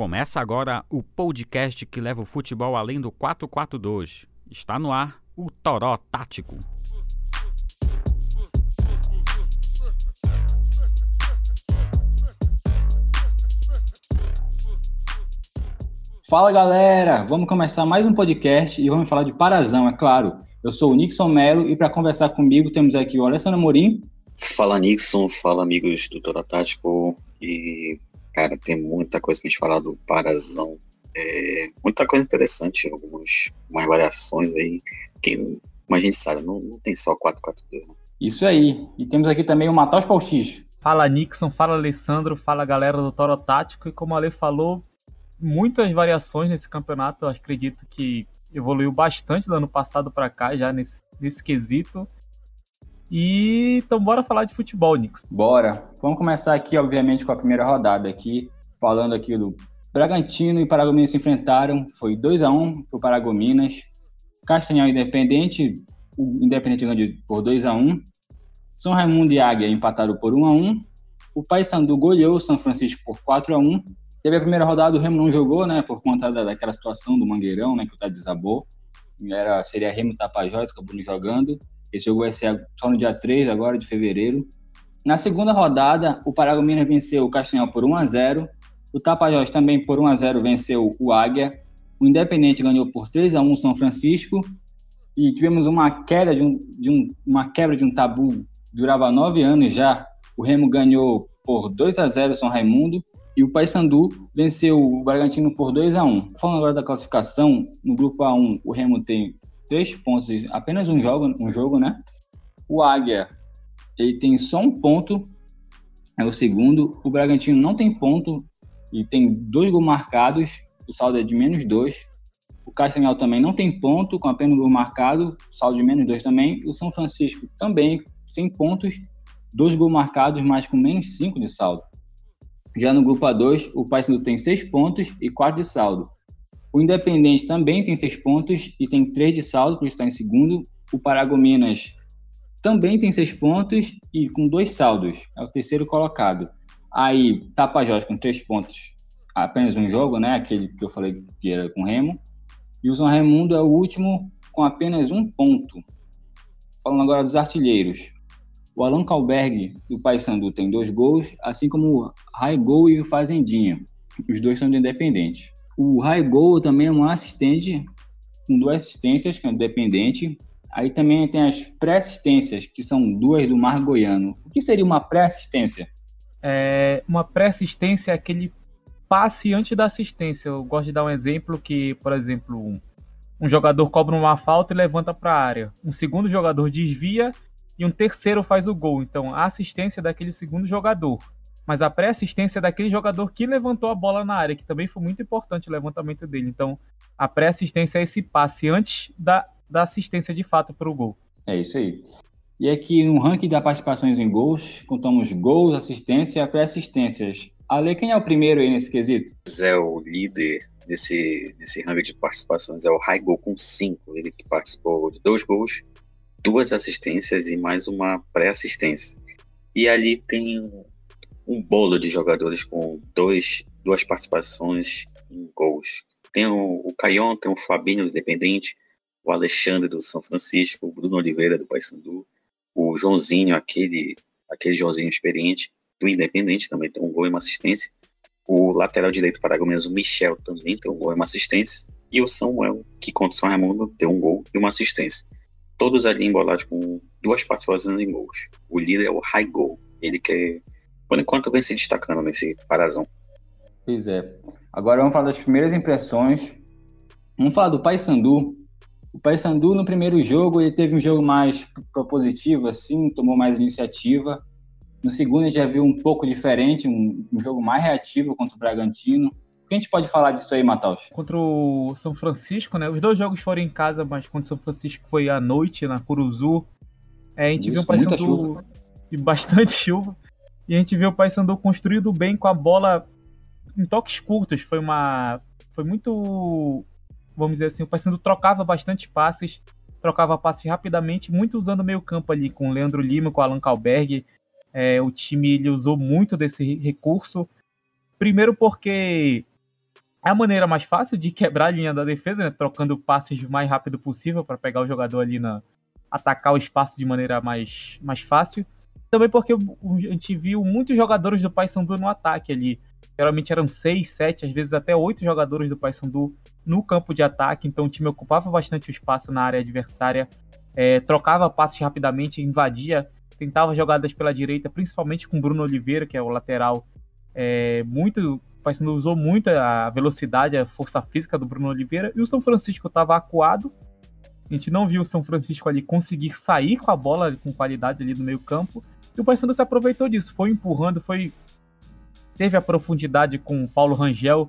Começa agora o podcast que leva o futebol além do 442. Está no ar o Toró Tático. Fala galera, vamos começar mais um podcast e vamos falar de Parazão, é claro. Eu sou o Nixon Melo e para conversar comigo temos aqui o Alessandro Morim. Fala Nixon, fala amigos do Toró Tático e Cara, tem muita coisa pra gente falar do Parazão. É, muita coisa interessante, algumas, algumas variações aí. Que, como a gente sabe, não, não tem só 442, né? Isso aí. E temos aqui também o Matos Pauxix. Fala Nixon, fala Alessandro, fala galera do Toro Tático. E como a Ale falou, muitas variações nesse campeonato. Eu acredito que evoluiu bastante do ano passado para cá, já nesse, nesse quesito. E então bora falar de futebol, Nix. Bora. Vamos começar aqui, obviamente, com a primeira rodada aqui, falando aqui do Bragantino e Paragominas se enfrentaram, foi 2 a 1 para o Paragominas. Castanhal Independente, o Independente ganhou por 2 a 1 São Raimundo e Águia empataram por 1 a 1 O Paysandu goleou o São Francisco por 4 a 1 Teve a primeira rodada, o Remo não jogou, né, por conta da, daquela situação do Mangueirão, né, que o tá desabou. Era, seria Remo Tapajós, acabou não jogando. Esse jogo vai ser só no dia 3 agora de fevereiro. Na segunda rodada, o Paragominas venceu o Castanhal por 1 a 0. O Tapajós também por 1 a 0 venceu o Águia. O Independente ganhou por 3 a 1 o São Francisco. E tivemos uma queda de, um, de um, uma quebra de um tabu durava nove anos já. O Remo ganhou por 2 a 0 o São Raimundo e o Paysandu venceu o Bragantino por 2 a 1. Falando agora da classificação, no grupo A1 o Remo tem três pontos, apenas um jogo, um jogo, né? O Águia, ele tem só um ponto, é o segundo. O Bragantino não tem ponto e tem dois gols marcados, o saldo é de menos dois. O Castanhal também não tem ponto, com apenas um gol marcado, saldo de menos dois também. O São Francisco também sem pontos, dois gols marcados, mas com menos cinco de saldo. Já no grupo A2, o Paysandu tem seis pontos e quatro de saldo. O Independente também tem seis pontos e tem três de saldo, por isso está em segundo. O Paragominas também tem seis pontos e com dois saldos, é o terceiro colocado. Aí, Tapajós com três pontos, apenas um jogo, né? Aquele que eu falei que era com Remo. E o São Raimundo é o último com apenas um ponto. Falando agora dos artilheiros. O Alan Kalberg, do Paysandu, tem dois gols, assim como o Raigol e o Fazendinha. Os dois são do Independente. O Raigol também é um assistente com duas assistências, que é independente. Aí também tem as pré-assistências, que são duas do Mar Goiano. O que seria uma pré-assistência? É, uma pré-assistência é aquele passe antes da assistência. Eu gosto de dar um exemplo que, por exemplo, um, um jogador cobra uma falta e levanta para a área. Um segundo jogador desvia e um terceiro faz o gol. Então, a assistência é daquele segundo jogador mas a pré-assistência é daquele jogador que levantou a bola na área, que também foi muito importante o levantamento dele. Então, a pré-assistência é esse passe antes da, da assistência de fato para o gol. É isso aí. E aqui no ranking da participações em gols, contamos gols, assistência e pré-assistências. Ale, quem é o primeiro aí nesse quesito? É o líder desse, desse ranking de participações, é o Goal com 5. Ele que participou de dois gols, duas assistências e mais uma pré-assistência. E ali tem um bolo de jogadores com dois, duas participações em gols. Tem o, o Caion, tem o Fabinho do Independente, o Alexandre do São Francisco, o Bruno Oliveira do Paysandu, o Joãozinho, aquele, aquele Joãozinho experiente do Independente, também tem um gol e uma assistência. O lateral direito paragomense, o Michel, também tem um gol e uma assistência. E o Samuel, que contra o São Raimundo, tem um gol e uma assistência. Todos ali embolados com duas participações em gols. O líder é o High Goal, ele que é por enquanto vem se destacando nesse parazão. Pois é. Agora vamos falar das primeiras impressões. Vamos falar do Paysandu. O Paysandu no primeiro jogo ele teve um jogo mais propositivo, assim, tomou mais iniciativa. No segundo a gente já viu um pouco diferente, um, um jogo mais reativo contra o Bragantino. O que a gente pode falar disso aí, Matheus? Contra o São Francisco, né? Os dois jogos foram em casa, mas contra o São Francisco foi à noite, na Curuzu. É, a gente Isso, viu um Paysandu e bastante chuva. E a gente vê o Paysandu construído bem com a bola em toques curtos. Foi uma. Foi muito. Vamos dizer assim, o Paysandu trocava bastante passes, trocava passes rapidamente, muito usando o meio-campo ali com o Leandro Lima, com o Alan Kalberg. É, o time ele usou muito desse recurso. Primeiro porque é a maneira mais fácil de quebrar a linha da defesa, né? Trocando passes o mais rápido possível para pegar o jogador ali na. atacar o espaço de maneira mais, mais fácil. Também porque a gente viu muitos jogadores do Paysandu no ataque ali. Geralmente eram seis, sete, às vezes até oito jogadores do Paysandu no campo de ataque, então o time ocupava bastante o espaço na área adversária, é, trocava passes rapidamente, invadia, tentava jogadas pela direita, principalmente com Bruno Oliveira, que é o lateral. É, muito, Paysandu usou muito a velocidade, a força física do Bruno Oliveira, e o São Francisco estava acuado. A gente não viu o São Francisco ali conseguir sair com a bola com qualidade ali no meio campo. E o Paysandu se aproveitou disso, foi empurrando, foi teve a profundidade com o Paulo Rangel,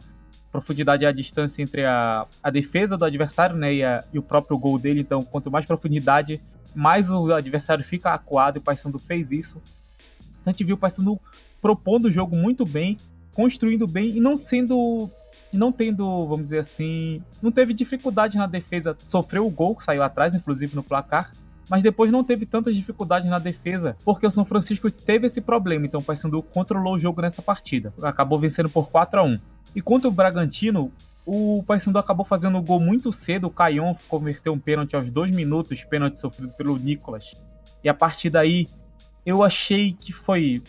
profundidade é a distância entre a, a defesa do adversário né, e, a, e, o próprio gol dele. Então, quanto mais profundidade, mais o adversário fica acuado. E o Paysandu fez isso. A gente viu o Paysandu propondo o jogo muito bem, construindo bem e não sendo. Não tendo, vamos dizer assim, não teve dificuldade na defesa. Sofreu o gol, que saiu atrás, inclusive no placar, mas depois não teve tantas dificuldades na defesa, porque o São Francisco teve esse problema, então o Paysandu controlou o jogo nessa partida. Acabou vencendo por 4 a 1 E contra o Bragantino, o Paysandu acabou fazendo um gol muito cedo, o Caion converteu um pênalti aos dois minutos, pênalti sofrido pelo Nicolas. E a partir daí, eu achei que foi,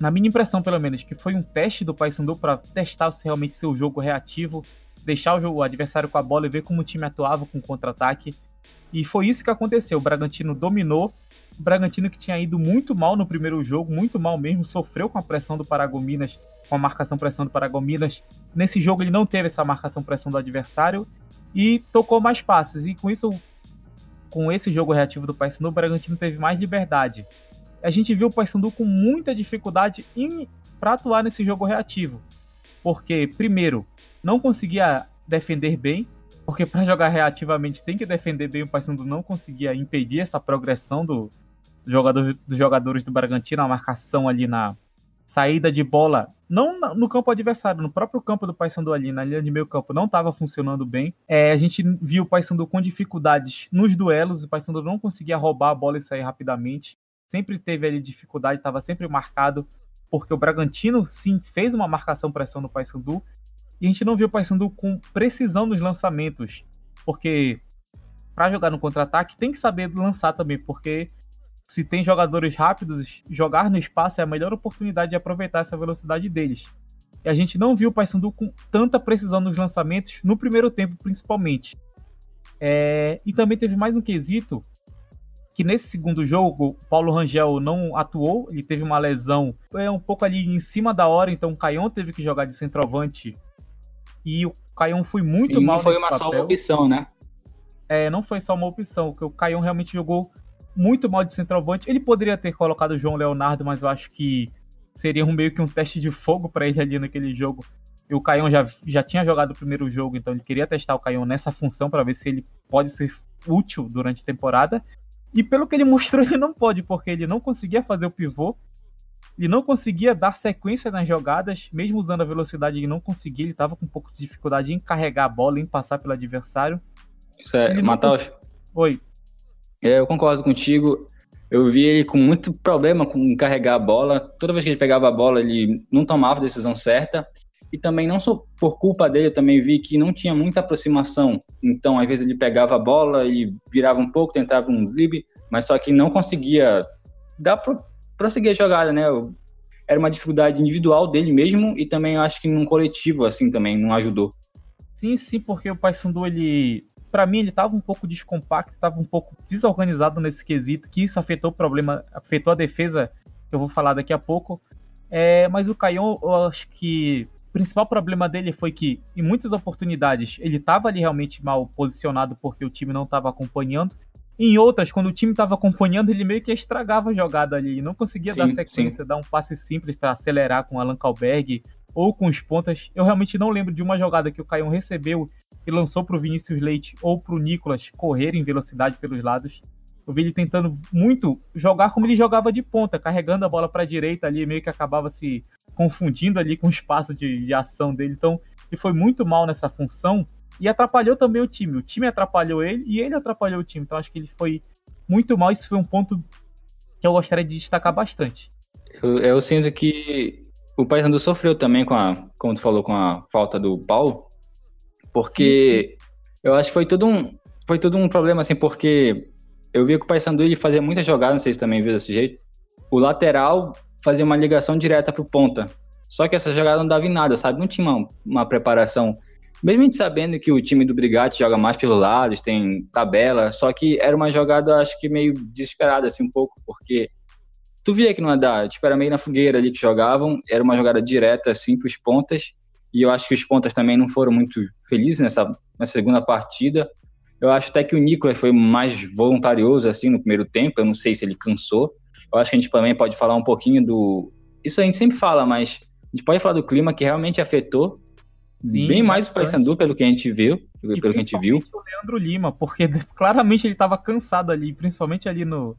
na minha impressão pelo menos, que foi um teste do Paysandu para testar se realmente seu jogo reativo, deixar o, jogo, o adversário com a bola e ver como o time atuava com contra-ataque. E foi isso que aconteceu. O Bragantino dominou. O Bragantino que tinha ido muito mal no primeiro jogo, muito mal mesmo, sofreu com a pressão do Paragominas, com a marcação pressão do Paragominas. Nesse jogo ele não teve essa marcação pressão do adversário e tocou mais passes. E com isso, com esse jogo reativo do Paysandu, o Bragantino teve mais liberdade. A gente viu o Paysandu com muita dificuldade para atuar nesse jogo reativo. Porque, primeiro, não conseguia defender bem, porque para jogar reativamente tem que defender bem, o Paysandu não conseguia impedir essa progressão do, do jogador, dos jogadores do Bragantino, a marcação ali na saída de bola, não no campo adversário, no próprio campo do Paysandu ali, na linha de meio campo, não estava funcionando bem. É, a gente viu o Paysandu com dificuldades nos duelos, o Paysandu não conseguia roubar a bola e sair rapidamente. Sempre teve ali dificuldade, estava sempre marcado, porque o Bragantino sim fez uma marcação pressão no Paysandu, e a gente não viu o Paysandu com precisão nos lançamentos, porque para jogar no contra-ataque tem que saber lançar também, porque se tem jogadores rápidos, jogar no espaço é a melhor oportunidade de aproveitar essa velocidade deles. E a gente não viu o Paysandu com tanta precisão nos lançamentos, no primeiro tempo principalmente. É... E também teve mais um quesito, que nesse segundo jogo, Paulo Rangel não atuou, ele teve uma lesão é um pouco ali em cima da hora, então o Caion teve que jogar de centroavante e o Caion foi muito Sim, mal não foi uma papel. só opção, né? É, não foi só uma opção, porque o Caion realmente jogou muito mal de centroavante. Ele poderia ter colocado o João Leonardo, mas eu acho que seria um, meio que um teste de fogo para ele ali naquele jogo. E o Caion já, já tinha jogado o primeiro jogo, então ele queria testar o Caion nessa função para ver se ele pode ser útil durante a temporada. E pelo que ele mostrou, ele não pode, porque ele não conseguia fazer o pivô ele não conseguia dar sequência nas jogadas, mesmo usando a velocidade, ele não conseguia, ele estava com um pouco de dificuldade em carregar a bola, em passar pelo adversário. Isso é, Matheus. Oi. É, eu concordo contigo. Eu vi ele com muito problema com carregar a bola. Toda vez que ele pegava a bola, ele não tomava a decisão certa. E também, não só por culpa dele, eu também vi que não tinha muita aproximação. Então, às vezes, ele pegava a bola, ele virava um pouco, tentava um drible, mas só que não conseguia dar prosseguir a jogada, né? Era uma dificuldade individual dele mesmo e também acho que num coletivo, assim, também não ajudou. Sim, sim, porque o Paysandu, ele... para mim, ele tava um pouco descompacto, tava um pouco desorganizado nesse quesito, que isso afetou o problema, afetou a defesa, que eu vou falar daqui a pouco. É, mas o Caion, eu acho que o principal problema dele foi que, em muitas oportunidades, ele estava ali realmente mal posicionado porque o time não estava acompanhando. Em outras, quando o time estava acompanhando, ele meio que estragava a jogada ali. Não conseguia sim, dar sequência, sim. dar um passe simples para acelerar com Alan Kalberg ou com os pontas. Eu realmente não lembro de uma jogada que o Caião recebeu e lançou para o Vinícius Leite ou para o Nicolas correr em velocidade pelos lados. Eu vi ele tentando muito jogar como ele jogava de ponta, carregando a bola para a direita ali, meio que acabava se confundindo ali com o espaço de, de ação dele. Então, ele foi muito mal nessa função e atrapalhou também o time. O time atrapalhou ele e ele atrapalhou o time. Então acho que ele foi muito mal. Isso foi um ponto que eu gostaria de destacar bastante. Eu, eu sinto que o Paysandu sofreu também com a, como tu falou, com a falta do Paulo. Porque sim, sim. eu acho que foi tudo um, foi tudo um problema, assim, porque eu vi que o Paysandu ele fazia muitas jogadas, não sei se também viu desse jeito. O lateral fazia uma ligação direta pro ponta. Só que essa jogada não dava em nada, sabe? Não tinha uma, uma preparação. Mesmo a gente sabendo que o time do Brigatti joga mais pelo lado, tem tabela, só que era uma jogada, acho que meio desesperada, assim, um pouco, porque tu via que não ia dar, tipo, era meio na fogueira ali que jogavam, era uma jogada direta, assim, pros pontas, e eu acho que os pontas também não foram muito felizes nessa, nessa segunda partida. Eu acho até que o Nicolas foi mais voluntarioso, assim, no primeiro tempo, eu não sei se ele cansou. Eu acho que a gente também pode falar um pouquinho do... Isso a gente sempre fala, mas a gente pode falar do clima que realmente afetou Sim, bem mais o Paysandu pelo que a gente viu, pelo que a gente viu. o Leandro Lima, porque claramente ele estava cansado ali, principalmente ali no,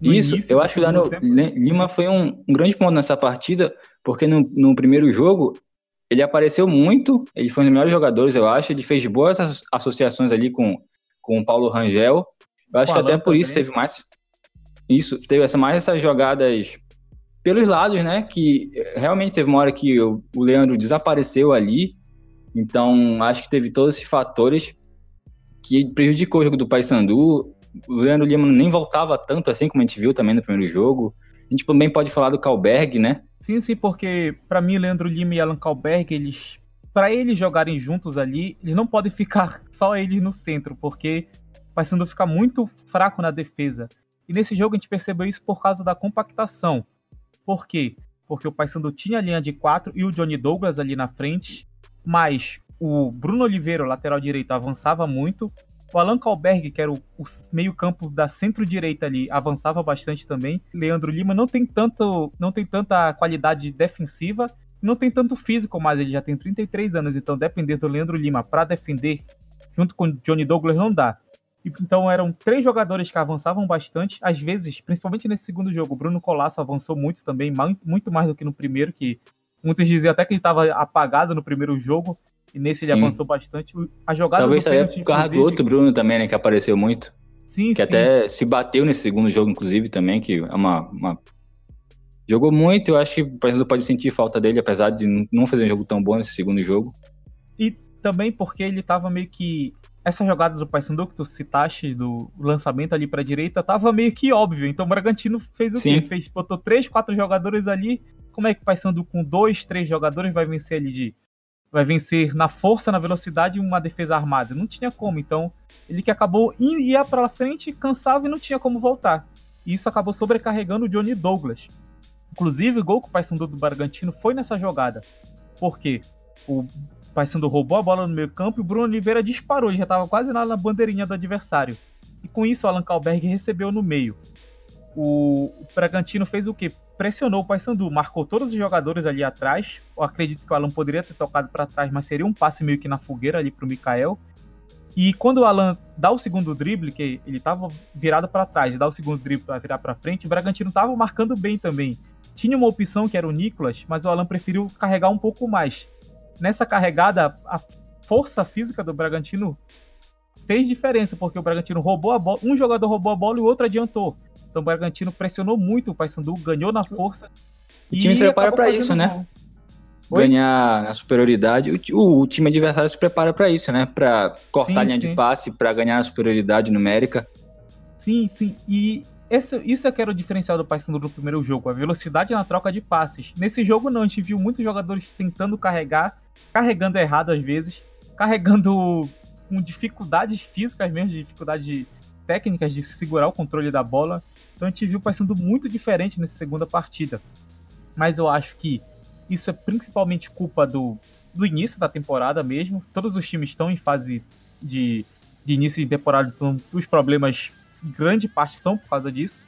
no Isso, início, eu acho que o Leandro Lima foi um, um, grande ponto nessa partida, porque no, no primeiro jogo ele apareceu muito, ele foi um dos melhores jogadores, eu acho, ele fez boas associações ali com, com o Paulo Rangel. Eu acho que até por isso teve mais isso, teve essa, mais essas jogadas pelos lados, né? Que realmente teve uma hora que o, o Leandro desapareceu ali. Então, acho que teve todos esses fatores que prejudicou o jogo do Paysandu. O Leandro Lima nem voltava tanto assim como a gente viu também no primeiro jogo. A gente também pode falar do Kalberg, né? Sim, sim, porque para mim Leandro Lima e Alan Kalberg, eles para eles jogarem juntos ali, eles não podem ficar só eles no centro, porque o Paysandu fica muito fraco na defesa. E nesse jogo a gente percebeu isso por causa da compactação. Por quê? Porque o Paysandu tinha a linha de quatro e o Johnny Douglas ali na frente, mas o Bruno Oliveira, lateral direito, avançava muito. O Alan Kalberg, que era o, o meio-campo da centro-direita ali, avançava bastante também. Leandro Lima não tem tanto, não tem tanta qualidade defensiva, não tem tanto físico, mas ele já tem 33 anos, então depender do Leandro Lima para defender junto com o Johnny Douglas não dá. Então eram três jogadores que avançavam bastante, às vezes, principalmente nesse segundo jogo. O Bruno Colasso avançou muito também, muito mais do que no primeiro, que muitos diziam até que ele estava apagado no primeiro jogo, e nesse Sim. ele avançou bastante. A jogada Talvez do pênalti, inclusive... outro Bruno também, né, que apareceu muito. Sim, que sim. até se bateu nesse segundo jogo, inclusive, também, que é uma, uma... Jogou muito, eu acho que o Paysandu pode sentir falta dele, apesar de não fazer um jogo tão bom nesse segundo jogo. E também porque ele estava meio que essa jogada do Paysandu que tu citaste, do lançamento ali para a direita, tava meio que óbvio. Então o Bragantino fez o Sim. quê? Fez, botou três, quatro jogadores ali. Como é que o Paysandu com dois, três jogadores vai vencer ali de vai vencer na força, na velocidade uma defesa armada? Não tinha como. Então ele que acabou ia para frente, cansava e não tinha como voltar. E isso acabou sobrecarregando o Johnny Douglas. Inclusive o gol que o Paysandu do Bragantino foi nessa jogada. Por quê? O Paysandu roubou a bola no meio campo e o Bruno Oliveira disparou, ele já estava quase na bandeirinha do adversário. E com isso o Alan Kalberg recebeu no meio. O, Bragantino fez o que? Pressionou o Paysandu, marcou todos os jogadores ali atrás. Eu acredito que o Alan poderia ter tocado para trás, mas seria um passe meio que na fogueira ali para o Mikael. E quando o Alan dá o segundo drible, que ele estava virado para trás, dá o segundo drible para virar para frente, o Bragantino estava marcando bem também. Tinha uma opção que era o Nicolas, mas o Alan preferiu carregar um pouco mais nessa carregada, a força física do Bragantino fez diferença, porque o Bragantino roubou a bola, um jogador roubou a bola e o outro adiantou. Então o Bragantino pressionou muito o Paysandu, ganhou na força. O time se prepara para isso, né? Ganhar na superioridade. O, o, time adversário se prepara para isso, né? Para cortar sim, a linha sim. de passe, para ganhar a superioridade numérica. Sim, sim. E esse, isso é que era o diferencial do Paysandu no primeiro jogo, a velocidade na troca de passes. Nesse jogo não, a gente viu muitos jogadores tentando carregar, carregando errado às vezes, carregando com dificuldades físicas mesmo, dificuldades técnicas de segurar o controle da bola. Então a gente viu o Paysandu muito diferente nessa segunda partida. Mas eu acho que isso é principalmente culpa do, do início da temporada mesmo. Todos os times estão em fase de, de início de temporada, então os problemas grande parte são por causa disso.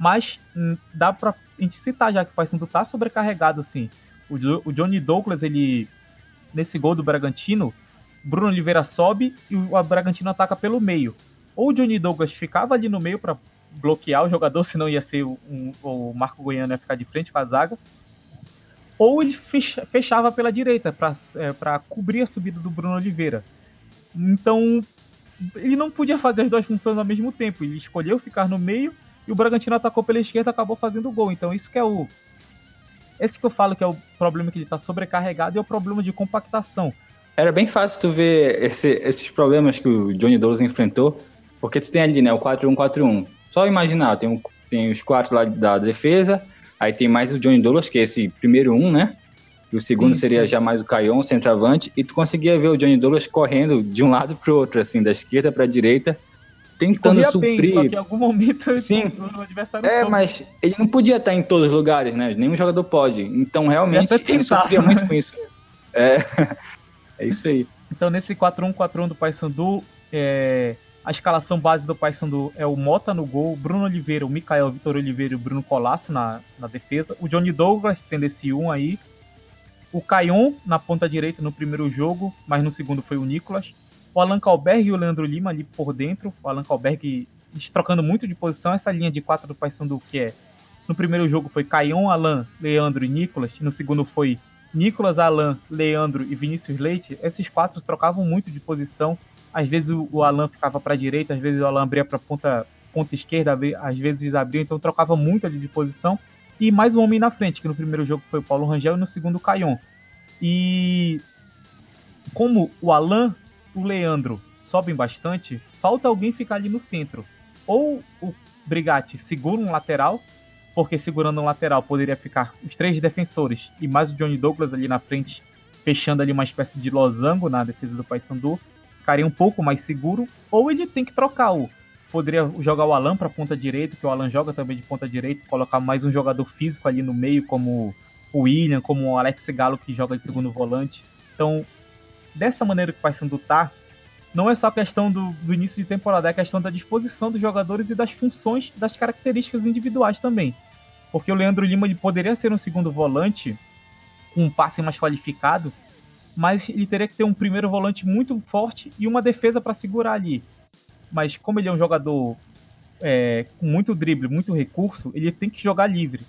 Mas hum, dá pra a gente citar já que o Paysandu tá sobrecarregado, assim. O, o Johnny Douglas, ele. Nesse gol do Bragantino, Bruno Oliveira sobe e o Bragantino ataca pelo meio. Ou o Johnny Douglas ficava ali no meio para bloquear o jogador, senão ia ser um, o Marco Goiano ia ficar de frente com a zaga. Ou ele fechava pela direita para é, cobrir a subida do Bruno Oliveira. Então ele não podia fazer as duas funções ao mesmo tempo. Ele escolheu ficar no meio e o Bragantino atacou pela esquerda acabou fazendo o gol. Então isso que é o. Esse que eu falo que é o problema que ele está sobrecarregado e é o problema de compactação. era bem fácil tu ver esse, esses problemas que o Johnny Douglas enfrentou, porque tu tem ali, né, o 4-1-4-1. Só imaginar, tem, um, tem os quatro lá da defesa, aí tem mais o Johnny Douglas, que é esse primeiro um, né? E o segundo sim, seria sim. já mais o Caion, centroavante, e tu conseguia ver o Johnny Douglas correndo de um lado pro outro, assim, da esquerda pra direita, tentando suprir. Bem, só que em algum momento Sim. o adversário É, mas ele não podia estar em todos os lugares, né? Nenhum jogador pode. Então, realmente, ele sofria muito com isso. É, é isso aí. Então, nesse 4-1-4-1 do Paysandu, é, a escalação base do Paysandu é o Mota no gol, Bruno Oliveira, o Mikael Vitor Oliveira e o Bruno Colasso na, na defesa, o Johnny Douglas sendo esse um aí, o Caion na ponta direita no primeiro jogo, mas no segundo foi o Nicolas, o Alan Kalberg e o Leandro Lima ali por dentro. O Alan Kalberg trocando muito de posição. Essa linha de quatro do Paysandu que é no primeiro jogo foi Caion, Alan, Leandro e Nicolas. No segundo foi Nicolas, Alan, Leandro e Vinícius Leite. Esses quatro trocavam muito de posição. Às vezes o Alan ficava para a direita, às vezes o Alan abria para ponta ponta esquerda, às vezes abria, então trocava muito ali de posição. E mais um homem na frente, que no primeiro jogo foi o Paulo Rangel e no segundo o Caion. E como o Alan o Leandro sobem bastante, falta alguém ficar ali no centro. Ou o Brigatti segura um lateral, porque segurando um lateral poderia ficar os três defensores e mais o Johnny Douglas ali na frente, fechando ali uma espécie de losango na defesa do Paysandu, ficaria um pouco mais seguro. Ou ele tem que trocar o. Poderia jogar o Alan para ponta direita, que o Alan joga também de ponta direita, colocar mais um jogador físico ali no meio, como o William, como o Alex Galo, que joga de segundo volante. Então, dessa maneira que o Paysandu tá, não é só questão do, do, início de temporada, é questão da disposição dos jogadores e das funções, das características individuais também. Porque o Leandro Lima ele poderia ser um segundo volante, com um passe mais qualificado, mas ele teria que ter um primeiro volante muito forte e uma defesa para segurar ali. Mas como ele é um jogador é, com muito drible, muito recurso, ele tem que jogar livre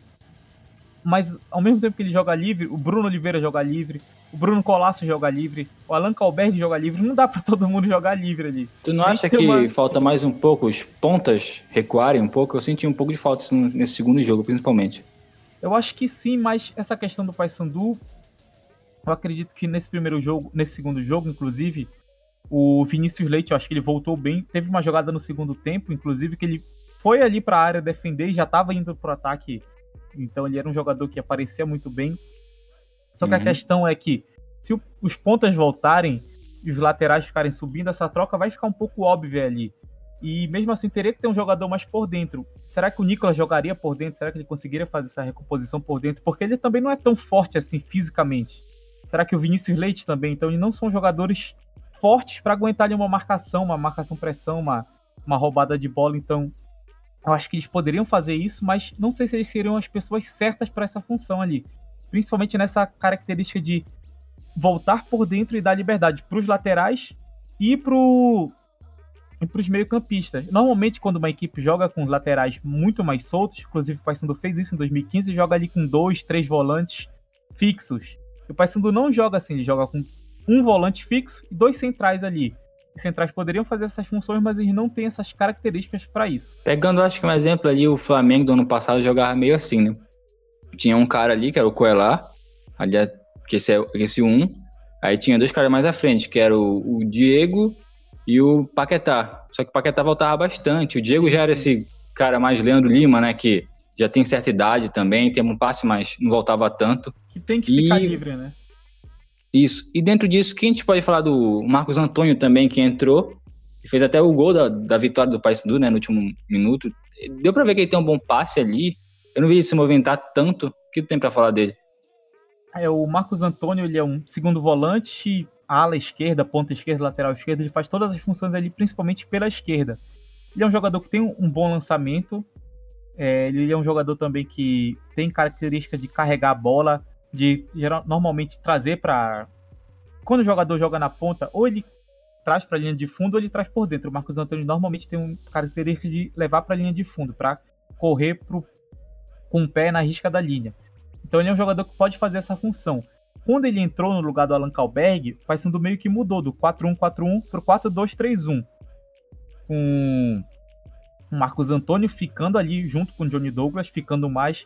mas ao mesmo tempo que ele joga livre, o Bruno Oliveira joga livre, o Bruno Colasso joga livre, o Alan Calberg joga livre, não dá para todo mundo jogar livre ali. Tu não acha que uma... falta mais um pouco os pontas recuarem um pouco? Eu senti um pouco de falta nesse segundo jogo, principalmente. Eu acho que sim, mas essa questão do Paysandu, eu acredito que nesse primeiro jogo, nesse segundo jogo, inclusive, o Vinícius Leite, eu acho que ele voltou bem, teve uma jogada no segundo tempo, inclusive que ele foi ali para a área defender e já estava indo pro ataque então ele era um jogador que aparecia muito bem. Só que uhum. a questão é que se o, os pontas voltarem e os laterais ficarem subindo, essa troca vai ficar um pouco óbvia ali. E mesmo assim teria que ter um jogador mais por dentro. Será que o Nicolas jogaria por dentro? Será que ele conseguiria fazer essa recomposição por dentro? Porque ele também não é tão forte assim fisicamente. Será que o Vinícius Leite também? Então eles não são jogadores fortes para aguentar uma marcação, uma marcação pressão, uma, uma roubada de bola. Então eu acho que eles poderiam fazer isso, mas não sei se eles seriam as pessoas certas para essa função ali. Principalmente nessa característica de voltar por dentro e dar liberdade para os laterais e para os meio-campistas. Normalmente, quando uma equipe joga com laterais muito mais soltos, inclusive o Paysandu fez isso em 2015, joga ali com dois, três volantes fixos. O Paysandu não joga assim, ele joga com um volante fixo e dois centrais ali centrais poderiam fazer essas funções, mas eles não têm essas características para isso. Pegando, acho que um exemplo ali, o Flamengo do ano passado jogava meio assim, né? Tinha um cara ali, que era o Coelá, ali, que esse é esse um. Aí tinha dois caras mais à frente, que era o, o Diego e o Paquetá. Só que o Paquetá voltava bastante. O Diego já era esse cara mais Leandro Lima, né? Que já tem certa idade também, tem um passe, mas não voltava tanto. Que tem que ficar e... livre, né? Isso. E dentro disso, quem a gente pode falar do Marcos Antônio também, que entrou e fez até o gol da, da vitória do Paysandu, né, no último minuto. Deu para ver que ele tem um bom passe ali. Eu não vi ele se movimentar tanto. O que tem para falar dele? É, o Marcos Antônio, ele é um segundo volante, ala esquerda, ponta esquerda, lateral esquerda, ele faz todas as funções ali, principalmente pela esquerda. Ele é um jogador que tem um bom lançamento, é, ele é um jogador também que tem característica de carregar a bola, de geral, normalmente trazer para quando o jogador joga na ponta, ou ele traz para a linha de fundo ou ele traz por dentro. O Marcos Antônio normalmente tem uma característica de levar para a linha de fundo, para correr pro, com o pé na risca da linha. Então ele é um jogador que pode fazer essa função. Quando ele entrou no lugar do Alan Kalberg, o sendo meio que mudou do 4-1-4-1 para o 4-2-3-1. Com Marcos Antônio ficando ali junto com o Johnny Douglas, ficando mais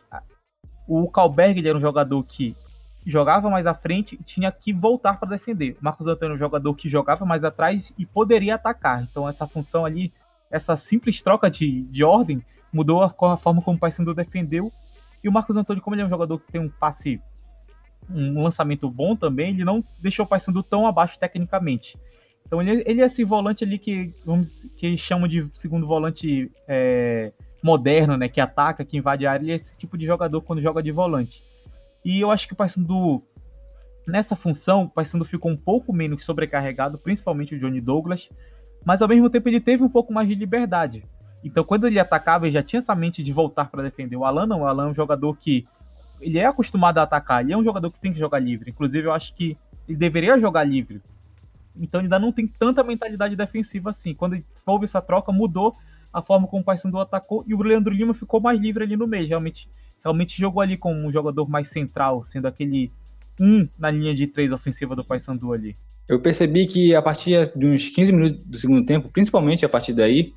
o Kalberg ele era um jogador que jogava mais à frente e tinha que voltar para defender. O Marcos Antônio é um jogador que jogava mais atrás e poderia atacar. Então essa função ali, essa simples troca de, de ordem, mudou a, a forma como o Paysandu defendeu. E o Marcos Antônio, como ele é um jogador que tem um passe, um lançamento bom também, ele não deixou o Paysandu tão abaixo tecnicamente. Então ele, ele é esse volante ali que, vamos, que chamam de segundo volante é, moderno, né? Que ataca, que invade a área. Ele é esse tipo de jogador quando joga de volante. E eu acho que o Paysandu, nessa função, o Paysandu ficou um pouco menos sobrecarregado, principalmente o Johnny Douglas, mas ao mesmo tempo ele teve um pouco mais de liberdade. Então, quando ele atacava, ele já tinha essa mente de voltar para defender. O Alan não, o Alan é um jogador que ele é acostumado a atacar, ele é um jogador que tem que jogar livre. Inclusive, eu acho que ele deveria jogar livre. Então, ainda não tem tanta mentalidade defensiva assim. Quando houve essa troca, mudou a forma como o Paysandu atacou e o Leandro Lima ficou mais livre ali no meio. Realmente realmente jogou ali como um jogador mais central, sendo aquele um na linha de três ofensiva do Paysandu ali. Eu percebi que a partir de uns 15 minutos do segundo tempo, principalmente a partir daí,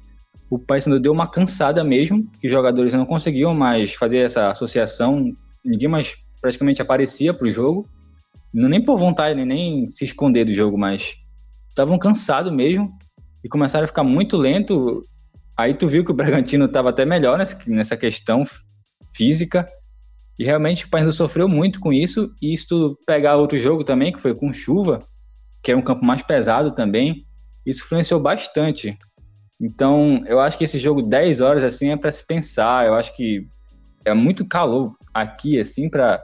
o Paysandu deu uma cansada mesmo, que os jogadores não conseguiam mais fazer essa associação, ninguém mais praticamente aparecia para o jogo, nem por vontade, nem se esconder do jogo, mas estavam cansados mesmo e começaram a ficar muito lento. Aí tu viu que o Bragantino estava até melhor nessa, questão física. E realmente o Paysandu sofreu muito com isso. E se tu pegar outro jogo também, que foi com chuva, que é um campo mais pesado também, isso influenciou bastante. Então, eu acho que esse jogo 10 horas assim é para se pensar. Eu acho que é muito calor aqui assim para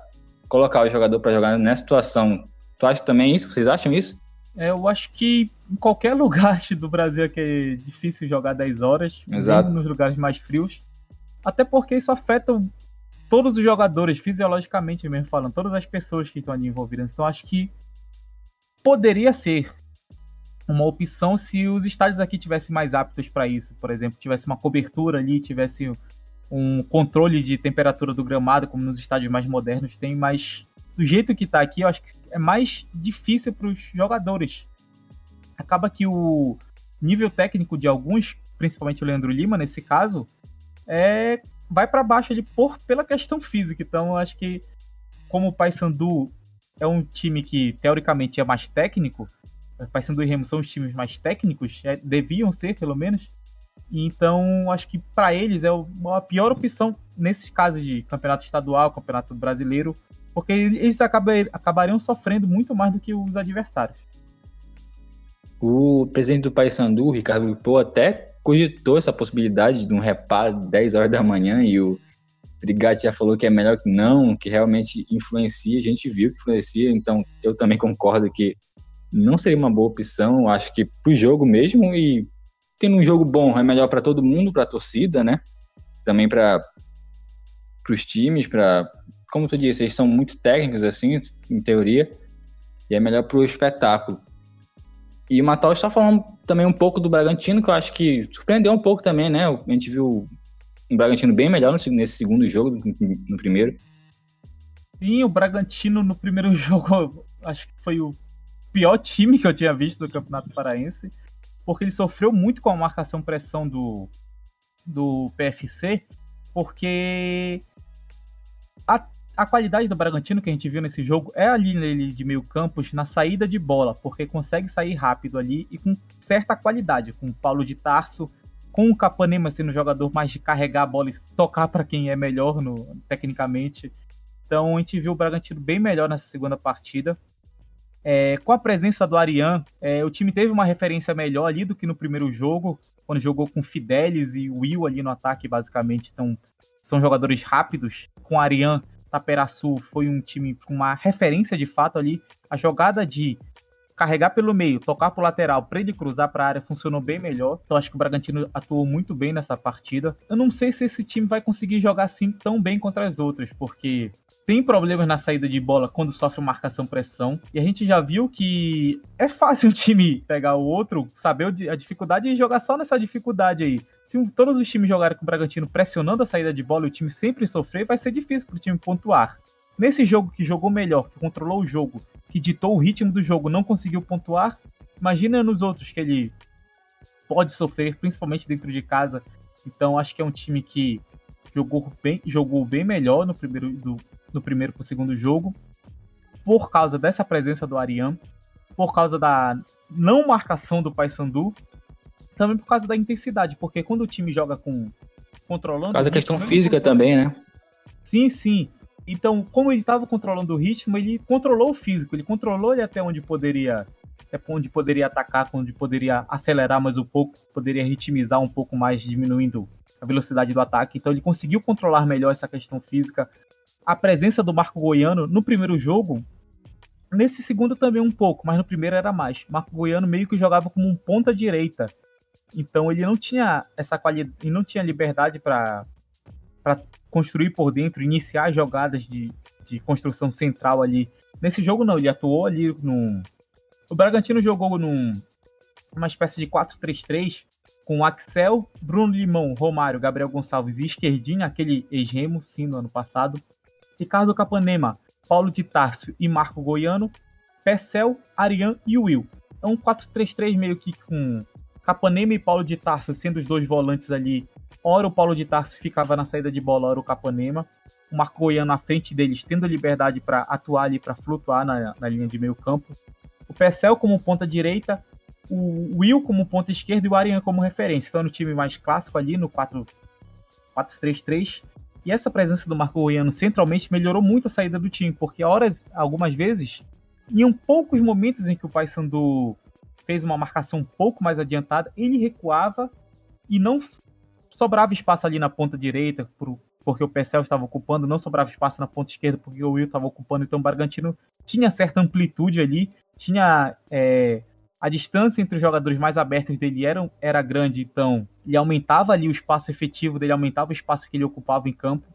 colocar o jogador para jogar nessa situação. Tu acha também isso? Vocês acham isso? É, eu acho que em qualquer lugar do Brasil que é difícil jogar 10 horas, Exato. mesmo nos lugares mais frios. Até porque isso afeta todos os jogadores, fisiologicamente mesmo falando, todas as pessoas que estão ali envolvidas. Então acho que poderia ser uma opção se os estádios aqui tivessem mais aptos para isso. Por exemplo, tivesse uma cobertura ali, tivesse um controle de temperatura do gramado, como nos estádios mais modernos tem, mas do jeito que está aqui, eu acho que é mais difícil para os jogadores. Acaba que o nível técnico de alguns, principalmente o Leandro Lima, nesse caso, é, vai para baixo ali por, pela questão física. Então, eu acho que, como o Paysandu é um time que teoricamente é mais técnico, Paysandu e Remo são os times mais técnicos, é, deviam ser pelo menos. Então, acho que para eles é a pior opção nesse caso de campeonato estadual, campeonato brasileiro, porque eles acabariam sofrendo muito mais do que os adversários. O presidente do Paysandu, Ricardo Lipô, até cogitou essa possibilidade de um reparo 10 horas da manhã e o Brigatti já falou que é melhor que não, que realmente influencia, a gente viu que influencia, então eu também concordo que não seria uma boa opção, acho que pro jogo mesmo e tendo um jogo bom é melhor para todo mundo, para a torcida, né? Também para os times, para como tu disse, eles são muito técnicos assim, em teoria, e é melhor para o espetáculo. E o Matal está falando também um pouco do Bragantino, que eu acho que surpreendeu um pouco também, né? A gente viu um Bragantino bem melhor nesse segundo jogo do no primeiro. Sim, o Bragantino no primeiro jogo, acho que foi o pior time que eu tinha visto do Campeonato Paraense, porque ele sofreu muito com a marcação-pressão do, do PFC, porque a qualidade do Bragantino que a gente viu nesse jogo é ali nele de meio campos na saída de bola, porque consegue sair rápido ali e com certa qualidade, com o Paulo de Tarso, com o Capanema sendo um jogador mais de carregar a bola e tocar para quem é melhor no, tecnicamente. Então a gente viu o Bragantino bem melhor nessa segunda partida. É, com a presença do Arian, é, o time teve uma referência melhor ali do que no primeiro jogo, quando jogou com Fidelis e Will ali no ataque, basicamente. Então, são jogadores rápidos. Com o Arian, Taperaçu foi um time com uma referência de fato ali. A jogada de carregar pelo meio, tocar pro lateral para ele cruzar para a área funcionou bem melhor. Então acho que o Bragantino atuou muito bem nessa partida. Eu não sei se esse time vai conseguir jogar assim tão bem contra as outras, porque tem problemas na saída de bola quando sofre marcação pressão. E a gente já viu que é fácil um time pegar o outro, saber a dificuldade e jogar só nessa dificuldade aí. Se todos os times jogarem com o Bragantino pressionando a saída de bola e o time sempre sofrer, vai ser difícil para o time pontuar. Nesse jogo que jogou melhor, que controlou o jogo, que ditou o ritmo do jogo, não conseguiu pontuar, imagina nos outros que ele pode sofrer, principalmente dentro de casa. Então acho que é um time que jogou bem, jogou bem melhor no primeiro do, no primeiro para o segundo jogo. por causa dessa presença do Ariam, por causa da não marcação do Paysandu, também por causa da intensidade, porque quando o time joga com controlando. Por causa da questão física também, né? Sim, sim. Então, como ele estava controlando o ritmo, ele controlou o físico, ele controlou ele até onde poderia até onde poderia atacar, onde poderia acelerar mais um pouco, poderia ritmizar um pouco mais, diminuindo a velocidade do ataque. Então ele conseguiu controlar melhor essa questão física. A presença do Marco Goiano no primeiro jogo, nesse segundo também um pouco, mas no primeiro era mais. Marco Goiano meio que jogava como um ponta direita. Então ele não tinha essa qualidade, não tinha liberdade para construir por dentro, iniciar jogadas de, de construção central ali. Nesse jogo não, ele atuou ali no. O Bragantino jogou num uma espécie de 4-3-3 com Axel, Bruno Limão, Romário, Gabriel Gonçalves e Esquerdinha, aquele ex-remo, sim, no ano passado. Ricardo Capanema, Paulo de Tarso e Marco Goiano, Pecel, Arian e Will. É um 4-3-3 meio que com Capanema e Paulo de Tarso sendo os dois volantes ali Ora o Paulo de Tarso ficava na saída de bola, ora o Capanema. O Marco Goiano à frente deles, tendo liberdade para atuar ali, para flutuar na, na, linha de meio campo. O Pecel como ponta direita, o Will como ponta esquerda e o Arian como referência. Então no time mais clássico ali, no 4-3-3. E essa presença do Marco Goiano centralmente melhorou muito a saída do time, porque horas, algumas vezes, em poucos momentos em que o Paysandu fez uma marcação um pouco mais adiantada, ele recuava e não sobrava espaço ali na ponta direita, por, porque o Pecel estava ocupando, não sobrava espaço na ponta esquerda, porque o Will estava ocupando, então o Bragantino tinha certa amplitude ali, tinha é, a distância entre os jogadores mais abertos dele era, era grande, então ele aumentava ali o espaço efetivo dele, aumentava o espaço que ele ocupava em campo.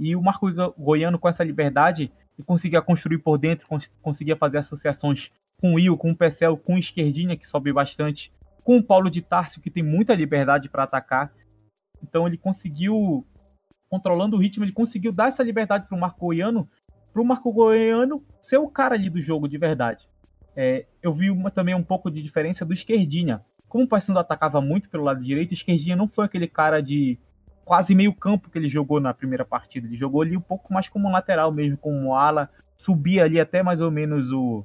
E o Marco Goiano, com essa liberdade, ele conseguia construir por dentro, conseguia fazer associações com o Will, com o Pecel, com o Esquerdinha, que sobe bastante, com o Paulo de Tarso, que tem muita liberdade para atacar. Então ele conseguiu, controlando o ritmo, ele conseguiu dar essa liberdade para o Marco Goiano, para o Marco Goiano ser o cara ali do jogo de verdade. É, eu vi uma, também um pouco de diferença do Esquerdinha. Como o Paysandu atacava muito pelo lado direito, o Esquerdinha não foi aquele cara de quase meio campo que ele jogou na primeira partida. Ele jogou ali um pouco mais como lateral mesmo, como ala, subia ali até mais ou menos o,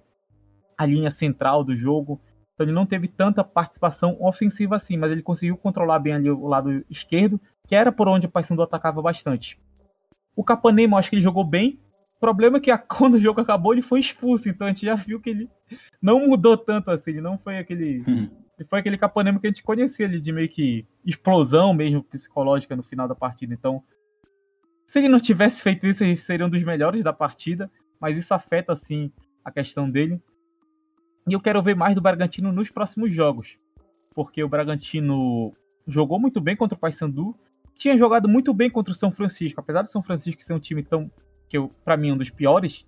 a linha central do jogo. Então ele não teve tanta participação ofensiva assim, mas ele conseguiu controlar bem ali o lado esquerdo, que era por onde o Paysandu atacava bastante. O Capanema, eu acho que ele jogou bem. O problema é que quando o jogo acabou, ele foi expulso, então a gente já viu que ele não mudou tanto assim, ele não foi aquele hum. foi aquele Capanema que a gente conhecia ali de meio que explosão mesmo psicológica no final da partida. Então, se ele não tivesse feito isso, ele seria um dos melhores da partida, mas isso afeta assim a questão dele. E eu quero ver mais do Bragantino nos próximos jogos. Porque o Bragantino jogou muito bem contra o Paysandu, tinha jogado muito bem contra o São Francisco, apesar do São Francisco ser um time tão que para mim é um dos piores,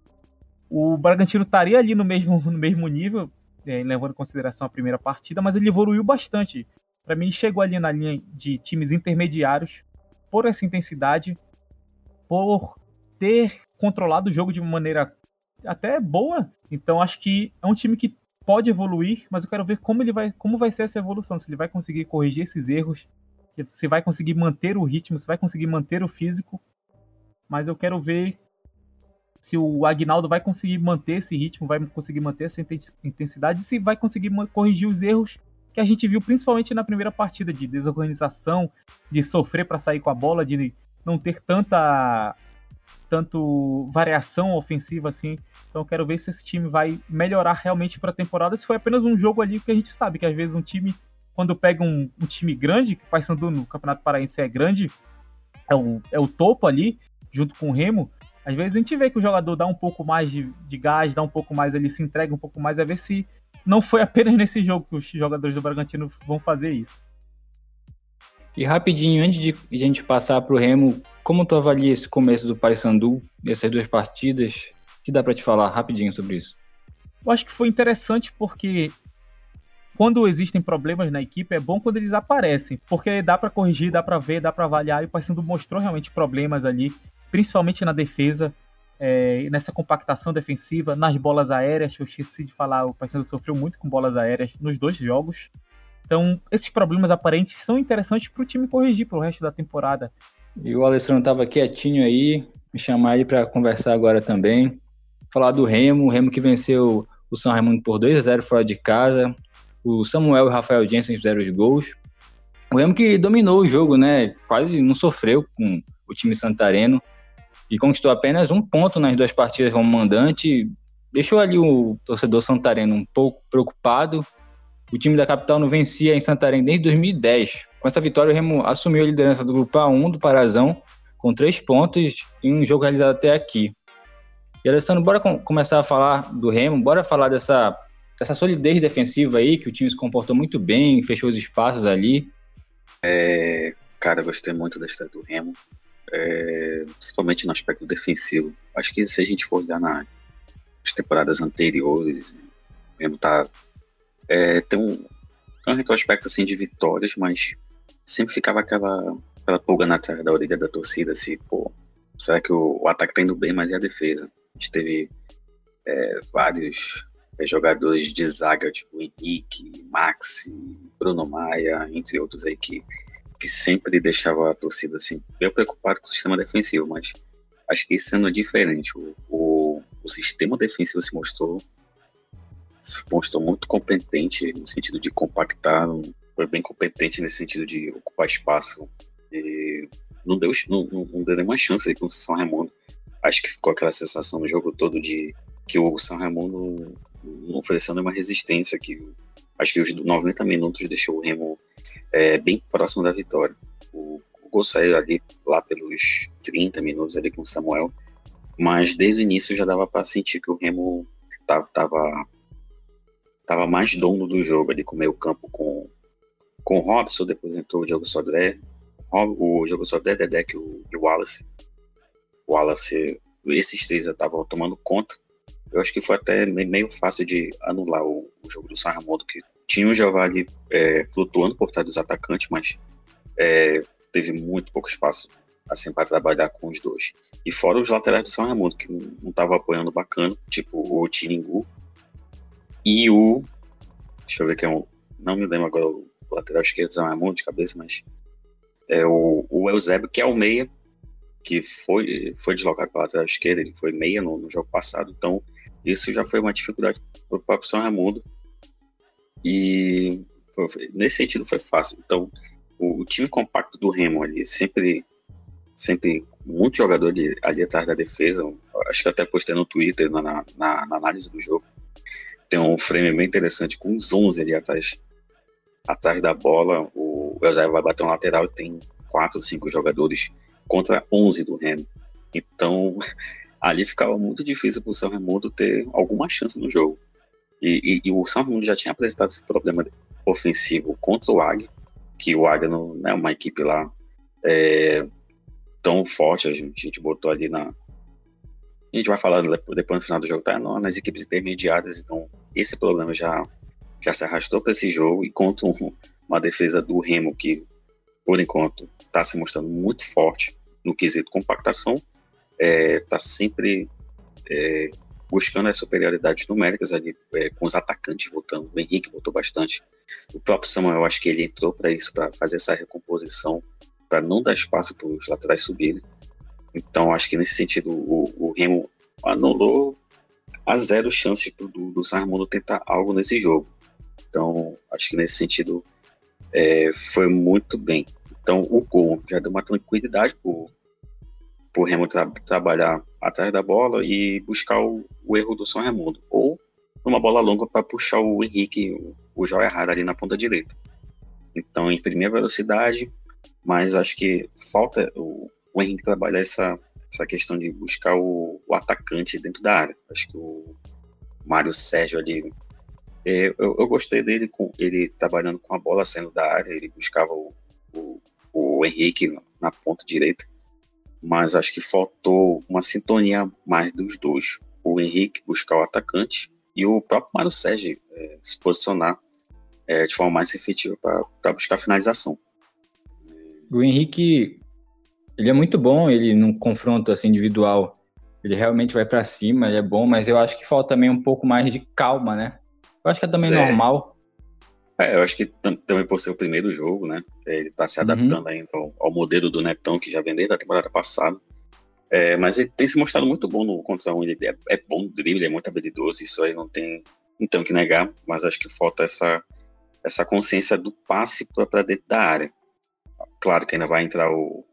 o Bragantino estaria ali no mesmo, no mesmo nível, é, levando em consideração a primeira partida, mas ele evoluiu bastante. Para mim, chegou ali na linha de times intermediários por essa intensidade, por ter controlado o jogo de uma maneira até boa. Então, acho que é um time que pode evoluir, mas eu quero ver como ele vai, como vai ser essa evolução, se ele vai conseguir corrigir esses erros, se vai conseguir manter o ritmo, se vai conseguir manter o físico. Mas eu quero ver se o Agnaldo vai conseguir manter esse ritmo, vai conseguir manter essa intensidade, se vai conseguir corrigir os erros que a gente viu principalmente na primeira partida de desorganização, de sofrer para sair com a bola, de não ter tanta tanto variação ofensiva assim. Então quero ver se esse time vai melhorar realmente para a temporada. Se foi apenas um jogo ali que a gente sabe que às vezes um time, quando pega um, um time grande, que o Paysandu no Campeonato Paraense é grande, é o, é o topo ali, junto com o Remo. Às vezes a gente vê que o jogador dá um pouco mais de, de gás, dá um pouco mais, ele se entrega um pouco mais, a ver se não foi apenas nesse jogo que os jogadores do Bragantino vão fazer isso. E rapidinho, antes de a gente passar para o Remo, como tu avalia esse começo do Paysandu, essas duas partidas? que dá para te falar rapidinho sobre isso? Eu acho que foi interessante porque quando existem problemas na equipe, é bom quando eles aparecem, porque dá para corrigir, dá para ver, dá para avaliar, e o Paysandu mostrou realmente problemas ali, principalmente na defesa, é, nessa compactação defensiva, nas bolas aéreas, eu esqueci de falar, o Paysandu sofreu muito com bolas aéreas nos dois jogos, então, esses problemas aparentes são interessantes para o time corrigir para o resto da temporada. E o Alessandro estava quietinho aí, me chamar ele para conversar agora também. falar do Remo, o Remo que venceu o São Raimundo por 2 a 0 fora de casa. O Samuel e o Rafael Jensen fizeram os gols. O Remo que dominou o jogo, né? Quase não sofreu com o time santareno e conquistou apenas um ponto nas duas partidas como mandante. Deixou ali o torcedor santareno um pouco preocupado. O time da capital não vencia em Santarém desde 2010. Com essa vitória, o Remo assumiu a liderança do grupo A1 do Parazão, com três pontos em um jogo realizado até aqui. E Alessandro, bora com começar a falar do Remo, bora falar dessa, dessa solidez defensiva aí, que o time se comportou muito bem, fechou os espaços ali. É, cara, gostei muito da história do Remo, é, principalmente no aspecto defensivo. Acho que se a gente for olhar nas temporadas anteriores, o Remo tá, é, tem um, um retrospecto assim, de vitórias, mas sempre ficava aquela, aquela pulga na da orelha da torcida, assim, pô, será que o, o ataque tá indo bem, mas e a defesa? A gente teve é, vários é, jogadores de zaga, tipo Henrique, Maxi, Bruno Maia, entre outros aí, que, que sempre deixava a torcida assim, bem preocupado com o sistema defensivo, mas acho que ano é diferente. O, o, o sistema defensivo se mostrou se mostrou muito competente no sentido de compactar, foi bem competente nesse sentido de ocupar espaço. E não deu, não, não deu nenhuma chance com o São Raimundo acho que ficou aquela sensação no jogo todo de que o São Raimundo não ofereceu nenhuma resistência, que acho que os 90 minutos deixou o Remo é, bem próximo da vitória. O, o gol saiu ali lá pelos 30 minutos ali com o Samuel, mas desde o início já dava para sentir que o Remo tava, tava, tava mais dono do jogo ali com o meio campo com, com o Robson, depois entrou o Diogo Sodré, o Diogo Sodré, Dedé e o, o Wallace o Wallace, esses três estavam tomando conta. Eu acho que foi até meio fácil de anular o, o jogo do San Raimundo, que tinha o Giovanni é, flutuando por trás dos atacantes, mas é, teve muito pouco espaço assim para trabalhar com os dois. E fora os laterais do São Raimundo, que não estavam apoiando bacana, tipo o Tiringu e o. Deixa eu ver quem é um. Não me lembro agora o lateral esquerdo do São Raimundo de cabeça, mas. É o, o Eusébio, que é o meia, que foi, foi deslocado para a lateral esquerda, ele foi meia no, no, jogo passado, então isso já foi uma dificuldade para o próprio São Raimundo. E nesse sentido foi fácil. Então, o, o, time compacto do Remo ali, sempre, sempre muito jogador ali, ali atrás da defesa. Acho que até postei no Twitter, na, na, na análise do jogo. Tem um frame bem interessante com uns 11 ali atrás, atrás da bola. O Eusébio vai bater um lateral e tem quatro, cinco jogadores contra 11 do Remo. Então, ali ficava muito difícil para o São Raimundo ter alguma chance no jogo. E, e, e, o São Raimundo já tinha apresentado esse problema ofensivo contra o Águia, que o Águia não é uma equipe lá é, tão forte, a gente, a gente, botou ali na... A gente vai falar depois no final do jogo, tá? Não, nas equipes intermediárias, então esse problema já, já se arrastou para esse jogo e contra um, uma defesa do Remo que por enquanto, está se mostrando muito forte no quesito compactação, está é, tá sempre é, buscando as superioridades numéricas ali, é, com os atacantes voltando. O Henrique voltou bastante. O próprio Samuel, acho que ele entrou para isso, para fazer essa recomposição, para não dar espaço para os laterais subirem. Então, acho que nesse sentido, o, o Remo anulou a zero chances do, do San Raimundo tentar algo nesse jogo. Então, acho que nesse sentido, é, foi muito bem. Então, o gol já deu uma tranquilidade para o Remo tra trabalhar atrás da bola e buscar o, o erro do São Raimundo. Ou uma bola longa para puxar o Henrique, o, o João errado ali na ponta direita. Então, imprimir a velocidade, mas acho que falta o, o Henrique trabalhar essa, essa questão de buscar o, o atacante dentro da área. Acho que o Mário Sérgio ali é, eu, eu, gostei dele com ele trabalhando com a bola saindo da área, ele buscava o, o, o Henrique na ponta direita, mas acho que faltou uma sintonia mais dos dois. O Henrique buscar o atacante e o próprio Mário Sérgio é, se posicionar é, de forma mais efetiva para buscar finalização. O Henrique, ele é muito bom, ele num confronto assim, individual, ele realmente vai para cima, ele é bom, mas eu acho que falta também um pouco mais de calma, né? Eu acho que é também é. normal. É, eu acho que também por ser o primeiro jogo, né? É, ele tá se uhum. adaptando uhum. ainda ao, ao, modelo do Netão, que já vem desde a temporada passada. É, mas ele tem se mostrado muito bom no contra um. Ele é, é bom no drible, é muito habilidoso. Isso aí não tem, não tem o que negar. Mas acho que falta essa, essa consciência do passe para dentro da área. Claro que ainda vai entrar o,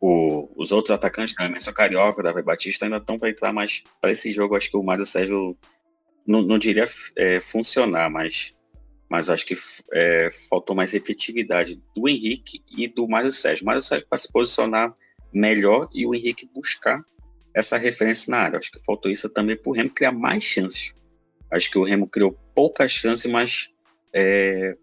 o, os outros atacantes, né, Emerson Carioca, Davi Batista, ainda estão para entrar, mas para esse jogo acho que o Mário Sérgio não, não diria é, funcionar, mas, mas acho que é, faltou mais efetividade do Henrique e do Mário Sérgio. O Mário Sérgio para se posicionar melhor e o Henrique buscar essa referência na área. Acho que faltou isso também para o Remo criar mais chances. Acho que o Remo criou poucas chances, mas é,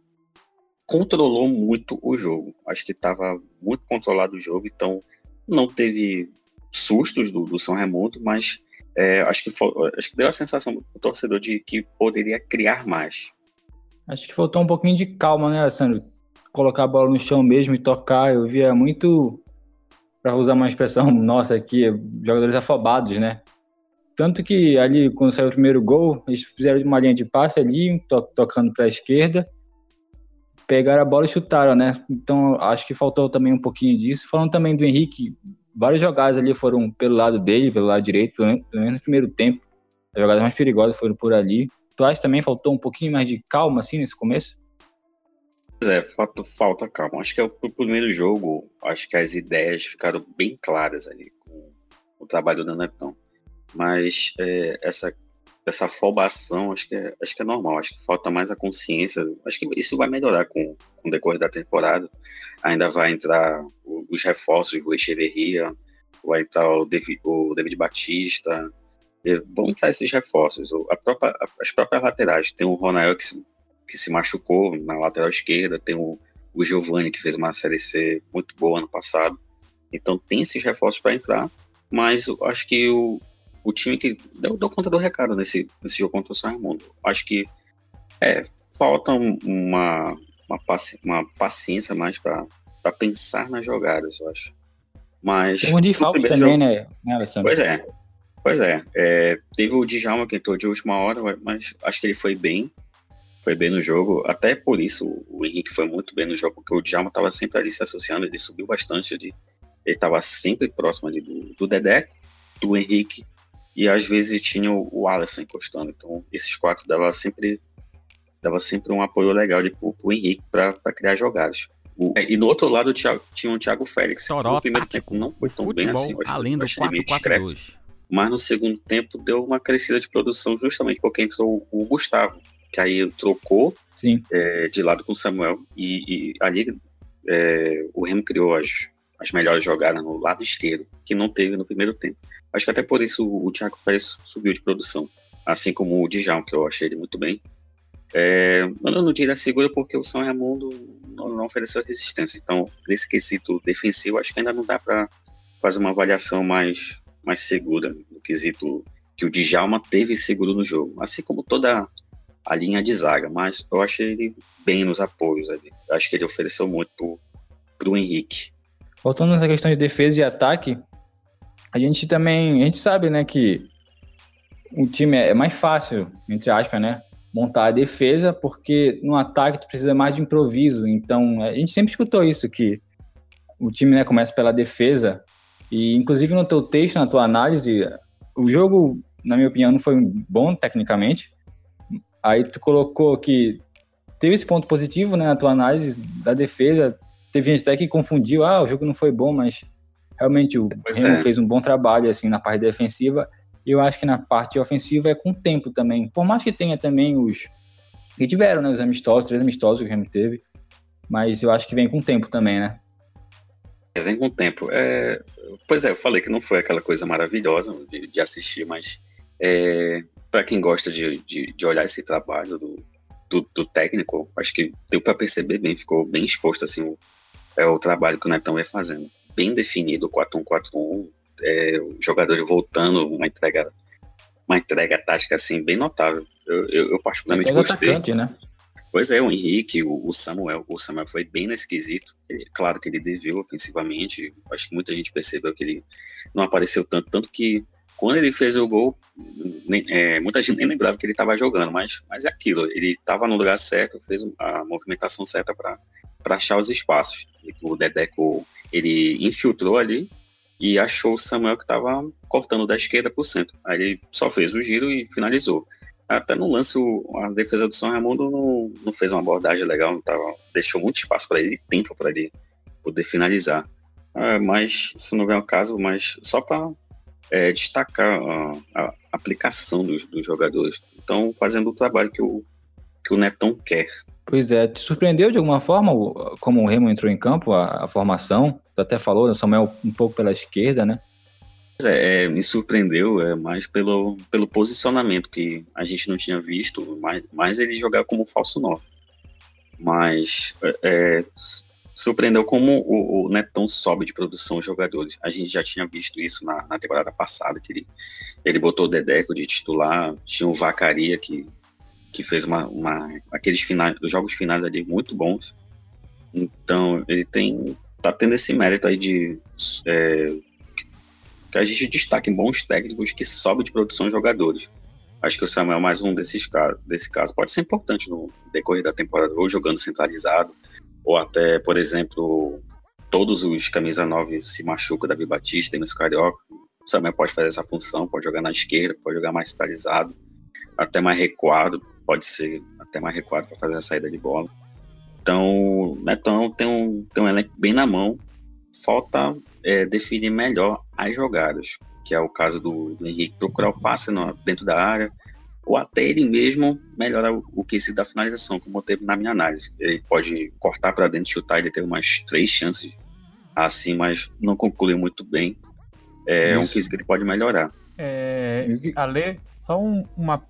controlou muito o jogo. Acho que estava muito controlado o jogo, então não teve sustos do, do São Raimundo, mas é, acho, que acho que deu a sensação do torcedor de que poderia criar mais. Acho que faltou um pouquinho de calma, né, Alessandro? Colocar a bola no chão mesmo e tocar. Eu via muito, para usar uma expressão nossa aqui, jogadores afobados, né? Tanto que ali, quando saiu o primeiro gol, eles fizeram uma linha de passe ali, to tocando para a esquerda, pegaram a bola e chutaram, né? Então acho que faltou também um pouquinho disso. Falando também do Henrique, várias jogadas ali foram pelo lado dele, pelo lado direito, pelo menos no primeiro tempo. As jogadas mais perigosas foram por ali. Tu acha também faltou um pouquinho mais de calma assim nesse começo? Pois é, falta, falta calma. Acho que é o primeiro jogo, acho que as ideias ficaram bem claras ali com o trabalho do Netão. Mas é, essa essa afobação, acho que, é, acho que é normal, acho que falta mais a consciência, acho que isso vai melhorar com, com o decorrer da temporada, ainda vai entrar os reforços, o Echeverria, vai entrar o David, o David Batista, vão entrar esses reforços, a própria, as próprias laterais, tem o Ronaldo que se, que se machucou na lateral esquerda, tem o, o Giovanni que fez uma Série C muito boa ano passado, então tem esses reforços para entrar, mas acho que o, o time que deu, conta do recado nesse, nesse jogo contra o São Raimundo. Acho que é, falta uma, uma, paci uma paciência mais para pensar nas jogadas, eu acho. Mas. Tem um de falta também, jogo... né, Alessandro? Pois é. Pois é, é, teve o Djalma que entrou de última hora, mas acho que ele foi bem, foi bem no jogo. Até por isso o Henrique foi muito bem no jogo, porque o Djalma estava sempre ali se associando, ele subiu bastante, ele estava sempre próximo ali do, do Dedeco, do Henrique e às vezes tinha o, o Alisson encostando. Então, esses quatro dava sempre dava sempre um apoio legal ali pro, pro Henrique para criar jogadas. O, é, e no outro lado tinha, tinha o Thiago Félix. Toró, no primeiro tático, tempo não foi tão bem assim. além do 4 Mas no segundo tempo deu uma crescida de produção justamente porque entrou o Gustavo, que aí trocou é, de lado com o Samuel. E, e ali é, o Remo criou as, as melhores jogadas no lado esquerdo, que não teve no primeiro tempo. Acho que até por isso o Thiago Fez subiu de produção, assim como o Djalma, que eu achei ele muito bem. É, eu não diria segura porque o São Raimundo não, não, ofereceu resistência. Então, nesse quesito defensivo, acho que ainda não dá para fazer uma avaliação mais, mais segura no quesito que o Djalma teve seguro no jogo, assim como toda a linha de zaga. Mas eu achei ele bem nos apoios ali. Acho que ele ofereceu muito para o Henrique. Voltando nessa questão de defesa e ataque, a gente também, a gente sabe, né, que o time é mais fácil, entre aspas, né, montar a defesa, porque no ataque tu precisa mais de improviso. Então, a gente sempre escutou isso, que o time né, começa pela defesa, e inclusive no teu texto, na tua análise, o jogo, na minha opinião, não foi bom tecnicamente. Aí tu colocou que teve esse ponto positivo né, na tua análise da defesa. Teve gente até que confundiu, ah, o jogo não foi bom, mas Realmente o pois Remo é. fez um bom trabalho assim na parte defensiva. Eu acho que na parte ofensiva é com o tempo também. Por mais que tenha também os que tiveram, né, os amistosos, três amistosos que o Remo teve, mas eu acho que vem com o tempo também, né? É, vem com o tempo. É... Pois é, eu falei que não foi aquela coisa maravilhosa de, de assistir, mas é... para quem gosta de, de, de, olhar esse trabalho do, do, do técnico, acho que deu para perceber bem, ficou bem exposto assim o, é, o trabalho que o Netão vem fazendo bem definido, 4-1-4-1, é, o jogador voltando, uma entrega, uma entrega tática assim, bem notável. Eu, eu, eu particularmente gostei. Atacante, né? Pois é, o Henrique, o, o, Samuel, o Samuel foi bem nesse quesito. Ele, claro que ele deveu ofensivamente, acho que muita gente percebeu que ele não apareceu tanto, tanto que quando ele fez o gol, nem, é, muita gente nem lembrava que ele estava jogando, mas, mas é aquilo, ele estava no lugar certo, fez a movimentação certa para achar os espaços. O Dedeco ele infiltrou ali e achou o Samuel que estava cortando da esquerda para o centro. Aí ele só fez o giro e finalizou. Até no lance, o, a defesa do São Raimundo não, não fez uma abordagem legal, não tava, deixou muito espaço para ele, tempo para ele poder finalizar. É, mas isso não vem ao caso, mas só para é, destacar a, a aplicação dos, dos, jogadores. Então, fazendo o trabalho que o, que o Netão quer. Pois é, te surpreendeu de alguma forma como o Remo entrou em campo, a, a formação? Tu até falou, o Samuel um pouco pela esquerda, né? É, é, me surpreendeu é, mais pelo, pelo posicionamento que a gente não tinha visto, mais, mais ele jogar como falso 9. Mas é, é, surpreendeu como o, o Netão sobe de produção de jogadores. A gente já tinha visto isso na, na temporada passada, que ele, ele botou o Dedeco de titular, tinha o Vacaria que, que fez uma, uma, aqueles finais, os jogos finais ali muito bons. Então ele tem tá tendo esse mérito aí de é, que a gente destaque bons técnicos que sobem de produção de jogadores. Acho que o Samuel é mais um desses casos. Desse caso pode ser importante no decorrer da temporada, ou jogando centralizado, ou até, por exemplo, todos os camisa 9 se machucam da Batista e nos Carioca. O Samuel pode fazer essa função, pode jogar na esquerda, pode jogar mais centralizado, até mais recuado, pode ser até mais recuado para fazer a saída de bola. Então, Netão tem um, tem um elenco bem na mão. Falta é, definir melhor as jogadas, que é o caso do, do Henrique procurar o passe no, dentro da área, ou até ele mesmo melhorar o, o que se da finalização, como teve na minha análise. Ele pode cortar para dentro, chutar, ele teve umas três chances assim, mas não concluiu muito bem. É Isso. um quesito que ele pode melhorar. É, Ale, só um, uma,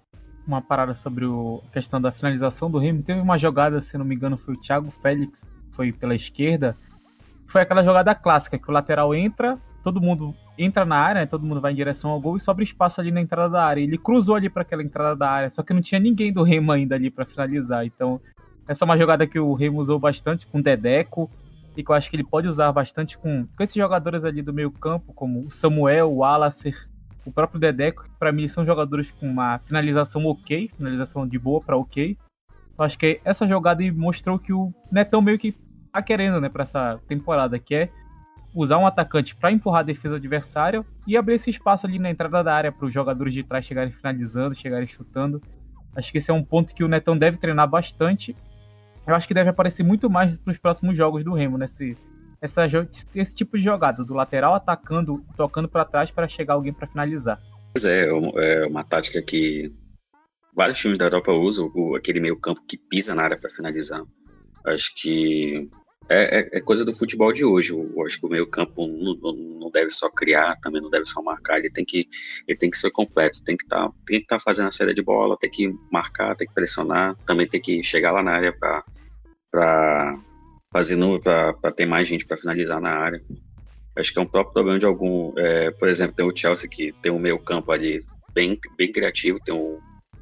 uma parada sobre o, a questão da finalização do Remo. Teve uma jogada, se não me engano, foi o Thiago Félix, foi pela esquerda, foi aquela jogada clássica, que o lateral entra, todo mundo entra na área, né, todo mundo vai em direção ao gol e sobra espaço ali na entrada da área. Ele cruzou ali para aquela entrada da área, só que não tinha ninguém do Remo ainda ali para finalizar. Então, essa é uma jogada que o Remo usou bastante com o Dedeco e que eu acho que ele pode usar bastante com, com esses jogadores ali do meio campo, como o Samuel, o Alacer, o próprio Dedeco, que para mim são jogadores com uma finalização ok, finalização de boa para ok. Acho que essa jogada mostrou que o Netão meio que tá querendo, né, para essa temporada, que é usar um atacante para empurrar a defesa adversária e abrir esse espaço ali na entrada da área para os jogadores de trás chegarem finalizando, chegarem chutando. Acho que esse é um ponto que o Netão deve treinar bastante. Eu acho que deve aparecer muito mais nos próximos jogos do Remo, nesse essa, esse tipo de jogada, do lateral atacando, tocando para trás para chegar alguém para finalizar. Pois é, é uma tática que vários times da Europa usam, aquele meio campo que pisa na área para finalizar. Acho que é, é, é, coisa do futebol de hoje. Eu acho que o meio campo não, não, deve só criar, também não deve só marcar. Ele tem que, ele tem que ser completo. Tem que tá, estar tá fazendo a saída de bola, tem que marcar, tem que pressionar, também tem que chegar lá na área para fazer para ter mais gente para finalizar na área. Acho que é um próprio problema de algum. É, por exemplo, tem o Chelsea que tem um meio campo ali bem, bem criativo, tem um,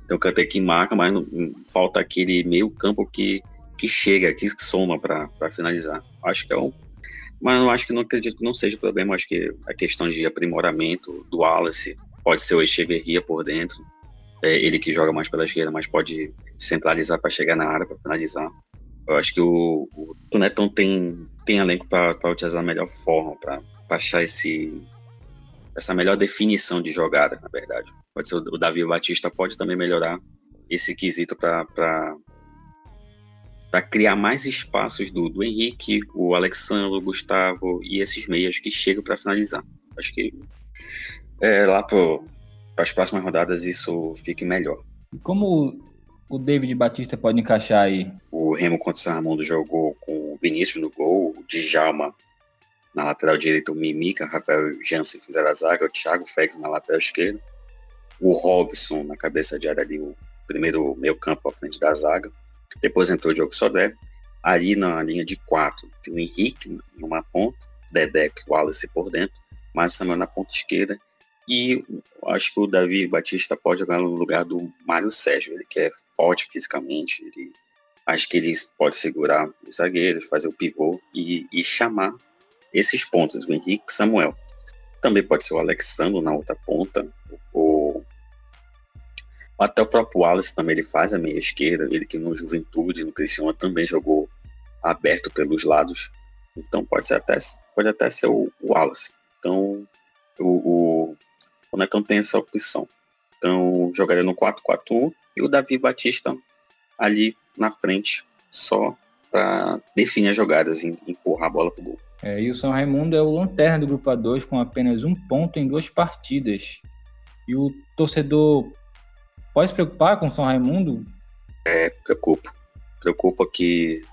tem um Kanté que marca, mas não, falta aquele meio campo que que chega, que soma para finalizar. Acho que é um. Mas eu acho que não acredito que não seja problema. Acho que a questão de aprimoramento do Wallace pode ser o Echeverria por dentro. É ele que joga mais pela esquerda, mas pode centralizar para chegar na área para finalizar. Eu acho que o, o, Netão tem, tem elenco para utilizar da melhor forma, para achar esse, essa melhor definição de jogada, na verdade. Pode ser o, o Davi Batista pode também melhorar esse quesito para criar mais espaços do, do Henrique, o Alexandre, o Gustavo e esses meias que chegam para finalizar. Acho que é, lá para as próximas rodadas isso fique melhor. Como o David Batista pode encaixar aí? O Remo contra o São Raimundo jogou com o Vinícius no gol, o Djalma na lateral direita, o Mimica, Rafael Jansen fizeram a zaga, o Thiago Félix na lateral esquerda, o Robson na cabeça de área ali, o primeiro meio campo à frente da zaga, depois entrou o Diogo Sodré. Ali na linha de quatro tem o Henrique numa ponta, Dedé Wallace por dentro, mas Samuel na ponta esquerda. E acho que o Davi Batista pode jogar no lugar do Mário Sérgio. Ele que é forte fisicamente, ele, acho que ele pode segurar os zagueiros, fazer o pivô e, e chamar esses pontos, o Henrique Samuel. Também pode ser o Alexandre na outra ponta, o até o próprio Wallace também ele faz a meia esquerda, ele que no Juventude, no Criciúma também jogou aberto pelos lados. Então pode ser até, pode até ser o Wallace. Então, o, o, o Netão tem essa opção. Então, jogaria no 4-4-1 e o Davi Batista ali na frente, só para definir as jogadas e empurrar a bola pro gol. É, e o São Raimundo é o lanterna do grupo A2 com apenas um ponto em duas partidas. E o torcedor pode se preocupar com o São Raimundo? É, preocupa. Preocupa que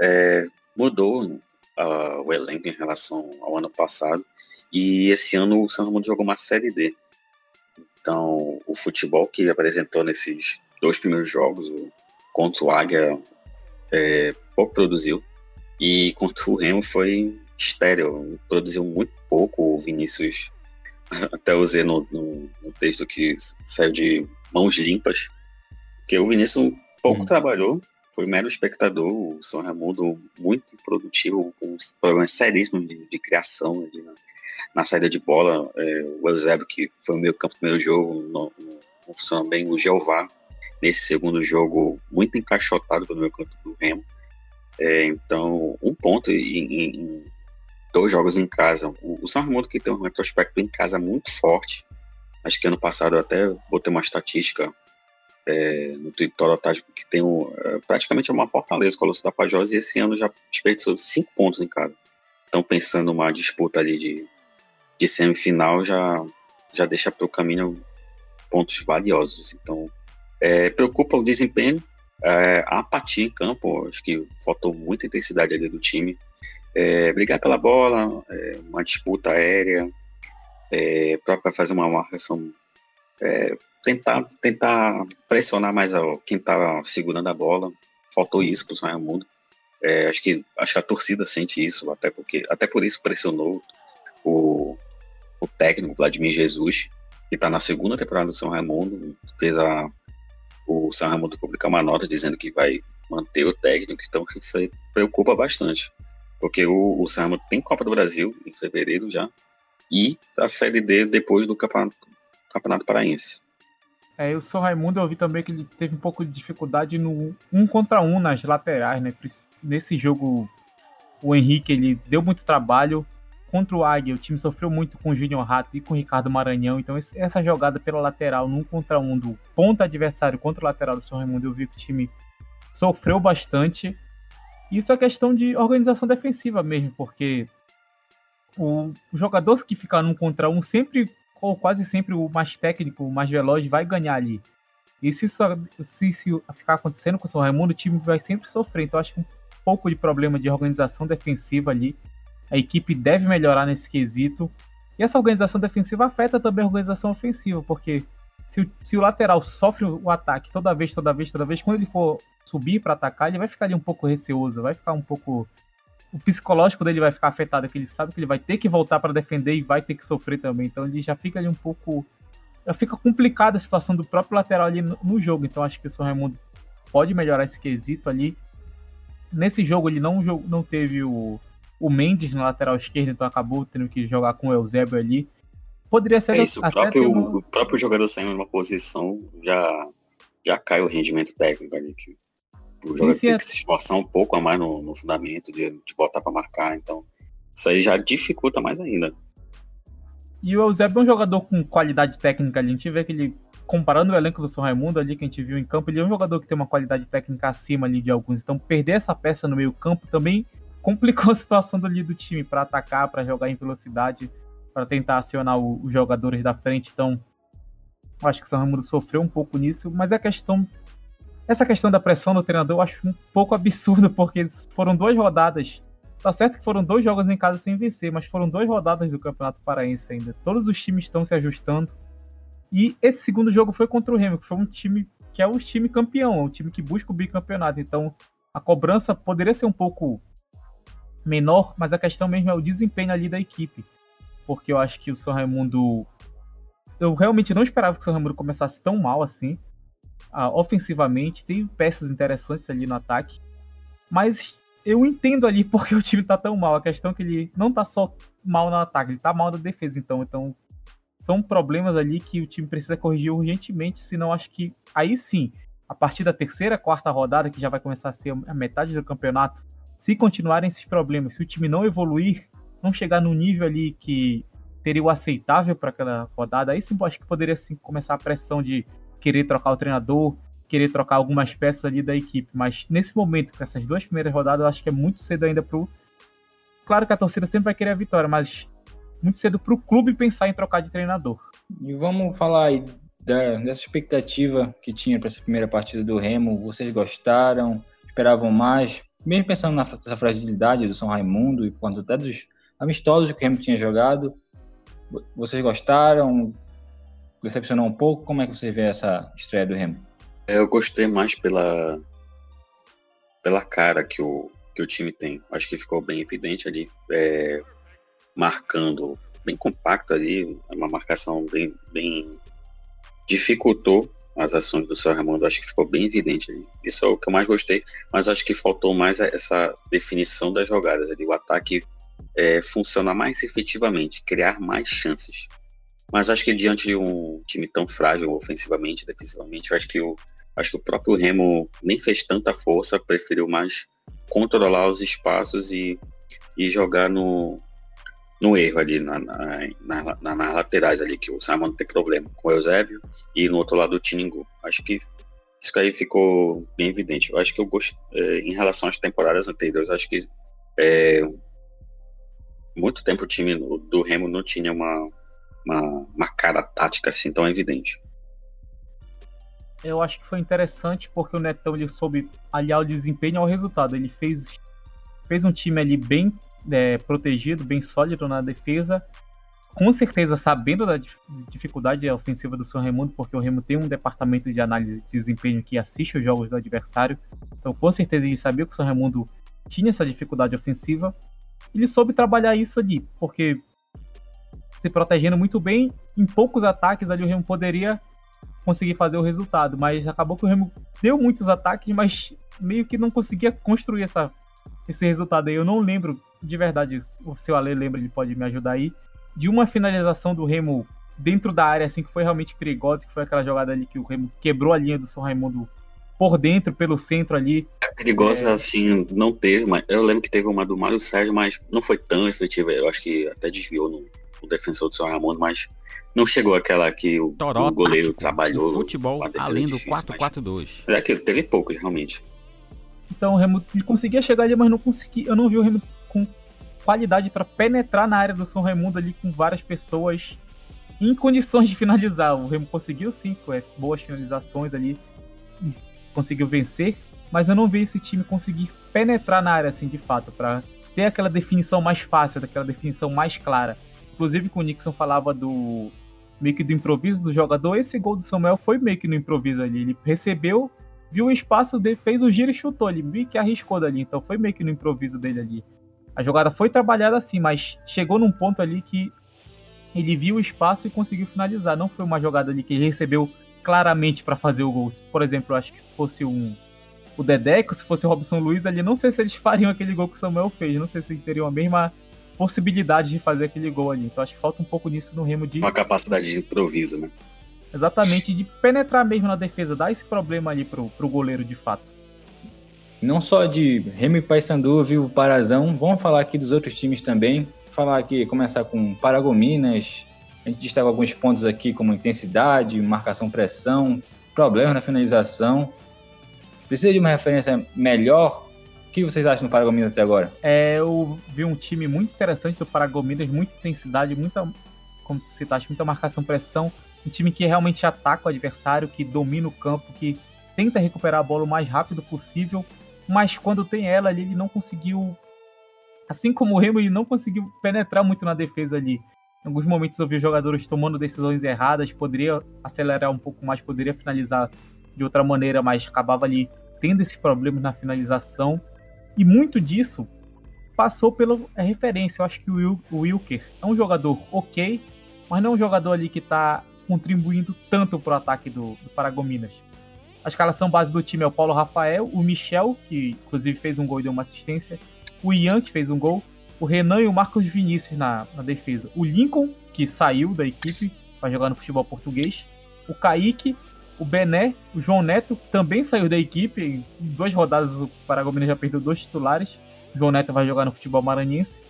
é, mudou uh, o elenco em relação ao ano passado. E esse ano o São Raimundo jogou uma Série D. Então, o futebol que ele apresentou nesses dois primeiros jogos, o, contra o Águia, é, pouco produziu. E contra o Remo foi estéreo, produziu muito pouco. O Vinícius, até usei no, no, no texto que saiu de mãos limpas, que o Vinícius pouco hum. trabalhou, foi mero espectador. O São Raimundo muito produtivo, com problemas seríssimos de, de criação ali na, na, saída de bola. É, o Eusébio, que foi o meio campo do primeiro jogo, não, não funciona bem. O Jeová, nesse segundo jogo, muito encaixotado pelo meio campo do Remo. É, então, um ponto em, em, dois jogos em casa. O, o São Raimundo que tem um retrospecto em casa muito forte. Acho que ano passado eu até botei uma estatística é, no Twitter Tático que tem um, é, praticamente uma fortaleza com a Lúcio da Pajosa e esse ano já desperdiçou cinco pontos em casa. Então, pensando uma disputa ali de, de semifinal, já, já deixa para o caminho pontos valiosos. Então, é, preocupa o desempenho, é, a apatia em campo, acho que faltou muita intensidade ali do time. É, brigar pela bola, é, uma disputa aérea, é, para fazer uma marcação, é, tentar, tentar pressionar mais a, quem está segurando a bola. Faltou isso para o São Raimundo. É, acho, que, acho que a torcida sente isso, até, porque, até por isso pressionou o, o técnico Vladimir Jesus, que está na segunda temporada do São Raimundo, fez a, o São Raimundo publicar uma nota dizendo que vai manter o técnico, então isso aí preocupa bastante. Porque o, o São Raimundo tem Copa do Brasil em fevereiro já, e a Série D depois do Campeonato, campeonato Paraense. É, o São Raimundo eu vi também que ele teve um pouco de dificuldade no um contra um nas laterais, né? Nesse jogo, o Henrique ele deu muito trabalho. Contra o Águia, o time sofreu muito com o Júnior Rato e com o Ricardo Maranhão. Então, essa jogada pela lateral, num contra um do ponto adversário contra o lateral do São Raimundo, eu vi que o time sofreu bastante. Isso é questão de organização defensiva mesmo, porque o jogador que ficar num contra um sempre, ou quase sempre, o mais técnico, o mais veloz, vai ganhar ali. E se isso se, se ficar acontecendo com o São Raimundo, o time vai sempre sofrer. Então, acho que um pouco de problema de organização defensiva ali a equipe deve melhorar nesse quesito. E essa organização defensiva afeta também a organização ofensiva, porque se o, se o lateral sofre o ataque toda vez, toda vez, toda vez, quando ele for subir para atacar, ele vai ficar ali um pouco receoso, vai ficar um pouco. O psicológico dele vai ficar afetado, porque ele sabe que ele vai ter que voltar para defender e vai ter que sofrer também. Então ele já fica ali um pouco. Já fica complicada a situação do próprio lateral ali no, no jogo. Então acho que o São Raimundo pode melhorar esse quesito ali. Nesse jogo ele não, não teve o, o Mendes na lateral esquerda, então acabou tendo que jogar com o Eusébio ali. Poderia ser. É isso, o próprio, uma... o próprio jogador saindo numa posição já, já cai o rendimento técnico ali. Que o jogador tem é... que se esforçar um pouco a mais no, no fundamento, de, de botar para marcar. Então, isso aí já dificulta mais ainda. E o Eusébio é um jogador com qualidade técnica ali. A gente vê que ele, comparando o elenco do São Raimundo ali, que a gente viu em campo, ele é um jogador que tem uma qualidade técnica acima ali de alguns. Então, perder essa peça no meio campo também complicou a situação do, do time para atacar, para jogar em velocidade, para tentar acionar o, os jogadores da frente. Então, acho que o São Raimundo sofreu um pouco nisso, mas a questão. Essa questão da pressão do treinador eu acho um pouco absurdo, porque foram duas rodadas. Tá certo que foram dois jogos em casa sem vencer, mas foram duas rodadas do Campeonato Paraense ainda. Todos os times estão se ajustando. E esse segundo jogo foi contra o Remo, que foi um time que é o time campeão, é o time que busca o bicampeonato. Então, a cobrança poderia ser um pouco menor, mas a questão mesmo é o desempenho ali da equipe. Porque eu acho que o São Raimundo. Eu realmente não esperava que o São Raimundo começasse tão mal assim. Uh, ofensivamente, tem peças interessantes ali no ataque. Mas eu entendo ali porque o time tá tão mal. A questão é que ele não tá só mal no ataque, ele tá mal na defesa, então. Então, são problemas ali que o time precisa corrigir urgentemente, senão acho que aí sim, a partir da terceira, quarta rodada, que já vai começar a ser a metade do campeonato, se continuarem esses problemas, se o time não evoluir, não chegar no nível ali que teria o aceitável para aquela rodada, aí sim acho que poderia sim começar a pressão de querer trocar o treinador, querer trocar algumas peças ali da equipe. Mas nesse momento, com essas duas primeiras rodadas, eu acho que é muito cedo ainda pro. Claro que a torcida sempre vai querer a vitória, mas muito cedo pro clube pensar em trocar de treinador. E vamos falar aí da, dessa expectativa que tinha para essa primeira partida do Remo. Vocês gostaram? Esperavam mais? Mesmo pensando nessa fragilidade do São Raimundo e conta até dos amistosos que o Remo tinha jogado, vocês gostaram? Decepcionou um pouco? Como é que você vê essa estreia do Remo? Eu gostei mais pela pela cara que o, que o time tem. Acho que ficou bem evidente ali, é, marcando bem compacto ali, uma marcação bem, bem dificultou as ações do São Raimundo, acho que ficou bem evidente ali. Isso é o que eu mais gostei, mas acho que faltou mais essa definição das jogadas ali, o ataque é, funcionar mais efetivamente, criar mais chances. Mas acho que diante de um time tão frágil ofensivamente, defensivamente, acho que o, acho que o próprio Remo nem fez tanta força, preferiu mais controlar os espaços e, e jogar no, no erro ali, na, na, na, na, nas laterais ali, que o Simon tem problema com o Eusébio e no outro lado o Tiningu. Acho que isso aí ficou bem evidente. Eu acho que eu gosto, é, em relação às temporadas anteriores, acho que é, muito tempo o time do Remo não tinha uma, uma, uma cara tática assim tão evidente. Eu acho que foi interessante porque o Netão ele soube aliar o desempenho ao resultado. Ele fez, fez um time ali bem é, protegido, bem sólido na defesa. Com certeza sabendo da dificuldade ofensiva do São Raimundo, porque o Remo tem um departamento de análise de desempenho que assiste os jogos do adversário. Então, com certeza, ele sabia que o São Raimundo tinha essa dificuldade ofensiva. Ele soube trabalhar isso ali, porque se protegendo muito bem, em poucos ataques ali o Remo poderia conseguir fazer o resultado, mas acabou que o Remo deu muitos ataques, mas meio que não conseguia construir essa, esse resultado aí. Eu não lembro de verdade, o seu Ale lembra, ele pode me ajudar aí, de uma finalização do Remo dentro da área, assim, que foi realmente perigosa, que foi aquela jogada ali que o Remo quebrou a linha do São Raimundo por dentro, pelo centro ali. É perigosa, é... assim, não ter, mas eu lembro que teve uma do Mário Sérgio, mas não foi tão efetiva, eu acho que até desviou no, no defensor do São Raimundo, mas não chegou aquela que o, o goleiro trabalhou. Futebol além do 4-4-2. É que teve poucos, realmente. Então o Remo conseguia chegar ali, mas não conseguia. Eu não vi o Remo com qualidade para penetrar na área do São Raimundo ali com várias pessoas em condições de finalizar. O Remo conseguiu sim, é, boas finalizações ali, conseguiu vencer, mas eu não vi esse time conseguir penetrar na área assim de fato para ter aquela definição mais fácil, daquela definição mais clara. Inclusive com o Nixon falava do meio que do improviso do jogador, esse gol do Samuel foi meio que no improviso ali. Ele recebeu, viu o espaço dele, fez o giro e chutou. Ele meio que arriscou dali, então foi meio que no improviso dele ali. A jogada foi trabalhada assim, mas chegou num ponto ali que ele viu o espaço e conseguiu finalizar. Não foi uma jogada ali que ele recebeu claramente para fazer o gol. Por exemplo, eu acho que se fosse um o Dedeco, se fosse o Robson Luiz ali, não sei se eles fariam aquele gol que o Samuel fez. Não sei se eles teriam a mesma possibilidade de fazer aquele gol ali. Então acho que falta um pouco nisso no Remo de. Uma capacidade de improviso, né? Exatamente, de penetrar mesmo na defesa, dar esse problema ali pro, pro goleiro de fato não só de Remo e Paysandu, Vivo Parazão, vamos falar aqui dos outros times também. Falar aqui, começar com Paragominas. A gente destaca alguns pontos aqui, como intensidade, marcação, pressão, problemas na finalização. Precisa de uma referência melhor? O que vocês acham do Paragominas até agora? É, eu vi um time muito interessante do Paragominas, muita intensidade, muita, como citaste, muita marcação, pressão. Um time que realmente ataca o adversário, que domina o campo, que tenta recuperar a bola o mais rápido possível mas quando tem ela ali, ele não conseguiu. Assim como o Remo, ele não conseguiu penetrar muito na defesa ali. Em alguns momentos eu vi os jogadores tomando decisões erradas, poderia acelerar um pouco mais, poderia finalizar de outra maneira, mas acabava ali tendo esses problemas na finalização. E muito disso passou pela referência. Eu acho que o Wilker é um jogador ok, mas não é um jogador ali que está contribuindo tanto para o ataque do, do Paragominas. A escalação base do time é o Paulo Rafael, o Michel, que inclusive fez um gol e deu uma assistência, o Ian, que fez um gol, o Renan e o Marcos Vinícius na, na defesa, o Lincoln, que saiu da equipe para jogar no futebol português, o Kaique, o Bené, o João Neto, também saiu da equipe, em duas rodadas o Paragominas já perdeu dois titulares, o João Neto vai jogar no futebol maranhense,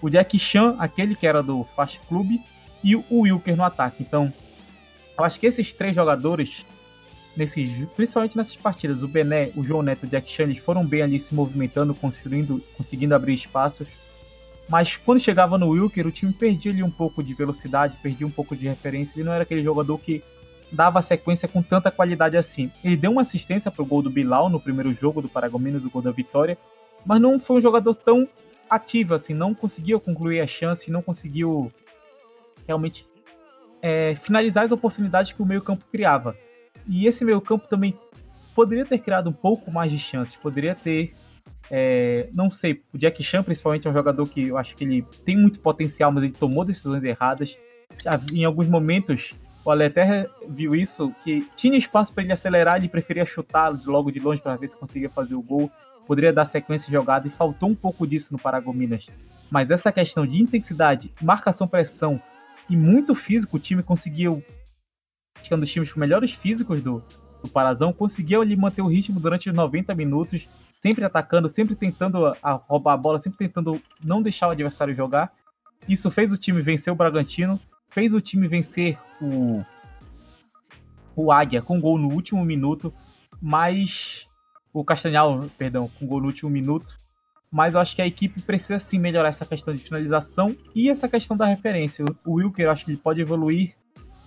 o Jack Chan, aquele que era do Fast Club, e o Wilker no ataque. Então, eu acho que esses três jogadores, nesses, principalmente nessas partidas, o Bené, o João Neto e o Jack Chan, foram bem ali se movimentando, construindo, conseguindo abrir espaços. Mas quando chegava no Wilker, o time perdia ali um pouco de velocidade, perdia um pouco de referência. Ele não era aquele jogador que dava sequência com tanta qualidade assim. Ele deu uma assistência para o gol do Bilal no primeiro jogo do Paragominas, do gol da vitória, mas não foi um jogador tão ativo assim, não conseguiu concluir a chance, não conseguiu realmente é, finalizar as oportunidades que o meio-campo criava. E esse meio-campo também poderia ter criado um pouco mais de chances, poderia ter. É, não sei, o Jack Chan, principalmente, é um jogador que eu acho que ele tem muito potencial, mas ele tomou decisões erradas. Em alguns momentos, o Ale até viu isso, que tinha espaço para ele acelerar, ele preferia chutar logo de longe para ver se conseguia fazer o gol. Poderia dar sequência de jogada e faltou um pouco disso no Paragominas. Mas essa questão de intensidade, marcação-pressão, e muito físico. O time conseguiu, acho que é um dos times com melhores físicos do, do Parazão, conseguiu ali manter o ritmo durante os 90 minutos, sempre atacando, sempre tentando a, a roubar a bola, sempre tentando não deixar o adversário jogar. Isso fez o time vencer o Bragantino, fez o time vencer o, o Águia com gol no último minuto, mas o Castanhal, perdão, com gol no último minuto, mas eu acho que a equipe precisa sim melhorar essa questão de finalização e essa questão da referência. O Wilker, eu acho que ele pode evoluir,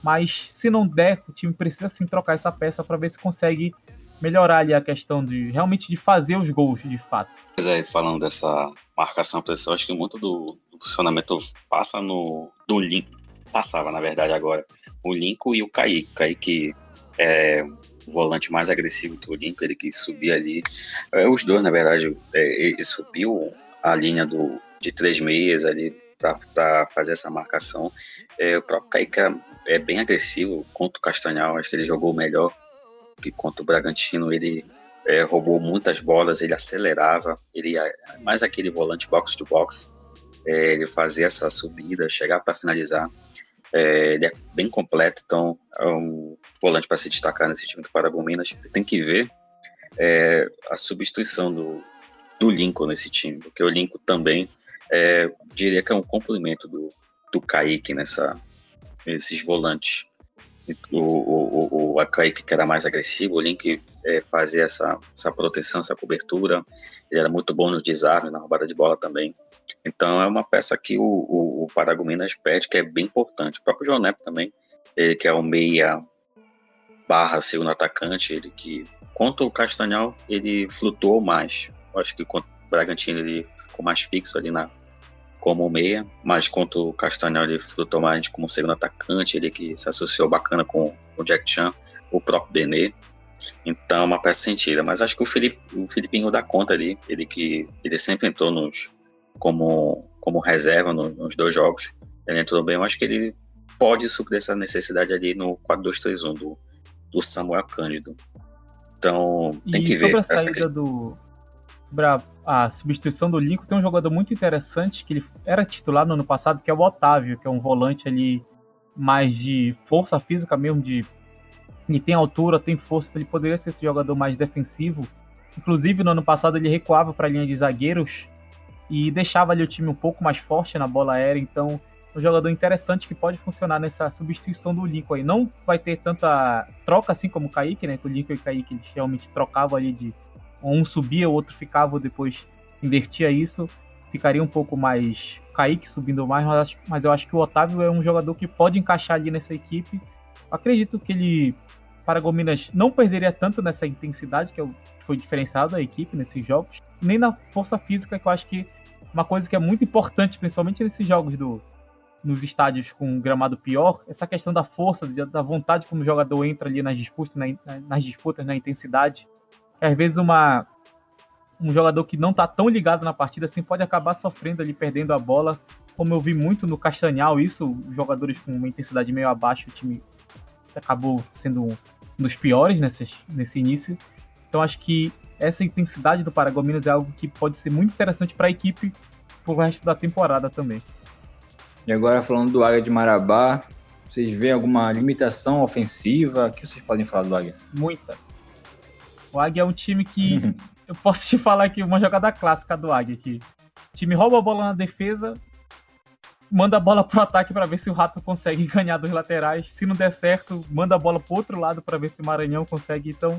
mas se não der, o time precisa sim trocar essa peça para ver se consegue melhorar ali a questão de realmente de fazer os gols de fato. Pois é, falando dessa marcação pressão, acho que muito do, do funcionamento passa no do Link, passava na verdade agora, o Lincoln e o Kaique. O Kaique é volante mais agressivo que o Lincoln, ele que subia ali. É, os dois, na verdade, é, ele subiu a linha do, de três meias ali para fazer essa marcação. É, o próprio Kaique é, é bem agressivo contra o Castanhal, acho que ele jogou melhor que contra o Bragantino. Ele é, roubou muitas bolas, ele acelerava, ele mais aquele volante box to box. É, ele fazia essa subida, chegar para finalizar. É, ele é bem completo, então é um volante para se destacar nesse time do Paragominas. Tem que ver é, a substituição do, do Lincoln nesse time, porque o Lincoln também é, diria que é um complemento do, do Kaique nessa, nesses volantes. O, o, o, o Kaique que era mais agressivo, o Link é, fazia essa, essa proteção, essa cobertura. Ele era muito bom no desarme, na roubada de bola também. Então é uma peça que o, o, o Paragominas pede, que é bem importante. O próprio João Neto também, ele que é o meia barra segundo atacante, ele que contra o Castanhal ele flutuou mais. Eu acho que contra o Bragantino ele ficou mais fixo ali na como meia, mas contra o Castanhal ele flutuou mais como segundo atacante, ele que se associou bacana com o Jack Chan, o próprio Benê. Então, é uma peça sentida. Mas acho que o, Felipe, o Filipinho dá conta ali. Ele que ele sempre entrou nos, como, como reserva no, nos dois jogos. Ele entrou bem, eu acho que ele pode suprir essa necessidade ali no 4-2-3-1 do, do Samuel Cândido. Então, tem e que ver. sobre a saída que... do. a substituição do Lincoln, tem um jogador muito interessante que ele era titular no ano passado, que é o Otávio, que é um volante ali mais de força física mesmo, de ele tem altura, tem força, ele poderia ser esse jogador mais defensivo. Inclusive, no ano passado ele recuava para a linha de zagueiros e deixava ali o time um pouco mais forte na bola aérea, então um jogador interessante que pode funcionar nessa substituição do Lincoln aí. Não vai ter tanta troca assim como o Kaique, né? Que o Lincoln e o Kaique eles realmente trocavam ali de um subia, o outro ficava, depois invertia isso. Ficaria um pouco mais Kaique subindo mais, mas, mas eu acho que o Otávio é um jogador que pode encaixar ali nessa equipe. Acredito que ele, para Gominas, não perderia tanto nessa intensidade, que é foi diferenciado da equipe nesses jogos, nem na força física, que eu acho que uma coisa que é muito importante, principalmente nesses jogos do, nos estádios com um gramado pior, essa questão da força, da vontade como o jogador entra ali nas disputas, na, nas disputas, na intensidade. Às vezes uma um jogador que não está tão ligado na partida assim pode acabar sofrendo ali, perdendo a bola, como eu vi muito no Castanhal, isso, jogadores com uma intensidade meio abaixo, o time acabou sendo um dos piores nesse, nesse início. Então acho que essa intensidade do Paragominas é algo que pode ser muito interessante para a equipe pro resto da temporada também. E agora falando do Águia de Marabá, vocês veem alguma limitação ofensiva? O que vocês podem falar do Águia? Muita. O Águia é um time que eu posso te falar aqui uma jogada clássica do Águia aqui. O time rouba a bola na defesa, manda a bola pro ataque para ver se o Rato consegue ganhar dos laterais. Se não der certo, manda a bola pro outro lado para ver se o Maranhão consegue. Então,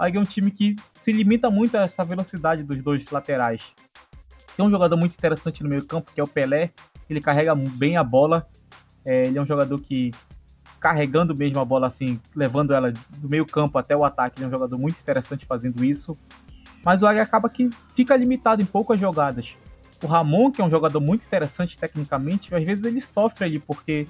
aí é um time que se limita muito a essa velocidade dos dois laterais. Tem um jogador muito interessante no meio campo, que é o Pelé. Ele carrega bem a bola. É, ele é um jogador que, carregando mesmo a bola assim, levando ela do meio campo até o ataque, ele é um jogador muito interessante fazendo isso. Mas o Águia acaba que fica limitado em poucas jogadas. O Ramon, que é um jogador muito interessante tecnicamente, às vezes ele sofre ali, porque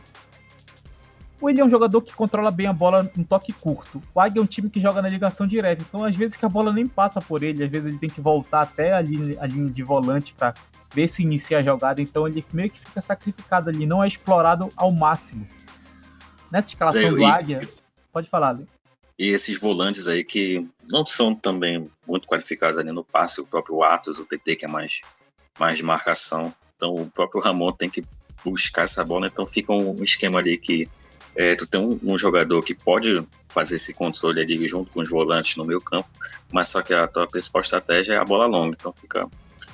ele é um jogador que controla bem a bola em toque curto. O Águia é um time que joga na ligação direta, então às vezes que a bola nem passa por ele, às vezes ele tem que voltar até a linha, a linha de volante para ver se inicia a jogada, então ele meio que fica sacrificado ali, não é explorado ao máximo. Nessa escalação Eu, do Águia, pode falar, Lê. E esses volantes aí que não são também muito qualificados ali no passe, o próprio Atos, o TT, que é mais, mais de marcação. Então o próprio Ramon tem que buscar essa bola, então fica um esquema ali que é, tu tem um, um, jogador que pode fazer esse controle ali junto com os volantes no meio campo, mas só que a tua principal estratégia é a bola longa, então fica,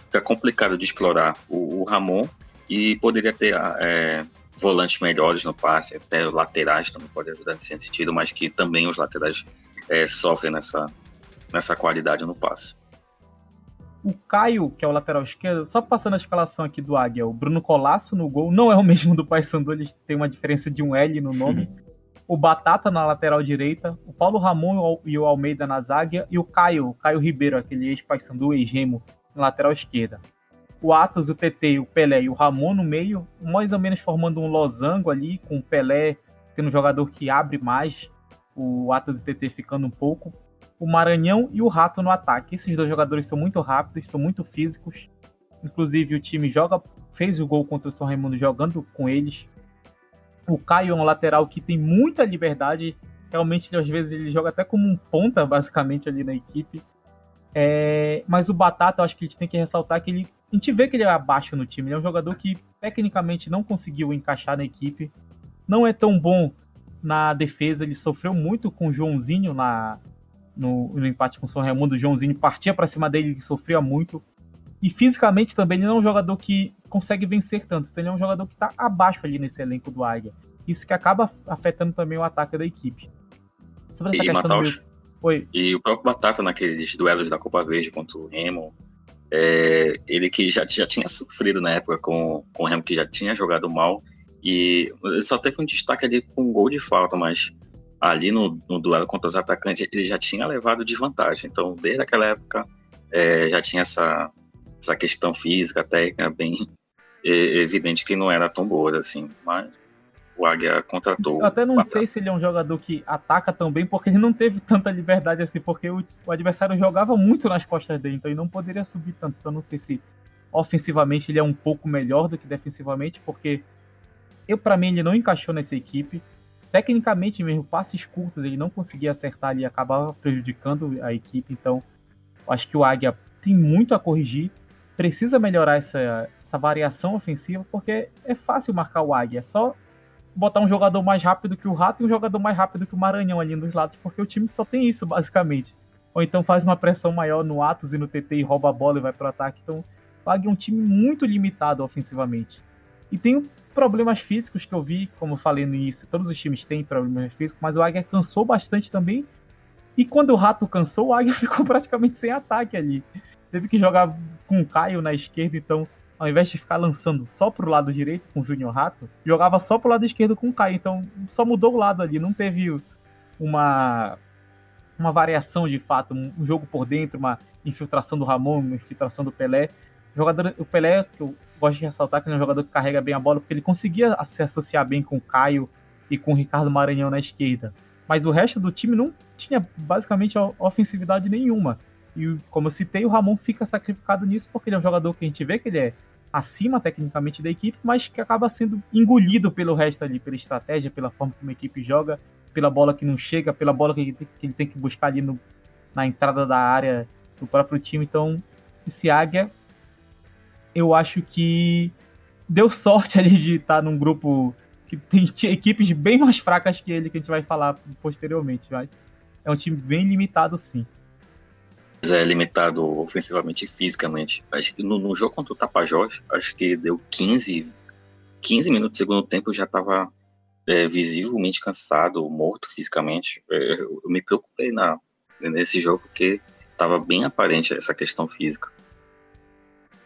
fica complicado de explorar o, o Ramon e poderia ter é, volantes melhores no passe, até laterais também pode ajudar nesse sentido, mas que também os laterais é, sofrem nessa, nessa qualidade no passe. O Caio, que é o lateral esquerdo, só passando a escalação aqui do Águia, o Bruno Colasso no gol, não é o mesmo do Paysandu, ele tem uma diferença de um L no nome. o Batata na lateral direita, o Paulo Ramon e o Almeida na zaga e o Caio, o Caio Ribeiro, aquele ex-Paysandu, ex-Remo, na lateral esquerda. O Atos, o TT, o Pelé e o Ramon no meio, mais ou menos formando um losango ali, com o Pelé sendo um jogador que abre mais, o Atos e o TT ficando um pouco o Maranhão e o Rato no ataque. Esses dois jogadores são muito rápidos, são muito físicos. Inclusive o time joga, fez o gol contra o São Raimundo jogando com eles. O Caio é um lateral que tem muita liberdade. Realmente, às vezes, ele joga até como um ponta, basicamente, ali na equipe. É... mas o Batata, eu acho que a gente tem que ressaltar que ele. A gente vê que ele é abaixo no time. Ele é um jogador que tecnicamente não conseguiu encaixar na equipe. Não é tão bom na defesa. Ele sofreu muito com o Joãozinho na, no, no empate com o São Raimundo, o Joãozinho partia para cima dele, que sofria muito. E fisicamente também ele não é um jogador que consegue vencer tanto, então ele é um jogador que está abaixo ali nesse elenco do Águia. Isso que acaba afetando também o ataque da equipe. Sobre essa e questão do... Oi. E o próprio Batata naqueles duelos da Copa Verde contra o Remo, é, ele que já, já tinha sofrido na época com, com o Remo, que já tinha jogado mal, e só teve um destaque ali com um gol de falta, mas ali no, no, duelo contra os atacantes, ele já tinha levado desvantagem. Então, desde aquela época, é, já tinha essa, essa questão física, técnica, bem evidente que não era tão boa assim. Mas o Águia contratou. Eu até não sei se ele é um jogador que ataca tão bem, porque ele não teve tanta liberdade assim, porque o, o adversário jogava muito nas costas dele, então ele não poderia subir tanto. Então, não sei se ofensivamente ele é um pouco melhor do que defensivamente, porque eu para mim ele não encaixou nessa equipe tecnicamente mesmo, passes curtos, ele não conseguia acertar ali, acabava prejudicando a equipe. Então, acho que o Águia tem muito a corrigir, precisa melhorar essa, essa variação ofensiva, porque é fácil marcar o Águia, é só botar um jogador mais rápido que o Rato e um jogador mais rápido que o Maranhão ali nos lados, porque o time só tem isso, basicamente. Ou então faz uma pressão maior no Atos e no TT e rouba a bola e vai pro ataque. Então, o Águia é um time muito limitado ofensivamente. E tem problemas físicos que eu vi, como eu falei no início, todos os times têm problemas físicos, mas o Águia cansou bastante também. E quando o Rato cansou, o Águia ficou praticamente sem ataque ali. Teve que jogar com o Caio na esquerda, então, ao invés de ficar lançando só pro lado direito com o Júnior Rato, jogava só pro lado esquerdo com o Caio. Então, só mudou o lado ali, não teve uma uma variação de fato, um jogo por dentro, uma infiltração do Ramon, uma infiltração do Pelé. O jogador, o Pelé, que eu gosto de ressaltar que ele é um jogador que carrega bem a bola, porque ele conseguia se associar bem com o Caio e com o Ricardo Maranhão na esquerda. Mas o resto do time não tinha basicamente ofensividade nenhuma. E como eu citei, o Ramon fica sacrificado nisso porque ele é um jogador que a gente vê que ele é acima tecnicamente da equipe, mas que acaba sendo engolido pelo resto ali, pela estratégia, pela forma como a equipe joga, pela bola que não chega, pela bola que ele tem que, buscar ali no, na entrada da área do próprio time. Então, esse Águia eu acho que deu sorte ali de estar num grupo que tem equipes bem mais fracas que ele, que a gente vai falar posteriormente. Mas é um time bem limitado, sim. É limitado ofensivamente e fisicamente. Acho que no, no jogo contra o Tapajós, acho que deu 15 15 minutos do segundo tempo eu já estava é, visivelmente cansado, morto fisicamente. É, eu me preocupei na, nesse jogo porque estava bem aparente essa questão física.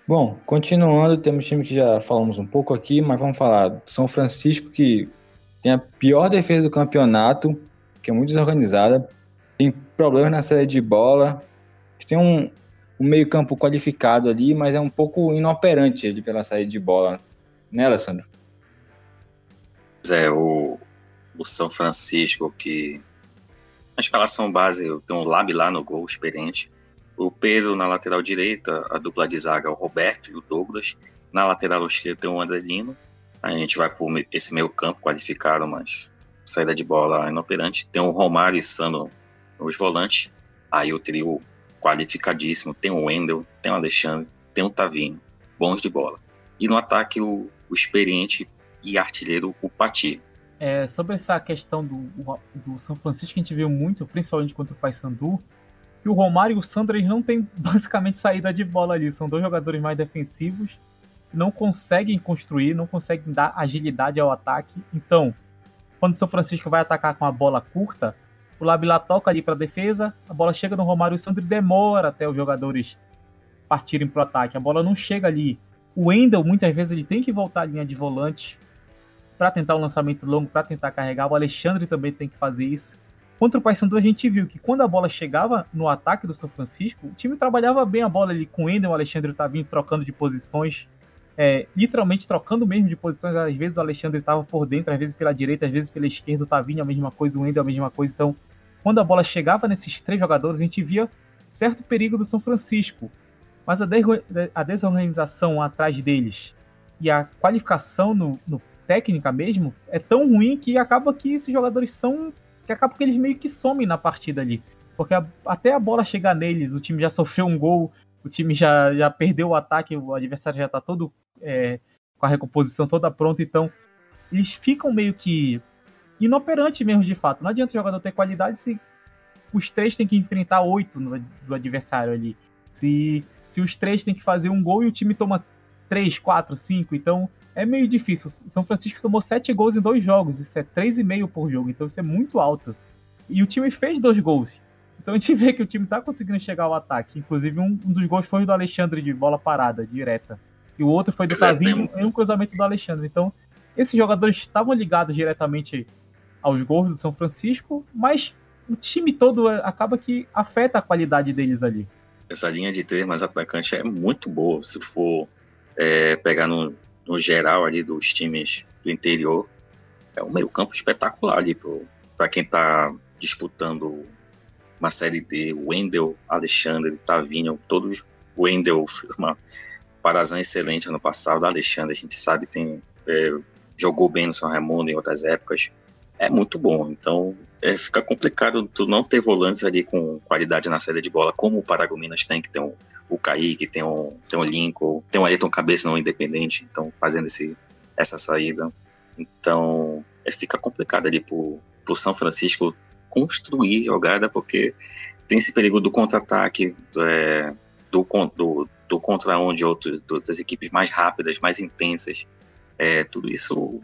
Bom, continuando, temos time que já falamos um pouco aqui, mas vamos falar São Francisco que tem a pior defesa do campeonato, que é muito desorganizada, tem problemas na saída de bola, tem um, um meio-campo qualificado ali, mas é um pouco inoperante ele pela saída de bola, né, Alessandro? É, o, o São Francisco que na escalação base tem um Lab lá no gol, experiente. O Pedro na lateral direita, a dupla de zaga, o Roberto e o Douglas. Na lateral esquerda tem o Andelino. A gente vai por esse meio campo qualificado, mas saída de bola inoperante. Tem o Romário e Sano nos volantes. Aí o trio qualificadíssimo. Tem o Wendel, tem o Alexandre, tem o Tavinho, bons de bola. E no ataque, o, o experiente e artilheiro, o Pati. É, sobre essa questão do, do São Francisco, a gente viu muito, principalmente contra o Paysandu, que o Romário e o Sandro eles não têm basicamente saída de bola ali. São dois jogadores mais defensivos, não conseguem construir, não conseguem dar agilidade ao ataque. Então, quando o São Francisco vai atacar com a bola curta, o Labila toca ali para defesa, a bola chega no Romário e o Sandro demora até os jogadores partirem para o ataque. A bola não chega ali. O Wendel, muitas vezes, ele tem que voltar à linha de volante para tentar um lançamento longo, para tentar carregar. O Alexandre também tem que fazer isso. Contra o Paysandu, a gente viu que quando a bola chegava no ataque do São Francisco, o time trabalhava bem a bola ali com o Wendel, o Alexandre estava trocando de posições, é, literalmente trocando mesmo de posições. Às vezes o Alexandre estava por dentro, às vezes pela direita, às vezes pela esquerda, o Tavinho a mesma coisa, o Wendel a mesma coisa. Então, quando a bola chegava nesses três jogadores, a gente via certo perigo do São Francisco. Mas a, a desorganização atrás deles e a qualificação no, no, técnica mesmo é tão ruim que acaba que esses jogadores são. Que acaba que eles meio que somem na partida ali. Porque a, até a bola chegar neles, o time já sofreu um gol, o time já, já perdeu o ataque, o adversário já tá todo é, com a recomposição toda pronta, então eles ficam meio que inoperante mesmo, de fato. Não adianta o jogador ter qualidade se os três têm que enfrentar oito no, do adversário ali. Se, se os três têm que fazer um gol e o time toma três, quatro, cinco, então é meio difícil. O São Francisco tomou sete gols em dois jogos, isso é três e meio por jogo, então isso é muito alto. E o time fez dois gols. Então a gente vê que o time tá conseguindo chegar ao ataque. Inclusive, um, um dos gols foi do Alexandre de bola parada, direta. E o outro foi do Tavinho em um cruzamento do Alexandre. Então, esses jogadores estavam ligados diretamente aos gols do São Francisco, mas o time todo acaba que afeta a qualidade deles ali. Essa linha de três mais atacante é muito boa. Se for é, pegar no, no geral ali dos times do interior, é um meio campo espetacular ali para quem está disputando uma série D. Wendel, Alexandre, Tavinho, todos. Wendel uma parazão excelente ano passado. Alexandre, a gente sabe, tem é, jogou bem no São Raimundo em outras épocas é muito bom. Então é, fica complicado tu não ter volantes ali com qualidade na saída de bola, como o Paragominas tem, que tem um, o Kaique, tem um, tem um Lincoln, tem um Ayrton Cabeça não independente, então fazendo esse, essa saída. Então é, fica complicado ali pro, pro São Francisco construir jogada, porque tem esse perigo do contra-ataque, é, do, do, do contra de outros, das equipes mais rápidas, mais intensas. É, tudo isso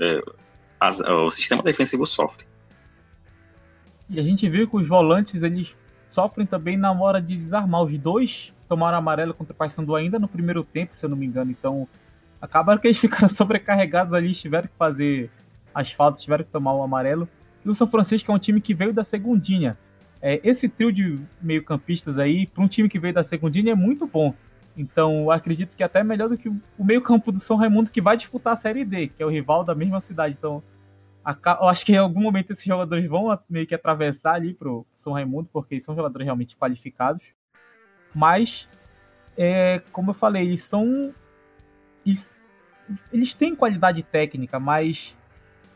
é, as, o sistema defensivo sofre. E a gente viu que os volantes eles sofrem também na hora de desarmar. Os dois tomaram amarelo contra o Paysandu ainda no primeiro tempo, se eu não me engano. Então, acabaram que eles ficaram sobrecarregados ali, tiveram que fazer as faltas, tiveram que tomar o amarelo. E o São Francisco é um time que veio da segundinha. É, esse trio de meio-campistas aí, para um time que veio da segundinha, é muito bom. Então, acredito que até melhor do que o meio-campo do São Raimundo que vai disputar a Série D, que é o rival da mesma cidade. Então, eu acho que em algum momento esses jogadores vão meio que atravessar ali pro São Raimundo, porque são jogadores realmente qualificados. Mas, é, como eu falei, eles são. Eles, eles têm qualidade técnica, mas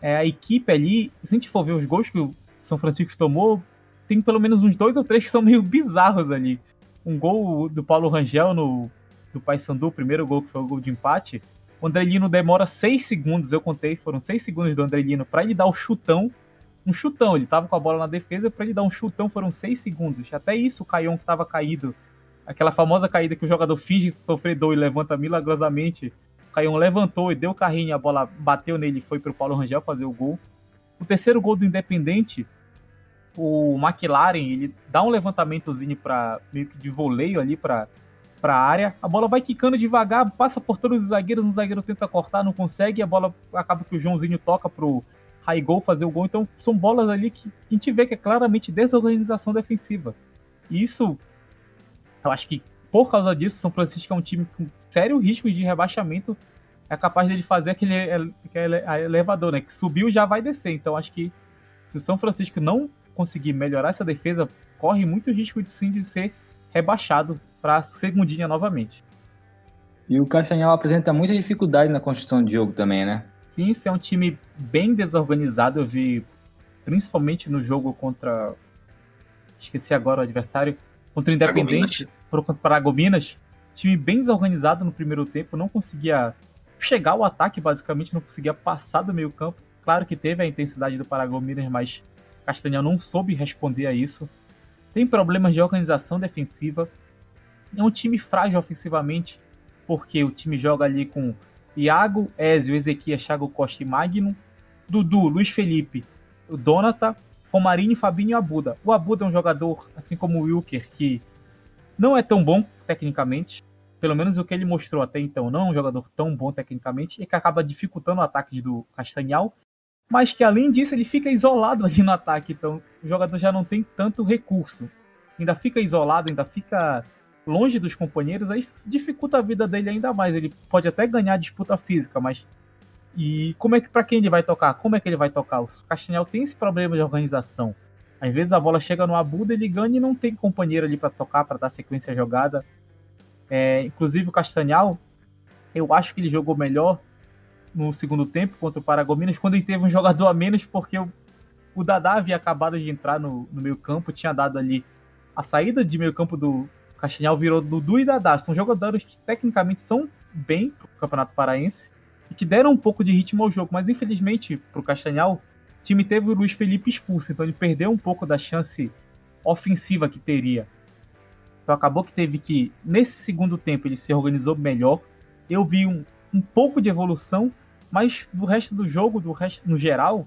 é, a equipe ali, se a gente for ver os gols que o São Francisco tomou, tem pelo menos uns dois ou três que são meio bizarros ali um gol do Paulo Rangel no do Paysandu, o primeiro gol que foi o gol de empate, o Andrelino demora seis segundos, eu contei, foram seis segundos do Andrelino para ele dar o chutão, um chutão, ele tava com a bola na defesa, para ele dar um chutão foram seis segundos. Até isso o Caion que tava caído, aquela famosa caída que o jogador finge sofrer dor e levanta milagrosamente, Caion levantou e deu carrinho, a bola bateu nele e foi pro Paulo Rangel fazer o gol. O terceiro gol do Independente, o McLaren, ele dá um levantamentozinho para meio que de voleio ali para para área, a bola vai quicando devagar, passa por todos os zagueiros, um zagueiro tenta cortar, não consegue, a bola acaba que o Joãozinho toca pro goal fazer o gol. Então são bolas ali que a gente vê que é claramente desorganização defensiva. E isso, eu acho que por causa disso, São Francisco é um time com sério risco de rebaixamento. É capaz dele fazer aquele, aquele elevador, né? Que subiu já vai descer. Então acho que se o São Francisco não conseguir melhorar essa defesa, corre muito risco de sim de ser rebaixado para segundinha novamente. E o Castanhal apresenta muita dificuldade na construção de jogo também, né? Sim, isso é um time bem desorganizado. Eu vi principalmente no jogo contra. Esqueci agora o adversário. Contra o Independente, contra Paragominas. Time bem desorganizado no primeiro tempo, não conseguia chegar ao ataque, basicamente, não conseguia passar do meio campo. Claro que teve a intensidade do Paragominas, mas Castanhal não soube responder a isso. Tem problemas de organização defensiva. É um time frágil ofensivamente, porque o time joga ali com Iago, Ezio, Ezequias, Thiago Costa e Magno. Dudu, Luiz Felipe, Donata, Romarinho, Fabinho e Abuda. O Abuda é um jogador, assim como o Wilker, que não é tão bom tecnicamente. Pelo menos o que ele mostrou até então, não é um jogador tão bom tecnicamente e que acaba dificultando o ataque do Castanhal. Mas que além disso ele fica isolado ali no ataque, então o jogador já não tem tanto recurso. Ainda fica isolado, ainda fica longe dos companheiros, aí dificulta a vida dele ainda mais. Ele pode até ganhar a disputa física, mas e como é que para quem ele vai tocar? Como é que ele vai tocar? O Castanhal tem esse problema de organização. Às vezes a bola chega no Abuda, ele ganha e não tem companheiro ali para tocar, para dar sequência à jogada. É, inclusive o Castanhal, eu acho que ele jogou melhor no segundo tempo contra o Paragominas, quando ele teve um jogador a menos, porque o, o Dadá havia acabado de entrar no, no meio campo, tinha dado ali a saída de meio campo do Castanhal, virou Dudu e Dadá. São jogadores que tecnicamente são bem pro Campeonato Paraense e que deram um pouco de ritmo ao jogo, mas infelizmente pro Castanhal, o time teve o Luiz Felipe expulso, então ele perdeu um pouco da chance ofensiva que teria. Então acabou que teve que, nesse segundo tempo, ele se organizou melhor. Eu vi um, um pouco de evolução, mas do resto do jogo, do resto no geral,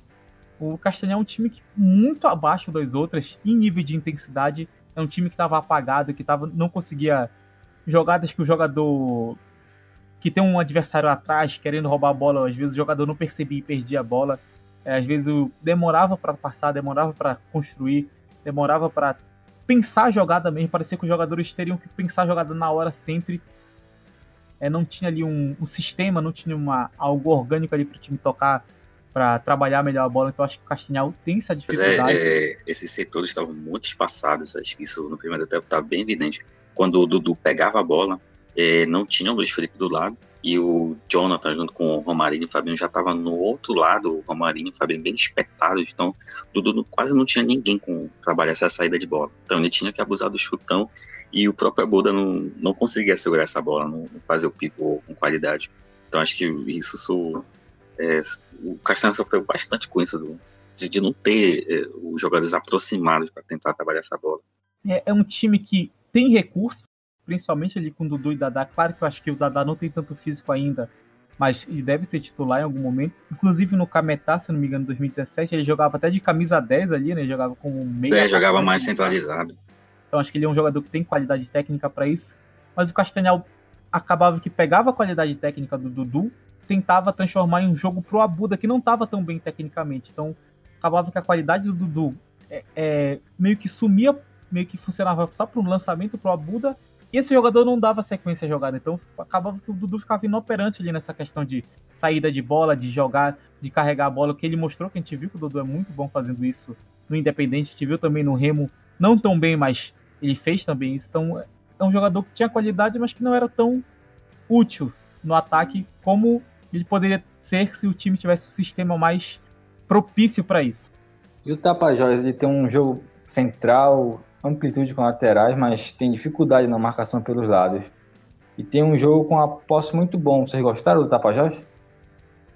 o Castanhal é um time que, muito abaixo das outras, em nível de intensidade. É um time que estava apagado, que tava, não conseguia jogadas que o jogador que tem um adversário atrás querendo roubar a bola, às vezes o jogador não percebia e perdia a bola. É, às vezes demorava para passar, demorava para construir, demorava para pensar a jogada mesmo. Parecia que os jogadores teriam que pensar a jogada na hora sempre é, não tinha ali um, um, sistema, não tinha uma, algo orgânico ali para o time tocar, para trabalhar melhor a bola. Então acho que o Castanhal tem essa é, dificuldade. É, é, esses setores estavam muito espaçados, acho que isso no primeiro tempo estava bem evidente. Quando o Dudu pegava a bola, é, não tinha o Luiz Felipe do lado, e o Jonathan, junto com o Romarinho e o Fabinho, já estava no outro lado, o Romarinho e o Fabinho bem espetados, então Dudu quase não tinha ninguém com trabalhar essa saída de bola. Então ele tinha que abusar do chutão e o próprio Abuda não, não conseguia segurar essa bola, não, não fazer o pico com qualidade. Então acho que isso é, o Castanho sofreu bastante com isso do, de não ter é, os jogadores aproximados para tentar trabalhar essa bola. É, é, um time que tem recurso, principalmente ali com o Dudu e Dadá. Claro que eu acho que o Dadá não tem tanto físico ainda, mas ele deve ser titular em algum momento. Inclusive no Cametá, se não me engano, em 2017, ele jogava até de camisa 10 ali, né? Ele jogava como meio. É, jogava mais centralizado. Então acho que ele é um jogador que tem qualidade técnica para isso. Mas o Castanhal acabava que pegava a qualidade técnica do Dudu, tentava transformar em um jogo pro Abuda que não estava tão bem tecnicamente. Então acabava que a qualidade do Dudu é, é, meio que sumia, meio que funcionava só para um lançamento pro Abuda. E esse jogador não dava sequência à jogada. Então acabava que o Dudu ficava inoperante ali nessa questão de saída de bola, de jogar, de carregar a bola, que ele mostrou que a gente viu que o Dudu é muito bom fazendo isso no Independente, a gente viu também no Remo, não tão bem, mas ele fez também isso. Então, é um jogador que tinha qualidade, mas que não era tão útil no ataque como ele poderia ser se o time tivesse um sistema mais propício para isso. E o Tapajós, ele tem um jogo central, amplitude com laterais, mas tem dificuldade na marcação pelos lados. E tem um jogo com a posse muito bom. Vocês gostaram do Tapajós?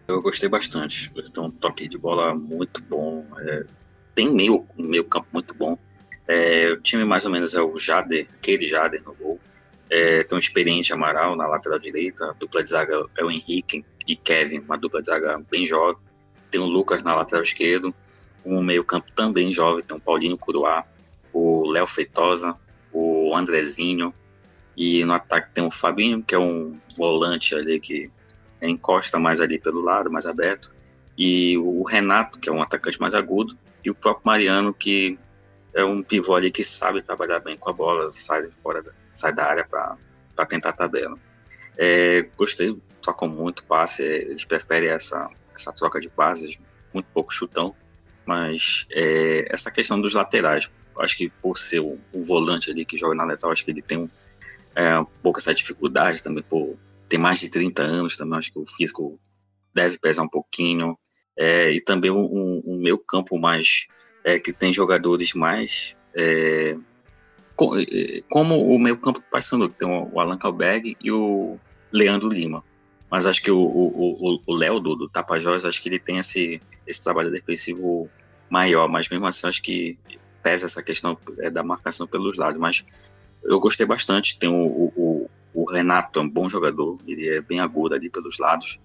Eu gostei bastante. Tem um toque de bola muito bom. É, tem meio, meio campo muito bom. É, o time mais ou menos é o Jader, aquele Jader no gol. É, tem um experiente Amaral na lateral direita, a dupla de zaga é o Henrique e Kevin, uma dupla de zaga bem jovem. Tem o Lucas na lateral esquerdo, um meio-campo também jovem, tem o Paulinho Curuá, o Léo Feitosa, o Andrezinho, e no ataque tem o Fabinho, que é um volante ali que encosta mais ali pelo lado, mais aberto, e o Renato, que é um atacante mais agudo, e o próprio Mariano, que é um pivô ali que sabe trabalhar bem com a bola, sai fora da, sai da área para tentar a tabela. É, gostei, tocam muito passe, eles preferem essa, essa troca de passes, muito pouco chutão, mas é, essa questão dos laterais, acho que por ser o, o, volante ali que joga na letal, acho que ele tem um, é, um pouco essa dificuldade também, por ter mais de 30 anos também, acho que o físico deve pesar um pouquinho, é, e também um meio campo mais, é, que tem jogadores mais é, como o meio campo passando, que tem o Alan Kalberg e o Leandro Lima. Mas acho que o Léo do, do Tapajós, acho que ele tem esse, esse trabalho defensivo maior, mas mesmo assim acho que pesa essa questão é, da marcação pelos lados. Mas eu gostei bastante, tem o, o, o Renato, é um bom jogador, ele é bem agudo ali pelos lados.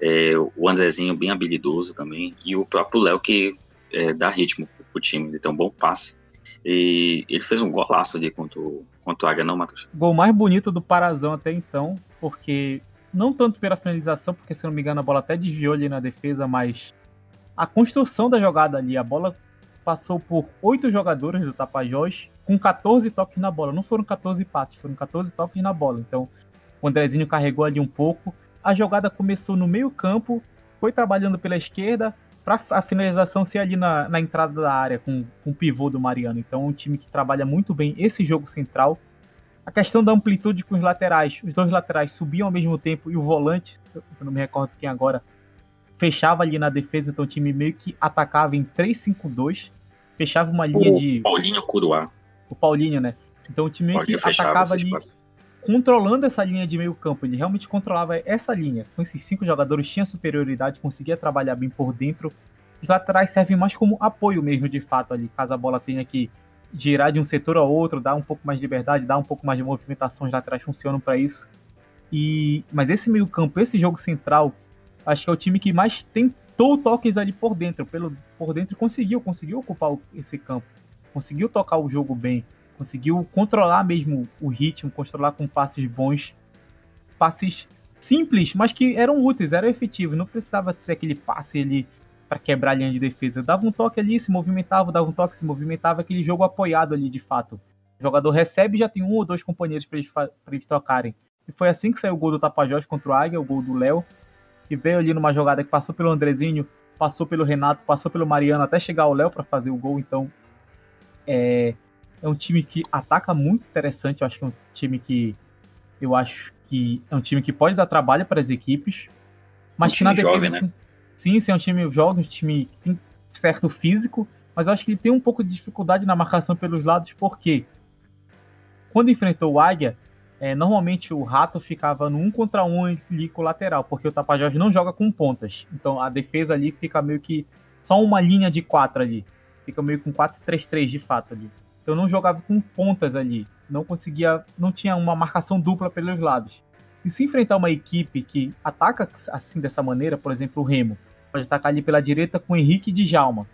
É, o Andrezinho bem habilidoso também, e o próprio Léo que é, dá ritmo pro time, ele tem um bom passe. E ele fez um golaço ali contra o, contra o Águia, não, Matheus? Gol mais bonito do Parazão até então, porque não tanto pela finalização, porque se não me engano a bola até desviou ali na defesa, mas a construção da jogada ali, a bola passou por oito jogadores do Tapajós com 14 toques na bola. Não foram 14 passes, foram 14 toques na bola. Então o Andrezinho carregou ali um pouco. A jogada começou no meio campo, foi trabalhando pela esquerda, para a finalização ser ali na, na entrada da área com, com o pivô do Mariano. Então, é um time que trabalha muito bem esse jogo central. A questão da amplitude com os laterais, os dois laterais subiam ao mesmo tempo e o volante, eu não me recordo quem agora, fechava ali na defesa, então o time meio que atacava em 3-5-2, fechava uma linha o de. Paulinho Curuá. O Paulinho, né? Então o time meio que atacava ali. Espaço controlando essa linha de meio campo. Ele realmente controlava essa linha. Com esses cinco jogadores, tinha superioridade, conseguia trabalhar bem por dentro. Os laterais servem mais como apoio mesmo, de fato, ali, caso a bola tenha que girar de um setor ao outro, dar um pouco mais de liberdade, dar um pouco mais de movimentação, os laterais funcionam para isso. E mas esse meio campo, esse jogo central, acho que é o time que mais tentou toques ali por dentro, pelo por dentro conseguiu, conseguiu ocupar esse campo, conseguiu tocar o jogo bem conseguiu controlar mesmo o ritmo, controlar com passes bons, passes simples, mas que eram úteis, eram efetivos, não precisava ser aquele passe ali para quebrar a linha de defesa. Dava um toque ali, se movimentava, dava um toque, se movimentava, aquele jogo apoiado ali de fato. O jogador recebe já tem um ou dois companheiros para eles, eles trocarem. E foi assim que saiu o gol do Tapajós contra o Águia, o gol do Léo, que veio ali numa jogada que passou pelo Andrezinho, passou pelo Renato, passou pelo Mariano até chegar ao Léo para fazer o gol. Então, é, é um time que ataca muito interessante. Eu acho que é um time que. Eu acho que é um time que pode dar trabalho para as equipes. Mas um na defesa. Jovem, né? Sim, sim, é um time jovem, um time que tem certo físico. Mas eu acho que ele tem um pouco de dificuldade na marcação pelos lados, porque quando enfrentou o Águia, é, normalmente o Rato ficava no um contra um ali com o lateral, porque o Tapajós não joga com pontas. Então a defesa ali fica meio que só uma linha de quatro ali. Fica meio com 4-3-3 de fato ali. Eu não jogava com pontas ali, não conseguia, não tinha uma marcação dupla pelos lados. E se enfrentar uma equipe que ataca assim dessa maneira, por exemplo, o Remo, pode atacar ali pela direita com Henrique e Djalma.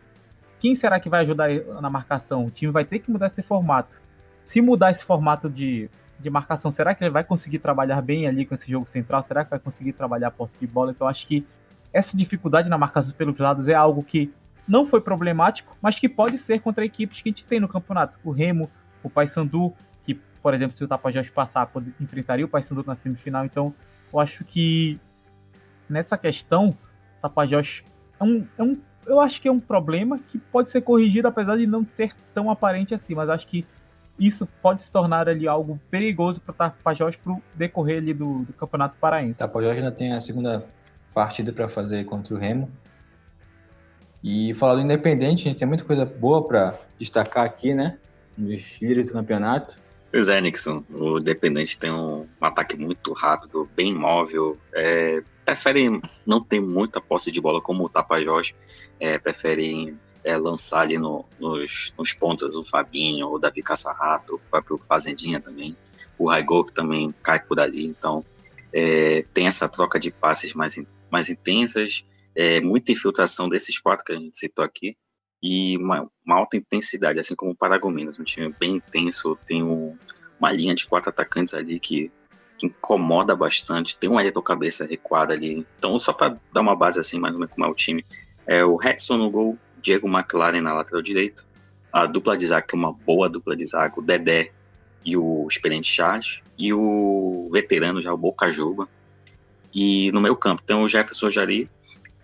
Quem será que vai ajudar na marcação? O time vai ter que mudar esse formato. Se mudar esse formato de, de marcação, será que ele vai conseguir trabalhar bem ali com esse jogo central? Será que vai conseguir trabalhar a posse de bola? Então acho que essa dificuldade na marcação pelos lados é algo que não foi problemático, mas que pode ser contra equipes que a gente tem no campeonato. O Remo, o Paysandu, que, por exemplo, se o Tapajós passar, pode, enfrentaria o Paysandu na semifinal. Então, eu acho que nessa questão, o Tapajós é um, é um, eu acho que é um problema que pode ser corrigido, apesar de não ser tão aparente assim, mas acho que isso pode se tornar ali algo perigoso para o Tapajós para o decorrer ali do, do Campeonato Paraense. O Tapajós ainda tem a segunda partida para fazer contra o Remo, e falar do Independente, a gente tem muita coisa boa para destacar aqui, né? No desfile do campeonato. Pois é, Nixon. O Independente tem um, ataque muito rápido, bem móvel. É, preferem não ter muita posse de bola como o Tapajós. É, preferem é, lançar ali no, nos, nos pontos o Fabinho, o Davi Caçarrato, o próprio Fazendinha também. o Raigol que também cai por ali. Então, é, tem essa troca de passes mais, mais intensas, é, muita infiltração desses quatro que a gente citou aqui, e uma, uma alta intensidade, assim como o Paragominas, um time bem intenso, tem um, uma linha de quatro atacantes ali que, incomoda bastante, tem um cabeça recuada ali. Então, só para dar uma base assim, mais ou menos como é o time, é o Redson no gol, Diego McLaren na lateral direita, a dupla de zaga, que é uma boa dupla de zaga, o Dedé e o experiente Charles, e o veterano já, o Boca Juba. E no meio campo tem o Jefferson Jari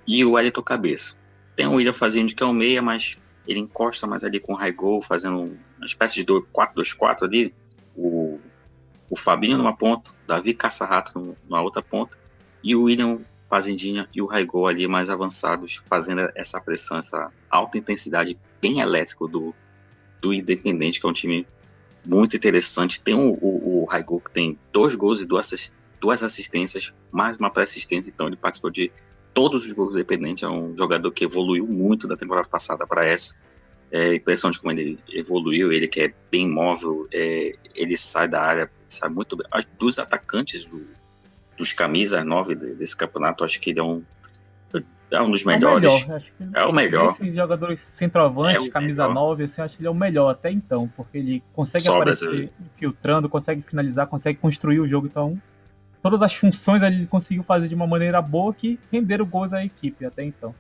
e o Elton Cabeça. Tem o William Fazende, que é o meia, mas ele encosta mais ali com o Raigol, fazendo uma espécie de 4-2-4 ali. O, o Fabinho numa ponta, Davi Caça-Rato numa outra ponta, e o William Fazendinha e o Raigol ali mais avançados, fazendo essa pressão, essa alta intensidade bem elétrico do, do Independente, que é um time muito interessante. Tem o, o, o Raigol que tem dois gols e duas, duas assistências, mais uma pré-assistência, então ele participou de todos os gols do Independente. É um jogador que evoluiu muito da temporada passada para essa. É impressionante como ele evoluiu, ele que é bem móvel, é, ele sai da área, sai muito bem. Dos atacantes do, dos camisas 9 desse campeonato, acho que ele é um, é um dos melhores. É o melhor. É o melhor. Esses jogadores centroavante, é camisa melhor. 9, assim, acho que ele é o melhor até então, porque ele consegue Sobra aparecer filtrando, consegue finalizar, consegue construir o jogo. Então, todas as funções ele conseguiu fazer de uma maneira boa que renderam gols à equipe até então.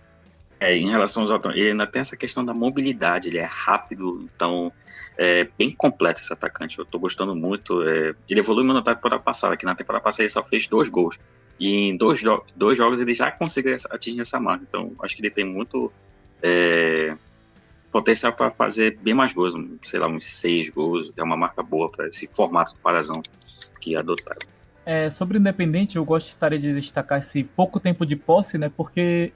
É, em relação aos autores, ele ainda tem essa questão da mobilidade, ele é rápido, então é bem completo esse atacante. Eu tô gostando muito. É, ele evoluiu na temporada passada, que na temporada passada ele só fez dois gols. E em dois, dois jogos ele já conseguiu atingir essa marca. Então acho que ele tem muito é, potencial para fazer bem mais gols, sei lá, uns seis gols, que é uma marca boa para esse formato do Parazão que adotaram. É, sobre o Independente, eu gostaria de destacar esse pouco tempo de posse, né? Porque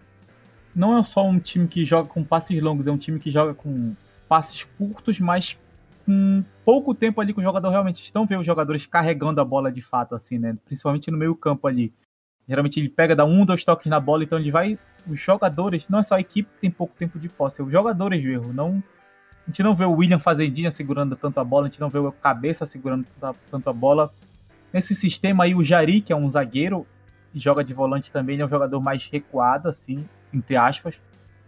não é só um time que joga com passes longos, é um time que joga com passes curtos, mas com pouco tempo ali que o jogador realmente estão vendo os jogadores carregando a bola de fato, assim, né? Principalmente no meio campo ali. Geralmente ele pega, dá um, dois toques na bola, então ele vai. Os jogadores, não é só a equipe que tem pouco tempo de posse, é os jogadores mesmo. Não, a gente não vê o William Fazendinha segurando tanto a bola, a gente não vê o Cabeça segurando tanto a bola. Nesse sistema aí, o Jari, que é um zagueiro, joga de volante também, ele é um jogador mais recuado, assim, entre aspas.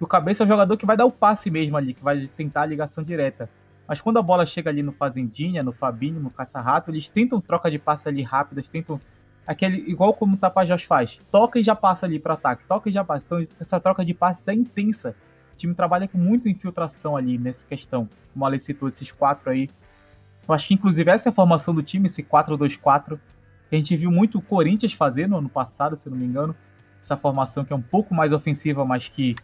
E o cabeça é o jogador que vai dar o passe mesmo ali, que vai tentar a ligação direta. Mas quando a bola chega ali no Fazendinha, no Fabinho, no Caça-Rato, eles tentam troca de passe ali rápidas, tentam aquele igual como o Tapajós faz. Toca e já passa ali para ataque, toca e já passa. Então essa troca de passes é intensa. O time trabalha com muita infiltração ali nessa questão. Como a Ale citou, esses quatro aí. Eu acho que inclusive essa é a formação do time, esse 4-2-4, que a gente viu muito o Corinthians fazer no ano passado, se não me engano essa formação que é um pouco mais ofensiva, mas que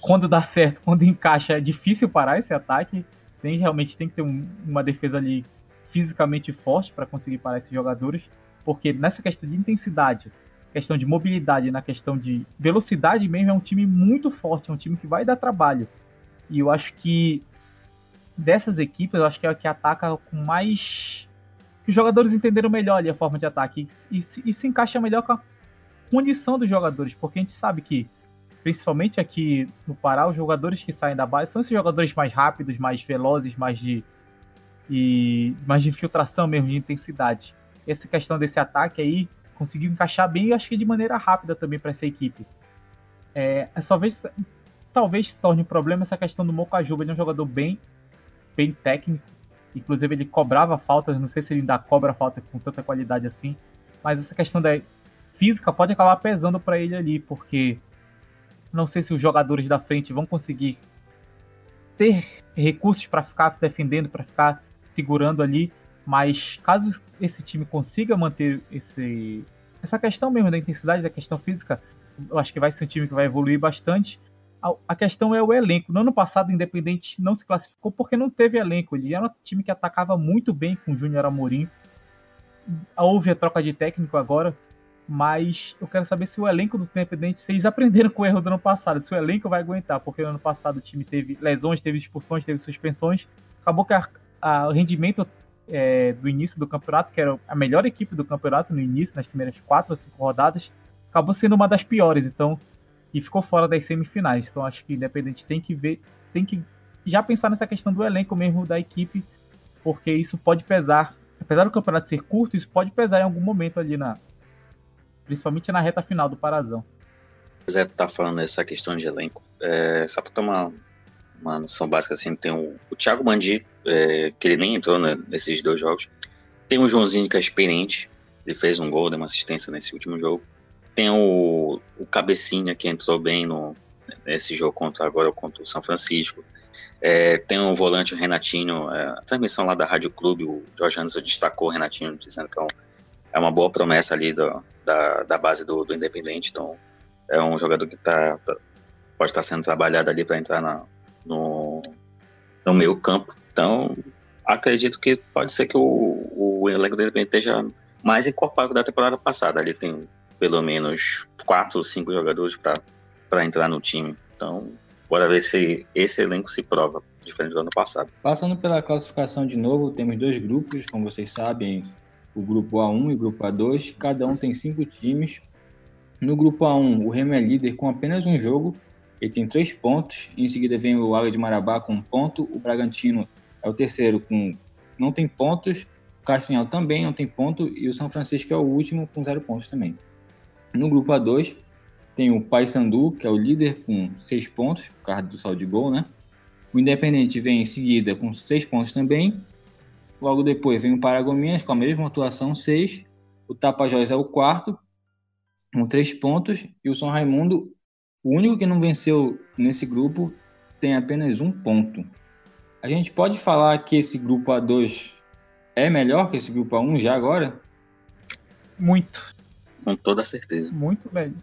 quando dá certo, quando encaixa, é difícil parar esse ataque. Tem realmente tem que ter um, uma defesa ali fisicamente forte para conseguir parar esses jogadores, porque nessa questão de intensidade, questão de mobilidade, na questão de velocidade mesmo, é um time muito forte, é um time que vai dar trabalho. E eu acho que dessas equipes, eu acho que é a que ataca com mais. que os jogadores entenderam melhor ali a forma de ataque e, e, e se encaixa melhor com a condição dos jogadores, porque a gente sabe que, principalmente aqui no Pará, os jogadores que saem da base são esses jogadores mais rápidos, mais velozes, mais de, e, mais de infiltração mesmo, de intensidade. Essa questão desse ataque aí conseguiu encaixar bem e acho que de maneira rápida também para essa equipe. É, só ver, talvez se torne um problema essa questão do Mocajuba, ele é um jogador bem, bem técnico, inclusive ele cobrava faltas, não sei se ele ainda cobra falta com tanta qualidade assim, mas essa questão da física pode acabar pesando para ele ali, porque não sei se os jogadores da frente vão conseguir ter recursos para ficar defendendo, para ficar segurando ali, mas caso esse time consiga manter esse, essa questão mesmo da intensidade, da questão física, eu acho que vai ser um time que vai evoluir bastante. A, questão é o elenco. No ano passado, o Independente não se classificou porque não teve elenco. Ele era um time que atacava muito bem com o Júnior Amorim. Houve a troca de técnico agora, mas eu quero saber se o elenco do Independente, eles aprenderam com o erro do ano passado, se o elenco vai aguentar, porque no ano passado o time teve lesões, teve expulsões, teve suspensões, acabou que a, a, o rendimento é, do início do campeonato, que era a melhor equipe do campeonato no início, nas primeiras quatro ou cinco rodadas, acabou sendo uma das piores, então, e ficou fora das semifinais. Então acho que o Independente tem que ver, tem que já pensar nessa questão do elenco mesmo da equipe, porque isso pode pesar apesar do campeonato ser curto, isso pode pesar em algum momento ali na. Principalmente na reta final do Parazão. Zé tá falando essa questão de elenco. É, só pra tomar uma noção básica, assim, tem o, o Thiago Mandi, é, que ele nem entrou né, nesses dois jogos. Tem o Joãozinho, que é experiente. Ele fez um gol, deu uma assistência nesse último jogo. Tem o, o Cabecinha, que entrou bem no, nesse jogo contra agora contra o São Francisco. É, tem um volante, o Renatinho, é, a transmissão lá da Rádio Clube, o Jorge Anderson destacou o Renatinho, dizendo que é, um, é uma boa promessa ali do, da, da base do, do Independente. Então, é um jogador que tá, tá pode estar sendo trabalhado ali para entrar na, no, no meio campo. Então, acredito que pode ser que o, o elenco do Independente esteja mais incorporado da temporada passada. Ali tem pelo menos quatro ou cinco jogadores para entrar no time. Então, bora ver se esse elenco se prova, diferente do ano passado. Passando pela classificação de novo, temos dois grupos, como vocês sabem, o grupo A1 e o grupo A2. Cada um tem cinco times. No grupo A1, o Remo é líder com apenas um jogo. Ele tem três pontos. Em seguida vem o Águia de Marabá com um ponto. O Bragantino é o terceiro com não tem pontos. O Castanhal também não tem ponto. E o São Francisco é o último com zero pontos também. No grupo A2, tem o Paysandu, que é o líder com seis pontos, por causa do saldo de gol, né? O Independente vem em seguida com seis pontos também. Logo depois vem o Paragominas com a mesma atuação, seis. O Tapajós é o quarto, com três pontos. E o São Raimundo, o único que não venceu nesse grupo, tem apenas um ponto. A gente pode falar que esse grupo A2 é melhor que esse grupo A1 já agora? Muito. Com toda certeza. Muito bem.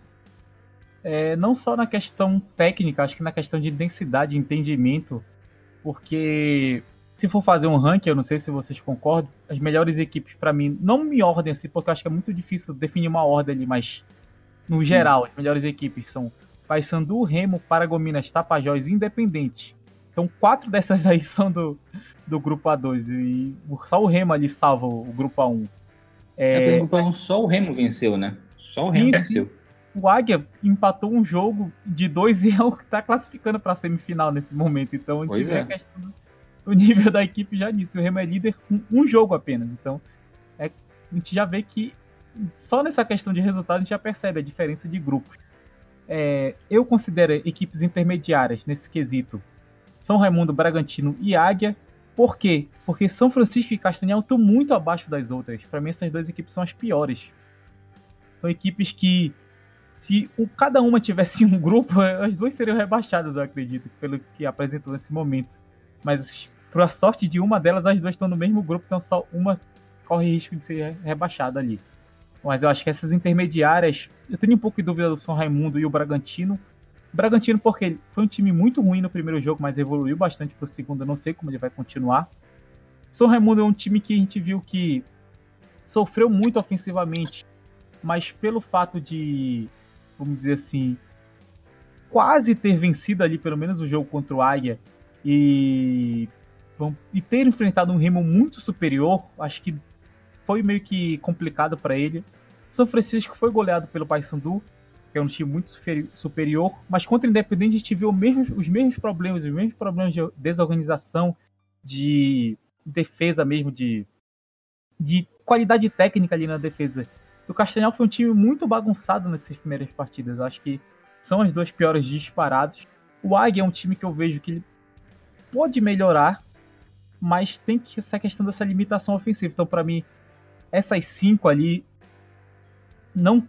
É, não só na questão técnica, acho que na questão de densidade de entendimento, porque se for fazer um ranking, eu não sei se vocês concordam, as melhores equipes para mim, não me ordem assim, porque eu acho que é muito difícil definir uma ordem ali, mas no geral, as melhores equipes são Paysandu, Remo, Paragominas, Tapajós e Independente. Então, quatro dessas aí são do, do grupo A2 e só o Remo ali salva o, grupo A1. É, é só o Remo venceu, né? Só o Remo sim, venceu. O Águia empatou um jogo de dois e é o que tá classificando para semifinal nesse momento. Então a gente pois vê é. a questão do nível da equipe já nisso. O Remo é líder com um jogo apenas. Então é, a gente já vê que só nessa questão de resultado a gente já percebe a diferença de grupos. É, eu considero equipes intermediárias nesse quesito São Raimundo, Bragantino e Águia por quê? Porque São Francisco e Castanhal estão muito abaixo das outras. Para mim, essas duas equipes são as piores. São equipes que, se cada uma tivesse um grupo, as duas seriam rebaixadas, eu acredito, pelo que apresentou nesse momento. Mas, a sorte de uma delas, as duas estão no mesmo grupo, então só uma corre risco de ser rebaixada ali. Mas eu acho que essas intermediárias, eu tenho um pouco de dúvida do São Raimundo e o Bragantino, Bragantino, porque foi um time muito ruim no primeiro jogo, mas evoluiu bastante para o segundo. Eu não sei como ele vai continuar. São Raimundo é um time que a gente viu que sofreu muito ofensivamente, mas pelo fato de, vamos dizer assim, quase ter vencido ali pelo menos o jogo contra o Águia e, e ter enfrentado um Remo muito superior, acho que foi meio que complicado para ele. São Francisco foi goleado pelo Paysandu, que é um time muito superior, mas contra o Independente a gente viu os mesmos problemas, os mesmos problemas de desorganização, de defesa mesmo, de, de qualidade técnica ali na defesa. O Castanhal foi um time muito bagunçado nessas primeiras partidas. acho que são as duas piores disparados. O Águia é um time que eu vejo que ele pode melhorar, mas tem que essa questão dessa limitação ofensiva. Então, para mim, essas cinco ali não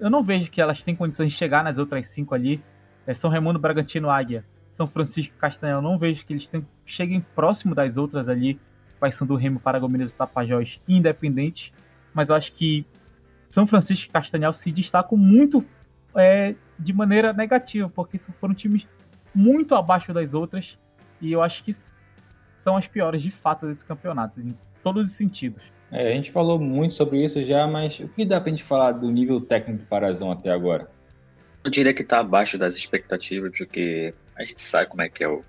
eu não vejo que elas têm condições de chegar nas outras cinco ali. É São Raimundo, Bragantino, Águia, São Francisco Castanhal. Não vejo que eles cheguem próximo das outras ali. Paysandu, Remo, Paragominas Tapajós independente. Mas eu acho que São Francisco e Castanhal se destacam muito é, de maneira negativa, porque foram times muito abaixo das outras. E eu acho que são as piores de fato desse campeonato, em todos os sentidos. É, a gente falou muito sobre isso já, mas o que dá pra gente falar do nível técnico do Parazão até agora? Eu diria que tá abaixo das expectativas, porque a gente sabe como é que é, o,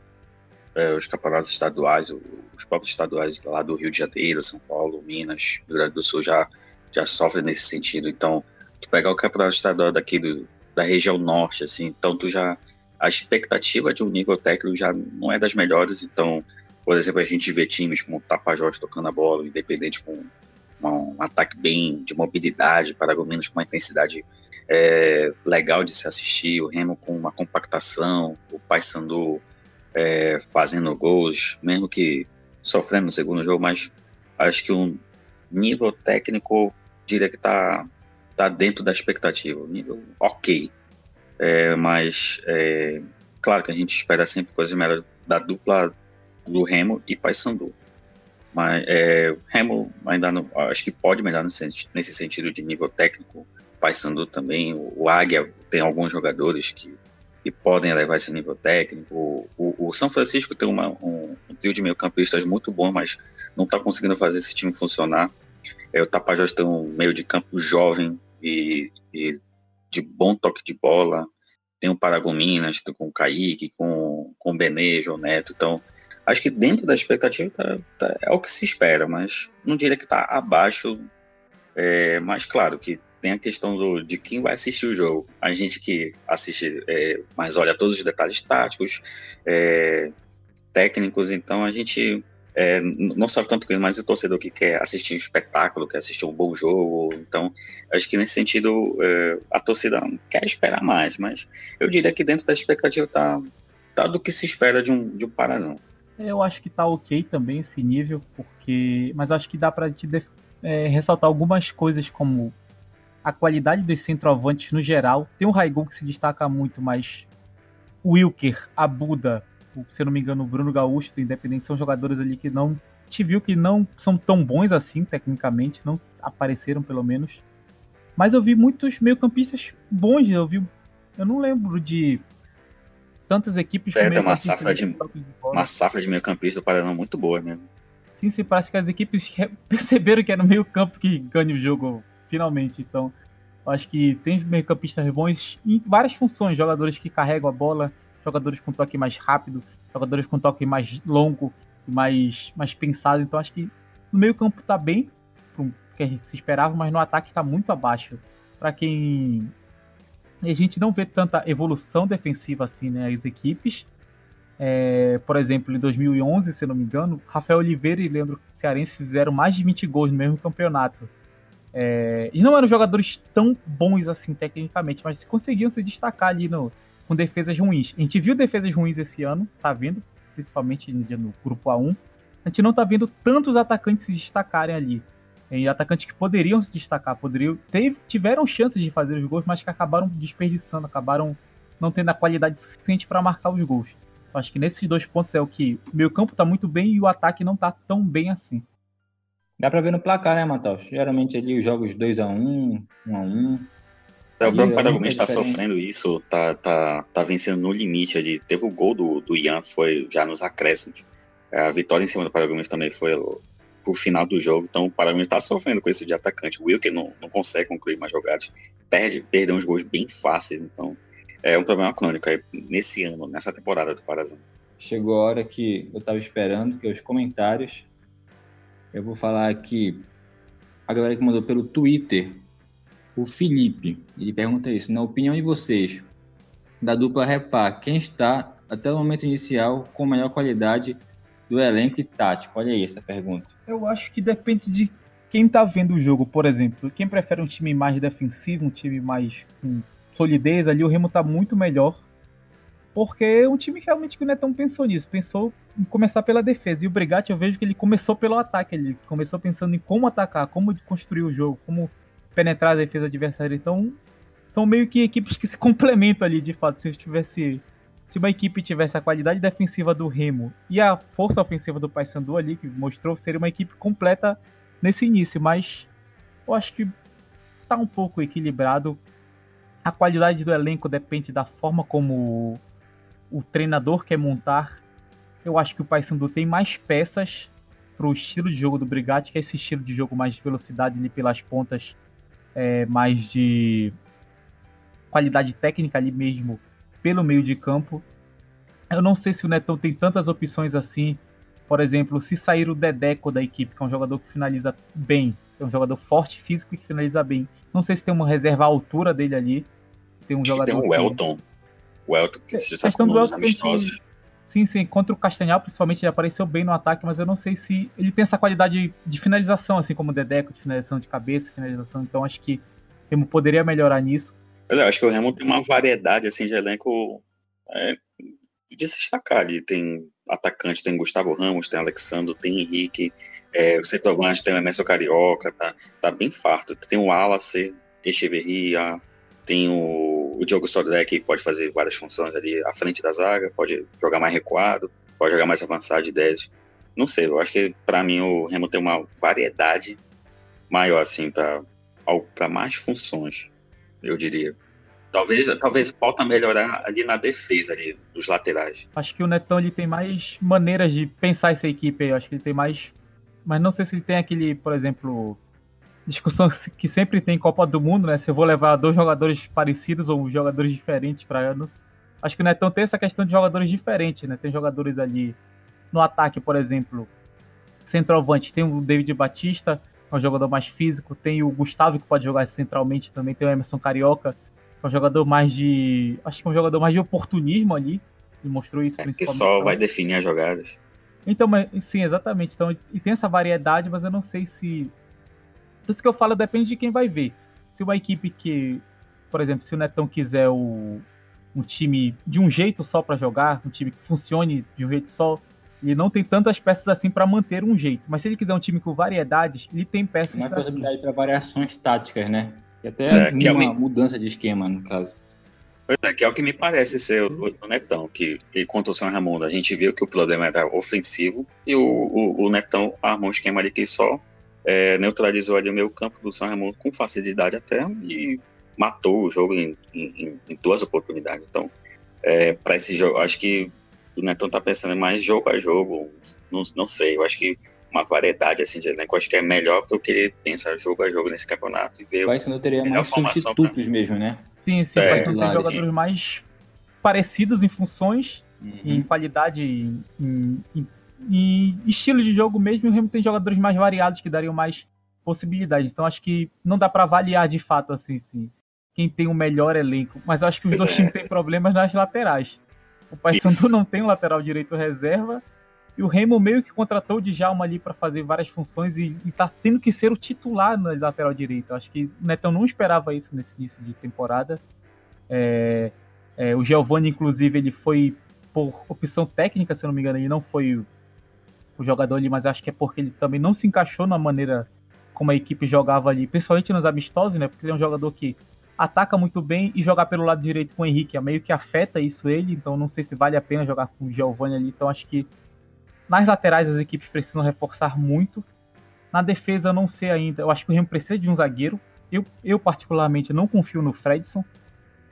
é os campeonatos estaduais, os próprios estaduais lá do Rio de Janeiro, São Paulo, Minas, Rio Grande do Sul já, já sofrem nesse sentido. Então, tu pegar o campeonato estadual daqui do, da região norte, assim, então tu já. A expectativa de um nível técnico já não é das melhores, então por exemplo, a gente vê times como o Tapajós tocando a bola, independente com um ataque bem de mobilidade, Paragominas com uma intensidade é, legal de se assistir, o Remo com uma compactação, o Paysandu é, fazendo gols, mesmo que sofrendo no segundo jogo, mas acho que um nível técnico diria que está tá dentro da expectativa, nível ok, é, mas é, claro que a gente espera sempre coisas melhores da dupla do Remo e Paysandu. Mas é, Remo ainda não, acho que pode melhorar nesse, sentido de nível técnico. Paysandu também, o, o Águia tem alguns jogadores que, que podem elevar esse nível técnico. O, o, o São Francisco tem uma, um, um trio de meio-campistas muito bom, mas não está conseguindo fazer esse time funcionar. É, o Tapajós tem um meio de campo jovem e, e de bom toque de bola. Tem o Paragominas com o Kaique, com, com o Benejo, o Neto. Então, acho que dentro da expectativa tá, tá, é o que se espera, mas não diria que está abaixo. É, mas claro que tem a questão do, de quem vai assistir o jogo. A gente que assiste, é, mas olha todos os detalhes táticos, é, técnicos, então a gente é, não sofre tanto isso, mas o torcedor que quer assistir um espetáculo, quer assistir um bom jogo, então acho que nesse sentido é, a torcida quer esperar mais, mas eu diria que dentro da expectativa tá, tá do que se espera de um, de um Parazão. Eu acho que tá ok também esse nível, porque. Mas acho que dá pra te def... é, ressaltar algumas coisas como a qualidade dos centroavantes no geral. Tem o Raigon que se destaca muito, mas o Wilker, a Buda, o, se eu não me engano, o Bruno Gaúcho do Independente são jogadores ali que não. Te viu que não são tão bons assim, tecnicamente, não apareceram pelo menos. Mas eu vi muitos meio-campistas bons, eu vi. Eu não lembro de tantas equipes é, tem uma safra de, de uma safra de meio campista do Paraná muito boa mesmo. Sim, sim, parece que as equipes perceberam que é no meio campo que ganha o jogo, finalmente. Então, acho que tem meio campistas bons em várias funções, jogadores que carregam a bola, jogadores com toque mais rápido, jogadores com toque mais longo e mais, mais pensado. Então, acho que no meio campo tá bem, que a gente se esperava, mas no ataque está muito abaixo. Para quem a gente não vê tanta evolução defensiva assim, né? As equipes. É, por exemplo, em 2011, se não me engano, Rafael Oliveira e Leandro Cearense fizeram mais de 20 gols no mesmo campeonato. É, eles não eram jogadores tão bons assim tecnicamente, mas conseguiam se destacar ali no, com defesas ruins. A gente viu defesas ruins esse ano, tá vendo? Principalmente no, no grupo A1. A gente não tá vendo tantos atacantes se destacarem ali em atacantes que poderiam se destacar, poderiam teve, tiveram chances de fazer os gols, mas que acabaram desperdiçando, acabaram não tendo a qualidade suficiente para marcar os gols. Eu acho que nesses dois pontos é o que o meio campo está muito bem e o ataque não está tão bem assim. Dá para ver no placar, né, Matheus? Geralmente ali os jogos 2 a 1 1 a 1 é, o próprio Paragomense está sofrendo isso, tá, tá, tá vencendo no limite ali. Teve o gol do, do Ian, foi já nos acréscimos. A vitória em cima do Paragomense também foi pro final do jogo. Então o Paraná está sofrendo com isso de atacante. O Wilker não, não consegue concluir mais jogadas, perde, perde uns gols bem fáceis. Então é um problema crônico aí nesse ano, nessa temporada do Parazão. Chegou a hora que eu estava esperando, que é os comentários. Eu vou falar aqui a galera que mandou pelo Twitter, o Felipe, ele pergunta isso, na opinião de vocês, da dupla Repar, quem está até o momento inicial com melhor qualidade do elenco e tático? Olha aí essa pergunta. Eu acho que depende de quem tá vendo o jogo, por exemplo. Quem prefere um time mais defensivo, um time mais com solidez, ali o Remo tá muito melhor. Porque é um time realmente que o Netão pensou nisso. Pensou em começar pela defesa. E o Brigatti eu vejo que ele começou pelo ataque. Ele começou pensando em como atacar, como construir o jogo, como penetrar a defesa adversária. Então, são meio que equipes que se complementam ali, de fato. Se eu tivesse se uma equipe tivesse a qualidade defensiva do Remo e a força ofensiva do Paysandu ali, que mostrou, seria uma equipe completa nesse início, mas eu acho que tá um pouco equilibrado. A qualidade do elenco depende da forma como o treinador quer montar. Eu acho que o Paysandu tem mais peças para o estilo de jogo do Brigatti, que é esse estilo de jogo mais de velocidade ali pelas pontas, é, mais de qualidade técnica ali mesmo pelo meio de campo. Eu não sei se o Netão tem tantas opções assim. Por exemplo, se sair o Dedeco da equipe, que é um jogador que finaliza bem, é um jogador forte, físico e que finaliza bem. Não sei se tem uma reserva à altura dele ali. Tem um jogador. Tem o Elton. O Elton que se está com os amistosos. Sim, sim, contra o Castanhal, principalmente, ele apareceu bem no ataque, mas eu não sei se ele tem essa qualidade de finalização, assim como o Dedeco, de finalização de cabeça, finalização, então acho que Remo poderia melhorar nisso. Mas eu acho que o Remo tem uma variedade, assim, de elenco é, de se destacar ali. Tem atacante, tem Gustavo Ramos, tem Alexandre, tem Henrique, é, o centroavante tem o Emerson Carioca, tá, tá bem farto. Tem o Wallace, Echeverria, tem o o Diogo Sodré pode fazer várias funções ali à frente da zaga, pode jogar mais recuado, pode jogar mais avançado de 10. Não sei, eu acho que para mim o Remo tem uma variedade maior assim para mais funções, eu diria. Talvez, talvez falta melhorar ali na defesa ali dos laterais. Acho que o Netão ele tem mais maneiras de pensar essa equipe aí. Acho que ele tem mais, mas não sei se ele tem aquele, por exemplo, discussão que sempre tem em Copa do Mundo, né? Se eu vou levar dois jogadores parecidos ou jogadores diferentes para anos. Acho que o Netão tem essa questão de jogadores diferentes, né? Tem jogadores ali no ataque, por exemplo, centroavante, tem o David Batista, é um jogador mais físico, tem o Gustavo que pode jogar centralmente também, tem o Emerson Carioca, que é um jogador mais de, acho que é um jogador mais de oportunismo ali, e mostrou isso é principalmente. Que só vai definir as jogadas. Então, mas, sim, exatamente. Então, e tem essa variedade, mas eu não sei se por isso que eu falo, depende de quem vai ver. Se uma equipe que, por exemplo, se o Netão quiser o, um time de um jeito só para jogar, um time que funcione de um jeito só, ele não tem tantas peças assim para manter um jeito. Mas se ele quiser um time com variedades, ele tem peças. Uma possibilidade para variações táticas, né? E até é, uma é mudança de esquema, no caso. Pois é, que é o que me parece ser o, o Netão, que ele contra o São Raimundo, a gente viu que o problema era ofensivo e o, o, o Netão armou um esquema ali que só é, neutralizou ali o meio campo do São Raimundo com facilidade até e matou o jogo em, em, em duas oportunidades. Então, é, para esse jogo, acho que o Netão tá pensando mais jogo a jogo, não, não sei, eu acho que uma variedade assim de elenco, acho que é melhor do que ele pensa jogo a jogo nesse campeonato e ver Vai não teria mais substitutos pra... mesmo, né? Sim, sim, é, tem jogadores mais parecidos em funções, uhum. em qualidade, em, em, e estilo de jogo mesmo, o Remo tem jogadores mais variados que dariam mais possibilidades. Então acho que não dá para avaliar de fato assim, sim, quem tem o melhor elenco. Mas eu acho que os dois é. times têm problemas nas laterais. O Paysandu não tem um lateral direito reserva e o Remo meio que contratou o Djalma ali para fazer várias funções e, e tá tendo que ser o titular na lateral direito. Acho que o Netão não esperava isso nesse início de temporada. É, é, o Giovanni, inclusive, ele foi por opção técnica, se eu não me engano, ele não foi o jogador ali, mas acho que é porque ele também não se encaixou na maneira como a equipe jogava ali, principalmente nos amistosos, né? Porque ele é um jogador que ataca muito bem e jogar pelo lado direito com o Henrique é meio que afeta isso ele, então não sei se vale a pena jogar com o Giovanni ali, então acho que nas laterais as equipes precisam reforçar muito. Na defesa eu não sei ainda, eu acho que o Remo precisa de um zagueiro. Eu, eu particularmente não confio no Fredson.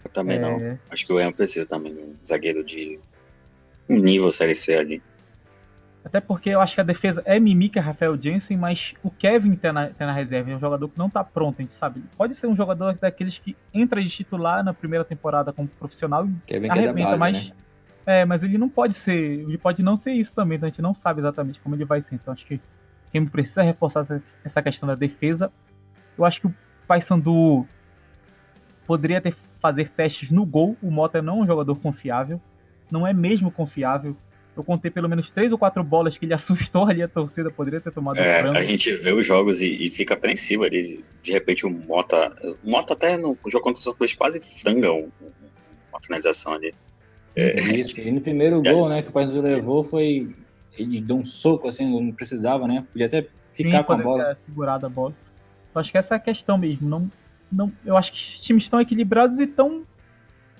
Eu também é... não. Acho que o Remo precisa também de um zagueiro de um nível Série C ali. Até porque eu acho que a defesa é Mimica Rafael Jensen, mas o Kevin tá na, tá na reserva, é um jogador que não tá pronto, a gente sabe. Pode ser um jogador daqueles que entra de titular na primeira temporada como profissional e Kevin arrebenta, é base, mas. Né? É, mas ele não pode ser. Ele pode não ser isso também, então a gente não sabe exatamente como ele vai ser. Então acho que quem precisa reforçar essa questão da defesa. Eu acho que o Paysandu poderia ter fazer testes no gol. O Mota não é um jogador confiável. Não é mesmo confiável. Eu contei pelo menos três ou quatro bolas que ele assustou ali a torcida, poderia ter tomado é, A gente vê os jogos e, e, fica apreensivo ali. De repente o Mota. O Mota até no jogo contra o São Luís quase franga um, uma finalização ali. É. Isso, e no primeiro gol, né, que o Paysandu levou foi. Ele deu um soco assim, não precisava, né? Podia até ficar Sim, com a bola. segurado a bola. Eu acho que essa é a questão mesmo. Não, não, eu acho que os times estão equilibrados e estão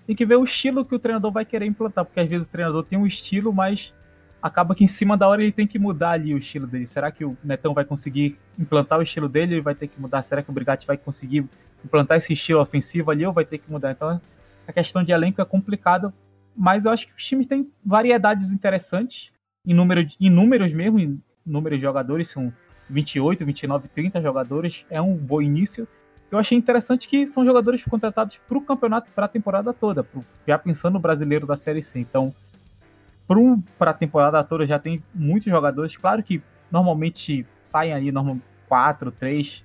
tem que ver o estilo que o treinador vai querer implantar, porque às vezes o treinador tem um estilo, mas acaba que em cima da hora ele tem que mudar ali o estilo dele. Será que o Netão vai conseguir implantar o estilo dele? Ele vai ter que mudar? Será que o Brigatti vai conseguir implantar esse estilo ofensivo ali ou vai ter que mudar? Então a questão de elenco é complicada, mas eu acho que os times têm variedades interessantes em, número, em números mesmo, em números de jogadores, são 28, 29, 30 jogadores, é um bom início eu achei interessante que são jogadores contratados para o campeonato, para a temporada toda, pro, já pensando no brasileiro da Série C. Então, para a temporada toda já tem muitos jogadores. Claro que normalmente saem ali normal, quatro, três.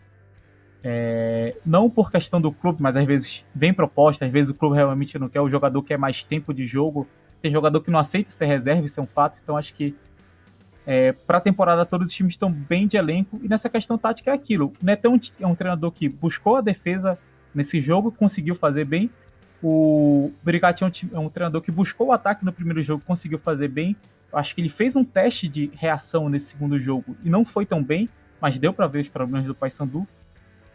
É, não por questão do clube, mas às vezes vem proposta, às vezes o clube realmente não quer, o jogador quer mais tempo de jogo. Tem jogador que não aceita ser reserva, isso é um fato. Então acho que é, para a temporada todos os times estão bem de elenco. E nessa questão tática é aquilo. O Netão é um treinador que buscou a defesa nesse jogo, conseguiu fazer bem. O Brigatti é um, é um, treinador que buscou o ataque no primeiro jogo, conseguiu fazer bem. Acho que ele fez um teste de reação nesse segundo jogo e não foi tão bem, mas deu para ver os problemas do Paysandu.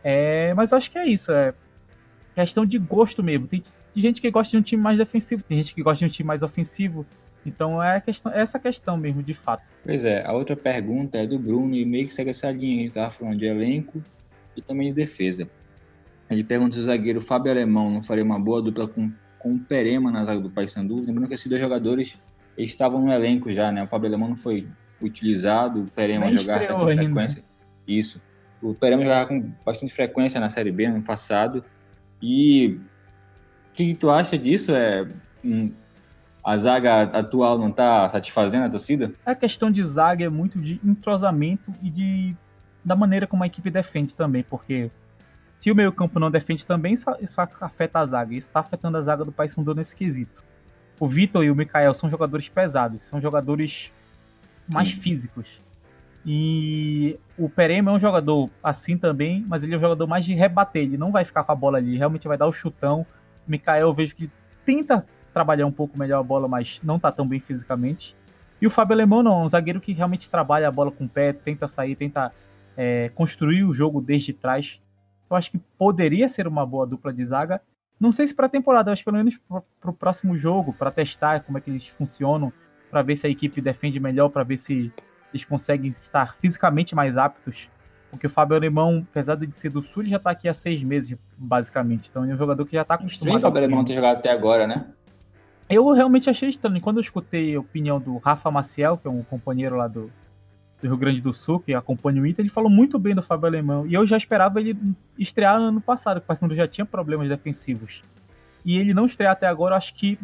É, mas acho que é isso, é questão de gosto mesmo. Tem gente que gosta de um time mais defensivo, tem gente que gosta de um time mais ofensivo. Então é questão, é essa questão mesmo, de fato. Pois é, a outra pergunta é do Bruno e meio que segue essa linha. A gente tava falando de elenco e também de defesa. Ele pergunta se o zagueiro Fábio Alemão não faria uma boa dupla com, com o Perema na zaga do Paysandu. Lembrando que esses dois jogadores estavam no elenco já, né? O Fábio Alemão não foi utilizado, o Perema jogava com frequência. Isso. O Perema jogava com bastante frequência na Série B no passado. E o que, que, tu acha disso? É, um, a zaga atual não está satisfazendo a torcida? A questão de zaga é muito de entrosamento e de da maneira como a equipe defende também, porque se o meio campo não defende também, isso afeta a zaga. Isso está afetando a zaga do Paysandu nesse quesito. O Vitor e o Mikael são jogadores pesados, são jogadores mais Sim. físicos. E o Perema é um jogador assim também, mas ele é um jogador mais de rebater. Ele não vai ficar com a bola ali, realmente vai dar o chutão. O Mikael eu vejo que tenta trabalhar um pouco melhor a bola, mas não tá tão bem fisicamente. E o Fábio Alemão não, é um zagueiro que realmente trabalha a bola com o pé, tenta sair, tenta é, construir o jogo desde trás eu acho que poderia ser uma boa dupla de zaga. Não sei se para a temporada, acho que pelo menos para o próximo jogo, para testar como é que eles funcionam, para ver se a equipe defende melhor, para ver se eles conseguem estar fisicamente mais aptos. Porque o Fábio Alemão, apesar de ser do Sul, já está aqui há seis meses, basicamente. Então é um jogador que já está acostumado. Estranho o Fábio Alemão ter jogado até agora, né? Eu realmente achei estranho. Quando eu escutei a opinião do Rafa Maciel, que é um companheiro lá do, do Rio Grande do Sul, que acompanha o Inter, ele falou muito bem do Fábio Alemão. E eu já esperava ele estrear no ano passado, que o Paysandu já tinha problemas defensivos. E ele não estrear até agora, acho que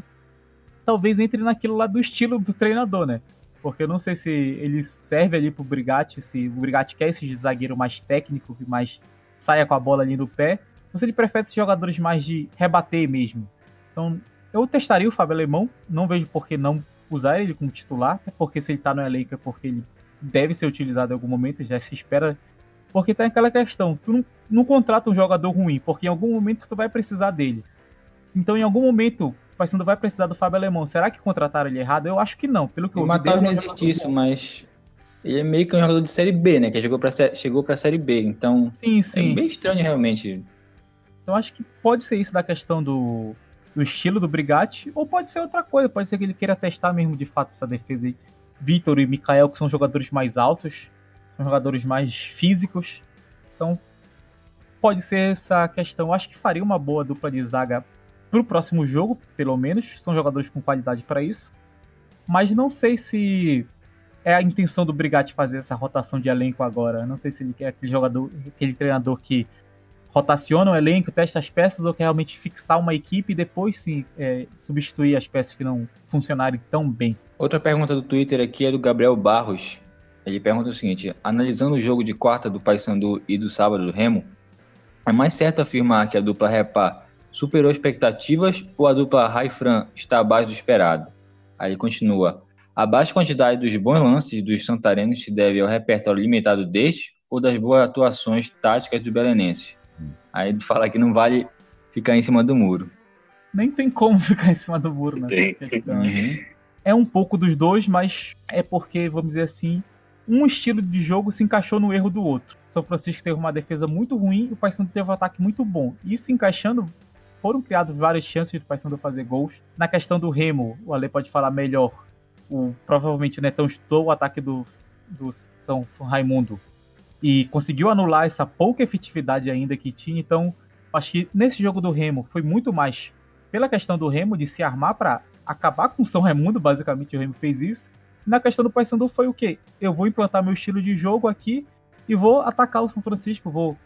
talvez entre naquilo lá do estilo do treinador, né? Porque eu não sei se ele serve ali pro Brigatti, se o Brigatti quer esse zagueiro mais técnico, que mais saia com a bola ali no pé, ou se ele prefere esses jogadores mais de rebater mesmo. Então, eu testaria o Fábio Alemão, não vejo por que não usar ele como titular, porque se ele tá no elenco é porque ele deve ser utilizado em algum momento, já se espera. Porque tem aquela questão, tu não, não contrata um jogador ruim, porque em algum momento tu vai precisar dele. Então, em algum momento, o Paysandu vai precisar do Fábio Alemão. Será que contrataram ele errado? Eu acho que não. Pelo que eu vi dele, não existe isso, bom. mas ele é meio que um jogador de Série B, né? Que chegou pra, chegou pra Série B. Então, sim, sim. é bem estranho realmente. Então, acho que pode ser isso da questão do, do estilo do Brigatti, ou pode ser outra coisa. Pode ser que ele queira testar mesmo, de fato, essa defesa aí. Vitor e Mikael, que são jogadores mais altos, são jogadores mais físicos. Então, pode ser essa questão. Acho que faria uma boa dupla de zaga para o próximo jogo, pelo menos. São jogadores com qualidade para isso. Mas não sei se é a intenção do Brigatti fazer essa rotação de elenco agora. Não sei se ele quer aquele jogador, aquele treinador que rotaciona o elenco, testa as peças ou quer realmente fixar uma equipe e depois sim é, substituir as peças que não funcionarem tão bem. Outra pergunta do Twitter aqui é do Gabriel Barros. Ele pergunta o seguinte: analisando o jogo de quarta do Paysandu e do sábado do Remo, é mais certo afirmar que a dupla Repa superou expectativas ou a dupla Raifran está abaixo do esperado? Aí ele continua: a baixa quantidade dos bons lances dos santarenos se deve ao repertório limitado deste ou das boas atuações táticas dos belenenses? Aí ele fala que não vale ficar em cima do muro. Nem tem como ficar em cima do muro, né? Uhum. É um pouco dos dois, mas é porque, vamos dizer assim, um estilo de jogo se encaixou no erro do outro. São Francisco teve uma defesa muito ruim e o Paysandu teve um ataque muito bom. E se encaixando, foram criadas várias chances do Paysandu fazer gols. Na questão do Remo, o Ale pode falar melhor. O, provavelmente o Netão estudou o ataque do, do São Raimundo e conseguiu anular essa pouca efetividade ainda que tinha. Então, acho que nesse jogo do Remo foi muito mais pela questão do Remo de se armar para acabar com o São Raimundo, basicamente o Remo fez isso. Na questão do Paysandu foi o quê? Eu vou implantar meu estilo de jogo aqui e vou atacar o São Francisco, vou,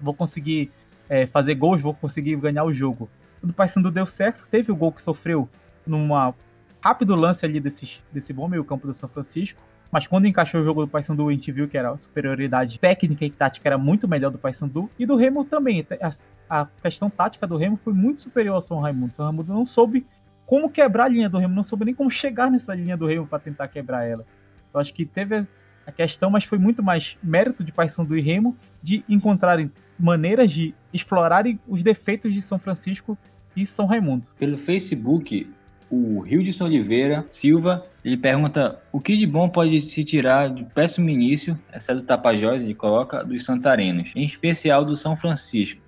vou conseguir é, fazer gols, vou conseguir ganhar o jogo. O Paysandu deu certo, teve o gol que sofreu numa rápido lance ali desse, desse bom meio campo do São Francisco. Mas quando encaixou o jogo do Paysandu, a gente viu que era a superioridade técnica e tática era muito melhor do Paysandu. E do Remo também. A, a, questão tática do Remo foi muito superior ao São Raimundo. São Raimundo não soube como quebrar a linha do Remo, não soube nem como chegar nessa linha do Remo para tentar quebrar ela. Eu acho que teve a questão, mas foi muito mais mérito de Paysandu e Remo de encontrarem maneiras de explorarem os defeitos de São Francisco e São Raimundo. Pelo Facebook, o Rio Oliveira Silva, ele pergunta o que de bom pode se tirar de péssimo início, do Tapajós, ele coloca, dos Santarenos, em especial do São Francisco.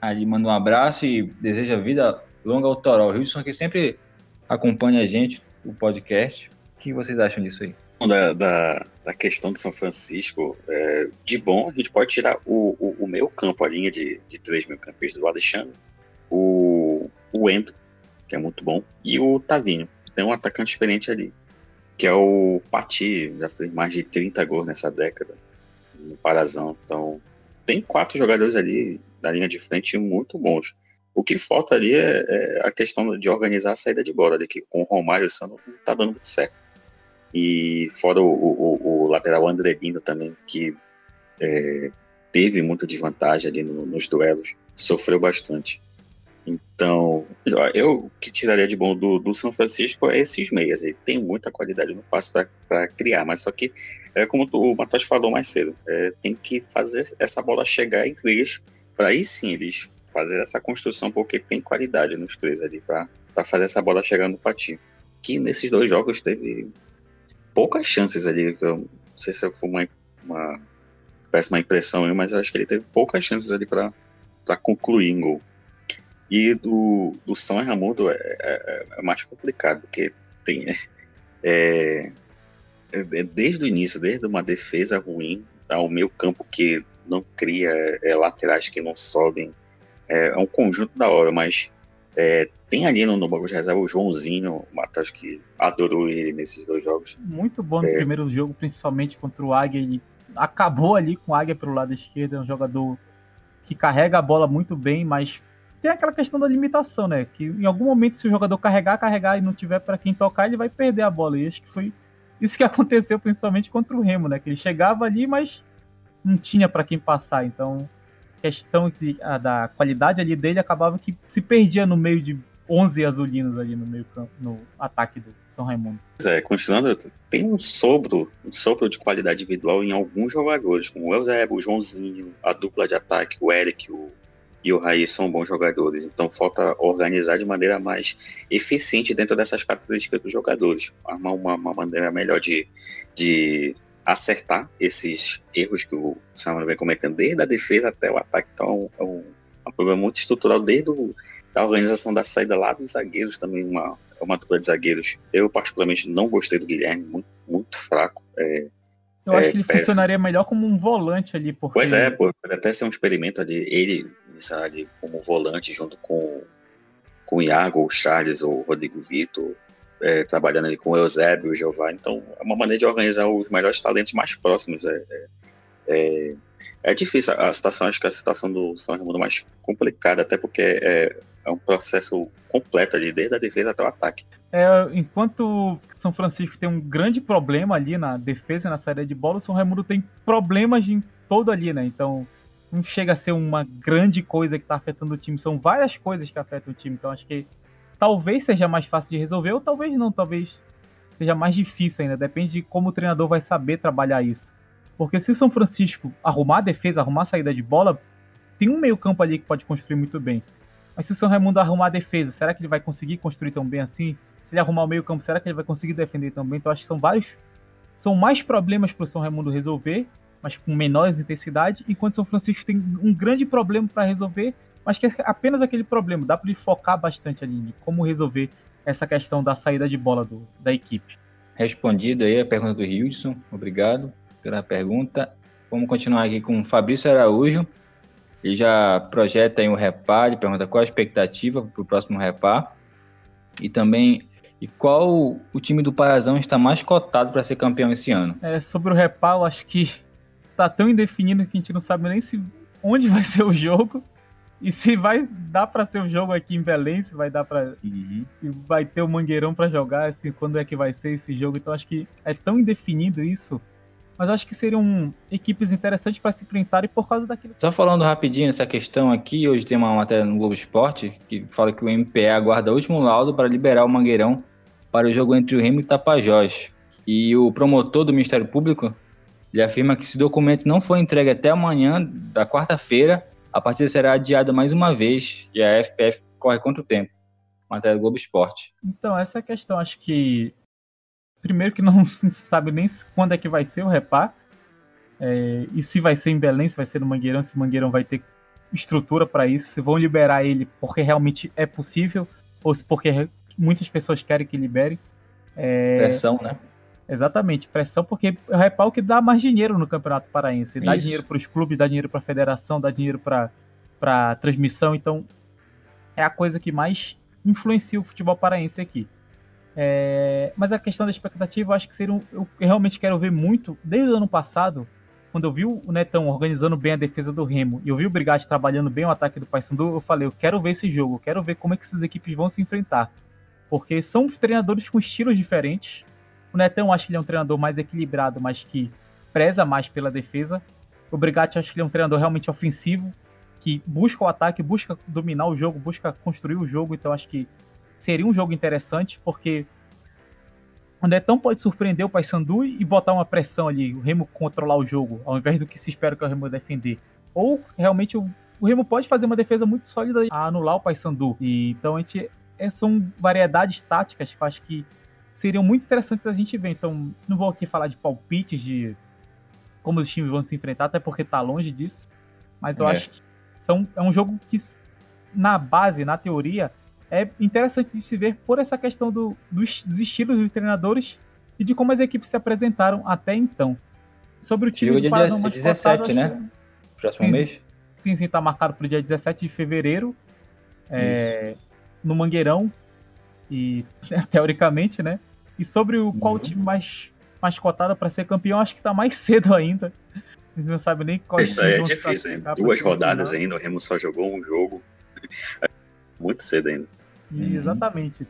Ali manda um abraço e deseja vida longa ao Toró. O Hildson que sempre acompanha a gente, o podcast. O que vocês acham disso aí? Da, da, da questão de São Francisco, é, de bom, a gente pode tirar o, o, o meio campo, a linha de, de três mil campistas do Alexandre, o, o Endo, que é muito bom, e o Tavinho. Tem um atacante experiente ali, que é o Pati, já fez mais de 30 gols nessa década, no Parazão. Então, tem quatro jogadores ali na linha de frente muito bons. O que falta ali é, é a questão de organizar a saída de bola, ali, que com o Romário e o Sandro não tá dando muito certo. E fora o, o, o lateral Andrelino também, que é, teve muita desvantagem ali no, nos duelos, sofreu bastante. Então, eu que tiraria de bom do, do São Francisco é esses meias. Ele tem muita qualidade no passe para criar, mas só que, é como o Matheus falou mais cedo, é, tem que fazer essa bola chegar entre eles, para aí sim eles fazer essa construção, porque tem qualidade nos três ali para fazer essa bola chegar no patinho. Que nesses dois jogos teve poucas chances ali. Eu não sei se foi uma, uma péssima impressão, mas eu acho que ele teve poucas chances ali para concluir em gol. E do, do São Raimundo é, é, é, mais complicado, porque tem. É, é, é, desde o início, desde uma defesa ruim ao meio campo que não cria, é, laterais que não sobem. É, um conjunto da hora, mas tem ali no, no banco de reserva o Joãozinho, o Matheus que adorou ele nesses dois jogos. Muito bom no primeiro jogo, principalmente contra o Águia. Ele acabou ali com o Águia pelo lado esquerdo, é um jogador que carrega a bola muito bem, mas tem aquela questão da limitação, né? Que em algum momento, se o jogador carregar, carregar e não tiver para quem tocar, ele vai perder a bola. E acho que foi isso que aconteceu principalmente contra o Remo, né? Que ele chegava ali, mas não tinha para quem passar. Então, questão de, a, da qualidade ali dele acabava que se perdia no meio de 11 azulinos ali no meio campo, no ataque do São Raimundo. É, continuando, tem um sopro, um sopro de qualidade individual em alguns jogadores, como o Eusébio, o Joãozinho, a dupla de ataque, o Eric, o e o Raiz são bons jogadores. Então falta organizar de maneira mais eficiente dentro dessas características dos jogadores. Armar uma, uma maneira melhor de, de acertar esses erros que o Samuel vem cometendo, desde a defesa até o ataque. Então é um, é um problema muito estrutural desde o, da organização da saída lá dos zagueiros, também uma, é uma dupla de zagueiros. Eu, particularmente, não gostei do Guilherme, muito, muito fraco. É, eu acho é, que ele péssimo. funcionaria melhor como um volante ali. Porque... Pois é, pode até ser um experimento ali, ele ali como volante junto com, com o Iago, o Charles ou Rodrigo Vitor, é, trabalhando ali com o Eusébio, o Jeová. Então é uma maneira de organizar os melhores talentos mais próximos. É, é, é, é difícil, a situação, acho que a situação do São Raimundo é mais complicada, até porque é, é um processo completo ali, desde a defesa até o ataque. É, enquanto São Francisco tem um grande problema ali na defesa na saída de bola, o São Raimundo tem problemas em todo ali, né? Então não chega a ser uma grande coisa que está afetando o time, são várias coisas que afetam o time. Então acho que talvez seja mais fácil de resolver, ou talvez não, talvez seja mais difícil ainda. Depende de como o treinador vai saber trabalhar isso. Porque se o São Francisco arrumar a defesa, arrumar a saída de bola, tem um meio-campo ali que pode construir muito bem. Mas se o São Raimundo arrumar a defesa, será que ele vai conseguir construir tão bem assim? Se ele arrumar o meio-campo, será que ele vai conseguir defender tão bem? Então acho que são vários. São mais problemas para o São Raimundo resolver, mas com menores intensidade, enquanto São Francisco tem um grande problema para resolver, mas que é apenas aquele problema. Dá para ele focar bastante ali em como resolver essa questão da saída de bola do, da equipe. Respondido aí a pergunta do Hildson, obrigado pela pergunta. Vamos continuar aqui com o Fabrício Araújo. Ele já projeta aí um repar, ele pergunta qual a expectativa para o próximo repar. E também e qual o time do Parazão está mais cotado para ser campeão esse ano? É, sobre o repar, eu acho que tá tão indefinido que a gente não sabe nem se onde vai ser o jogo e se vai dar para ser o jogo aqui em Belém, se vai dar para uhum. se vai ter o Mangueirão para jogar, assim, quando é que vai ser esse jogo. Então acho que é tão indefinido isso mas acho que seriam equipes interessantes para se enfrentarem por causa daquilo. Só falando rapidinho essa questão aqui, hoje tem uma matéria no Globo Esporte que fala que o MPE aguarda o último laudo para liberar o Mangueirão para o jogo entre o Remo e o Tapajós. E o promotor do Ministério Público ele afirma que se o documento não for entregue até amanhã da quarta-feira, a partida será adiada mais uma vez e a FPF corre contra o tempo. Matéria do Globo Esporte. Então, essa é a questão. Acho que. Primeiro, que não se sabe nem quando é que vai ser o repar. É, e se vai ser em Belém, se vai ser no Mangueirão, se o Mangueirão vai ter estrutura para isso, se vão liberar ele porque realmente é possível, ou se porque muitas pessoas querem que libere. É... Pressão, né? Exatamente, pressão, porque é o que dá mais dinheiro no Campeonato Paraense. Dá Isso. dinheiro para os clubes, dá dinheiro para a federação, dá dinheiro para transmissão. Então, é a coisa que mais influencia o futebol paraense aqui. É, mas a questão da expectativa, eu acho que seria um, eu realmente quero ver muito. Desde o ano passado, quando eu vi o Netão organizando bem a defesa do Remo e eu vi o Brigatti trabalhando bem o ataque do Paysandu, eu falei, eu quero ver esse jogo, eu quero ver como é que essas equipes vão se enfrentar. Porque são treinadores com estilos diferentes, o Netão acho que ele é um treinador mais equilibrado, mas que preza mais pela defesa. O Brigatti acho que ele é um treinador realmente ofensivo, que busca o ataque, busca dominar o jogo, busca construir o jogo. Então acho que seria um jogo interessante, porque o Netão pode surpreender o Paysandu e botar uma pressão ali, o Remo controlar o jogo, ao invés do que se espera que o Remo defender. Ou realmente o, o Remo pode fazer uma defesa muito sólida a anular o Paysandu. E então a gente é, são variedades táticas que acho que seriam muito interessantes a gente ver. Então, não vou aqui falar de palpites de como os times vão se enfrentar, até porque tá longe disso. Mas eu é. acho que são, é um jogo que, na base, na teoria, é interessante de se ver por essa questão do, dos, dos, estilos dos treinadores e de como as equipes se apresentaram até então. Sobre o time do Paraná dia 17, né? Que... Próximo sim, mês? Sim, sim, tá marcado para o dia 17 de fevereiro. É, no Mangueirão. E teoricamente, né? E sobre o qual uhum. time mais, mais cotado para ser campeão, acho que tá mais cedo ainda. A gente não sabe nem qual Isso aí é difícil, hein? Duas rodadas ainda, o Remo só jogou um jogo. Muito cedo ainda. E, exatamente.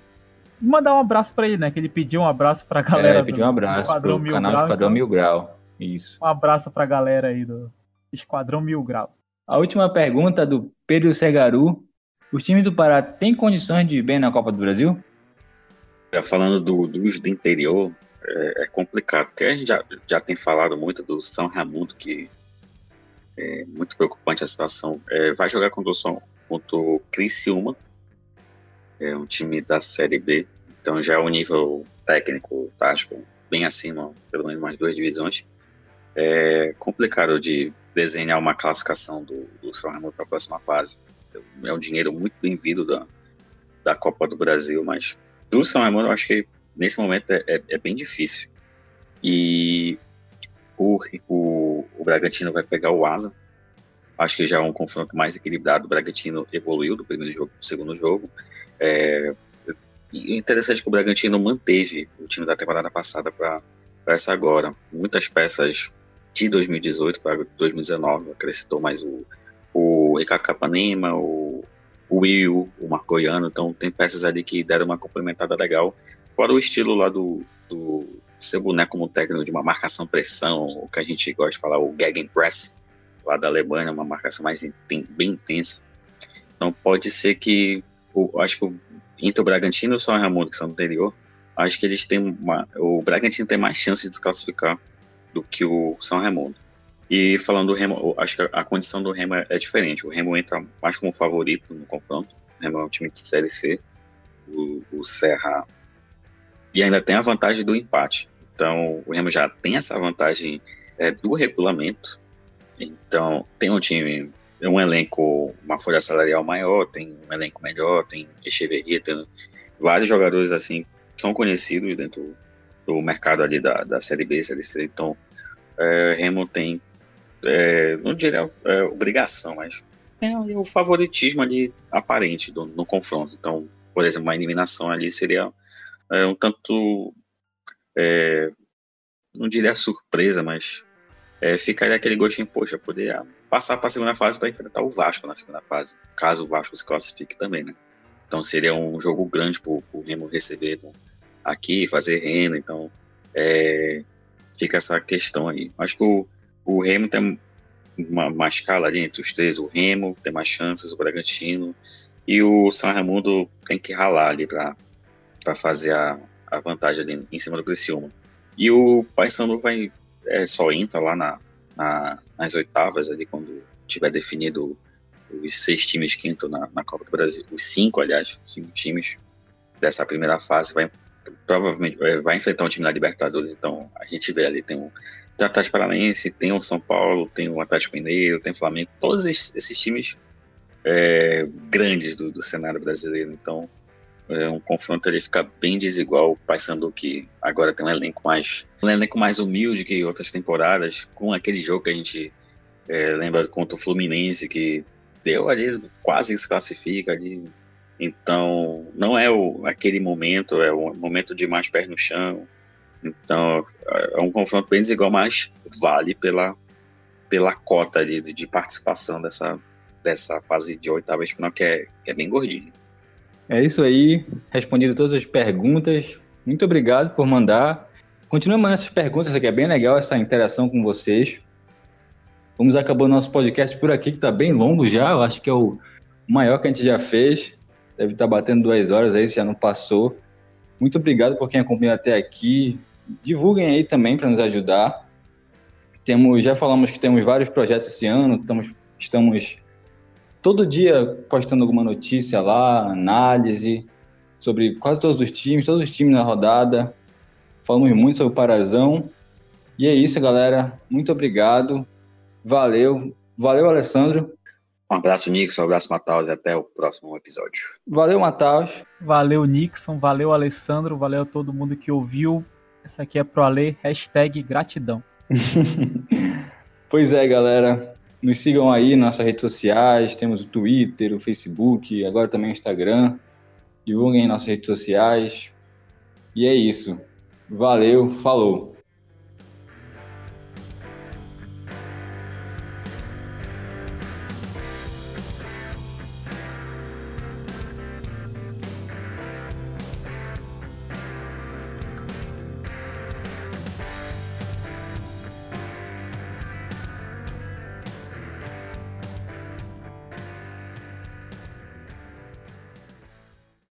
E mandar um abraço para ele, né? Que ele pediu um abraço pra galera. É, pediu um abraço do Esquadrão Mil canal Grau, Esquadrão então, Mil Grau. Isso. Um abraço pra galera aí do Esquadrão Mil Grau. A última pergunta do Pedro Segaru. Os times do Pará têm condições de ir bem na Copa do Brasil? Falando do, dos do interior, é, é, complicado, porque a gente já, já tem falado muito do São Raimundo, que é muito preocupante a situação. É, vai jogar contra o, São, contra o Criciúma, é um time da Série B, então já é um nível técnico, tático, bem acima, pelo menos mais duas divisões. É complicado de desenhar uma classificação do, do São Raimundo para a próxima fase. É um dinheiro muito bem-vindo da, da Copa do Brasil, mas do São Raimundo, eu acho que nesse momento é, é, é bem difícil. E o, o, o, Bragantino vai pegar o Asa. Acho que já é um confronto mais equilibrado. O Bragantino evoluiu do primeiro jogo para o segundo jogo. É, e interessante que o Bragantino manteve o time da temporada passada para essa agora. Muitas peças de 2018 para 2019, acrescentou mais o, o Ricardo Capanema, o o Will, o Marcoiano, então tem peças ali que deram uma complementada legal. Fora o estilo lá do, do seu boneco como técnico de uma marcação-pressão, o que a gente gosta de falar, o Gegenpress, lá da Alemanha, uma marcação mais bem intensa. Então pode ser que, o, acho que o, entre o Bragantino e o São Ramon, que são do interior, acho que eles têm uma, o Bragantino tem mais chance de desclassificar do que o São Raimundo. E falando do Remo, acho que a condição do Remo é diferente. O Remo entra mais como favorito no confronto. O Remo é um time de Série C. O, o Serra. E ainda tem a vantagem do empate. Então, o Remo já tem essa vantagem é, do regulamento. Então, tem um time, um elenco, uma folha salarial maior, tem um elenco melhor, tem Echeverria, tem vários jogadores assim são conhecidos dentro do mercado ali da, da Série B, Série C. Então, é, Remo tem é, não diria é, obrigação, mas é o favoritismo ali aparente do, no confronto. Então, por exemplo, uma eliminação ali seria é, um tanto, é, não diria surpresa, mas é, ficaria aquele gostinho, poxa, poder passar para a segunda fase para enfrentar o Vasco na segunda fase, caso o Vasco se classifique também, né? Então seria um jogo grande para o Remo receber aqui, fazer renda, então é, fica essa questão aí. Acho que o, o Remo tem uma, uma escala ali entre os três. O Remo tem mais chances, o Bragantino. E o São Raimundo tem que ralar ali para fazer a, a vantagem ali em cima do Criciúma. E o Paysandu vai é, só entra lá na, na, nas oitavas ali quando tiver definido os seis times que entram na, na Copa do Brasil, os cinco, aliás, cinco times dessa primeira fase vai provavelmente é, vai enfrentar um time da Libertadores, então a gente vê ali tem o Atlético Paranaense, tem o São Paulo, tem o Atlético Mineiro, tem o Flamengo, todos esses, times é, grandes do, do, cenário brasileiro, então é um confronto ali fica bem desigual, pensando que agora tem um elenco mais um elenco mais humilde que outras temporadas, com aquele jogo que a gente é, lembra contra o Fluminense que deu ali quase se classifica ali então, não é o, aquele momento, é o momento de mais pés no chão. Então, é um confronto bem desigual, mas vale pela, pela cota ali de, participação dessa, dessa fase de oitavas de final, que é, que é bem gordinho. É isso aí, respondido todas as perguntas. Muito obrigado por mandar. Continue mandando essas perguntas, aqui é bem legal essa interação com vocês. Vamos acabando nosso podcast por aqui, que está bem longo já. Eu acho que é o maior que a gente já fez deve estar batendo duas horas aí, se já não passou. Muito obrigado por quem acompanhou até aqui. Divulguem aí também para nos ajudar. Temos, já falamos que temos vários projetos esse ano, estamos, estamos todo dia postando alguma notícia lá, análise sobre quase todos os times, todos os times na rodada. Falamos muito sobre o Parazão. E é isso, galera. Muito obrigado. Valeu. Valeu, Alessandro. Um abraço, Nixon. Um abraço, Mataus. E até o próximo episódio. Valeu, Mataus. Valeu, Nixon. Valeu, Alessandro. Valeu a todo mundo que ouviu. Essa aqui é pro Ale. Hashtag gratidão. pois é, galera. Nos sigam aí nas nossas redes sociais. Temos o Twitter, o Facebook, agora também o Instagram. Divulguem em nossas redes sociais. E é isso. Valeu, falou.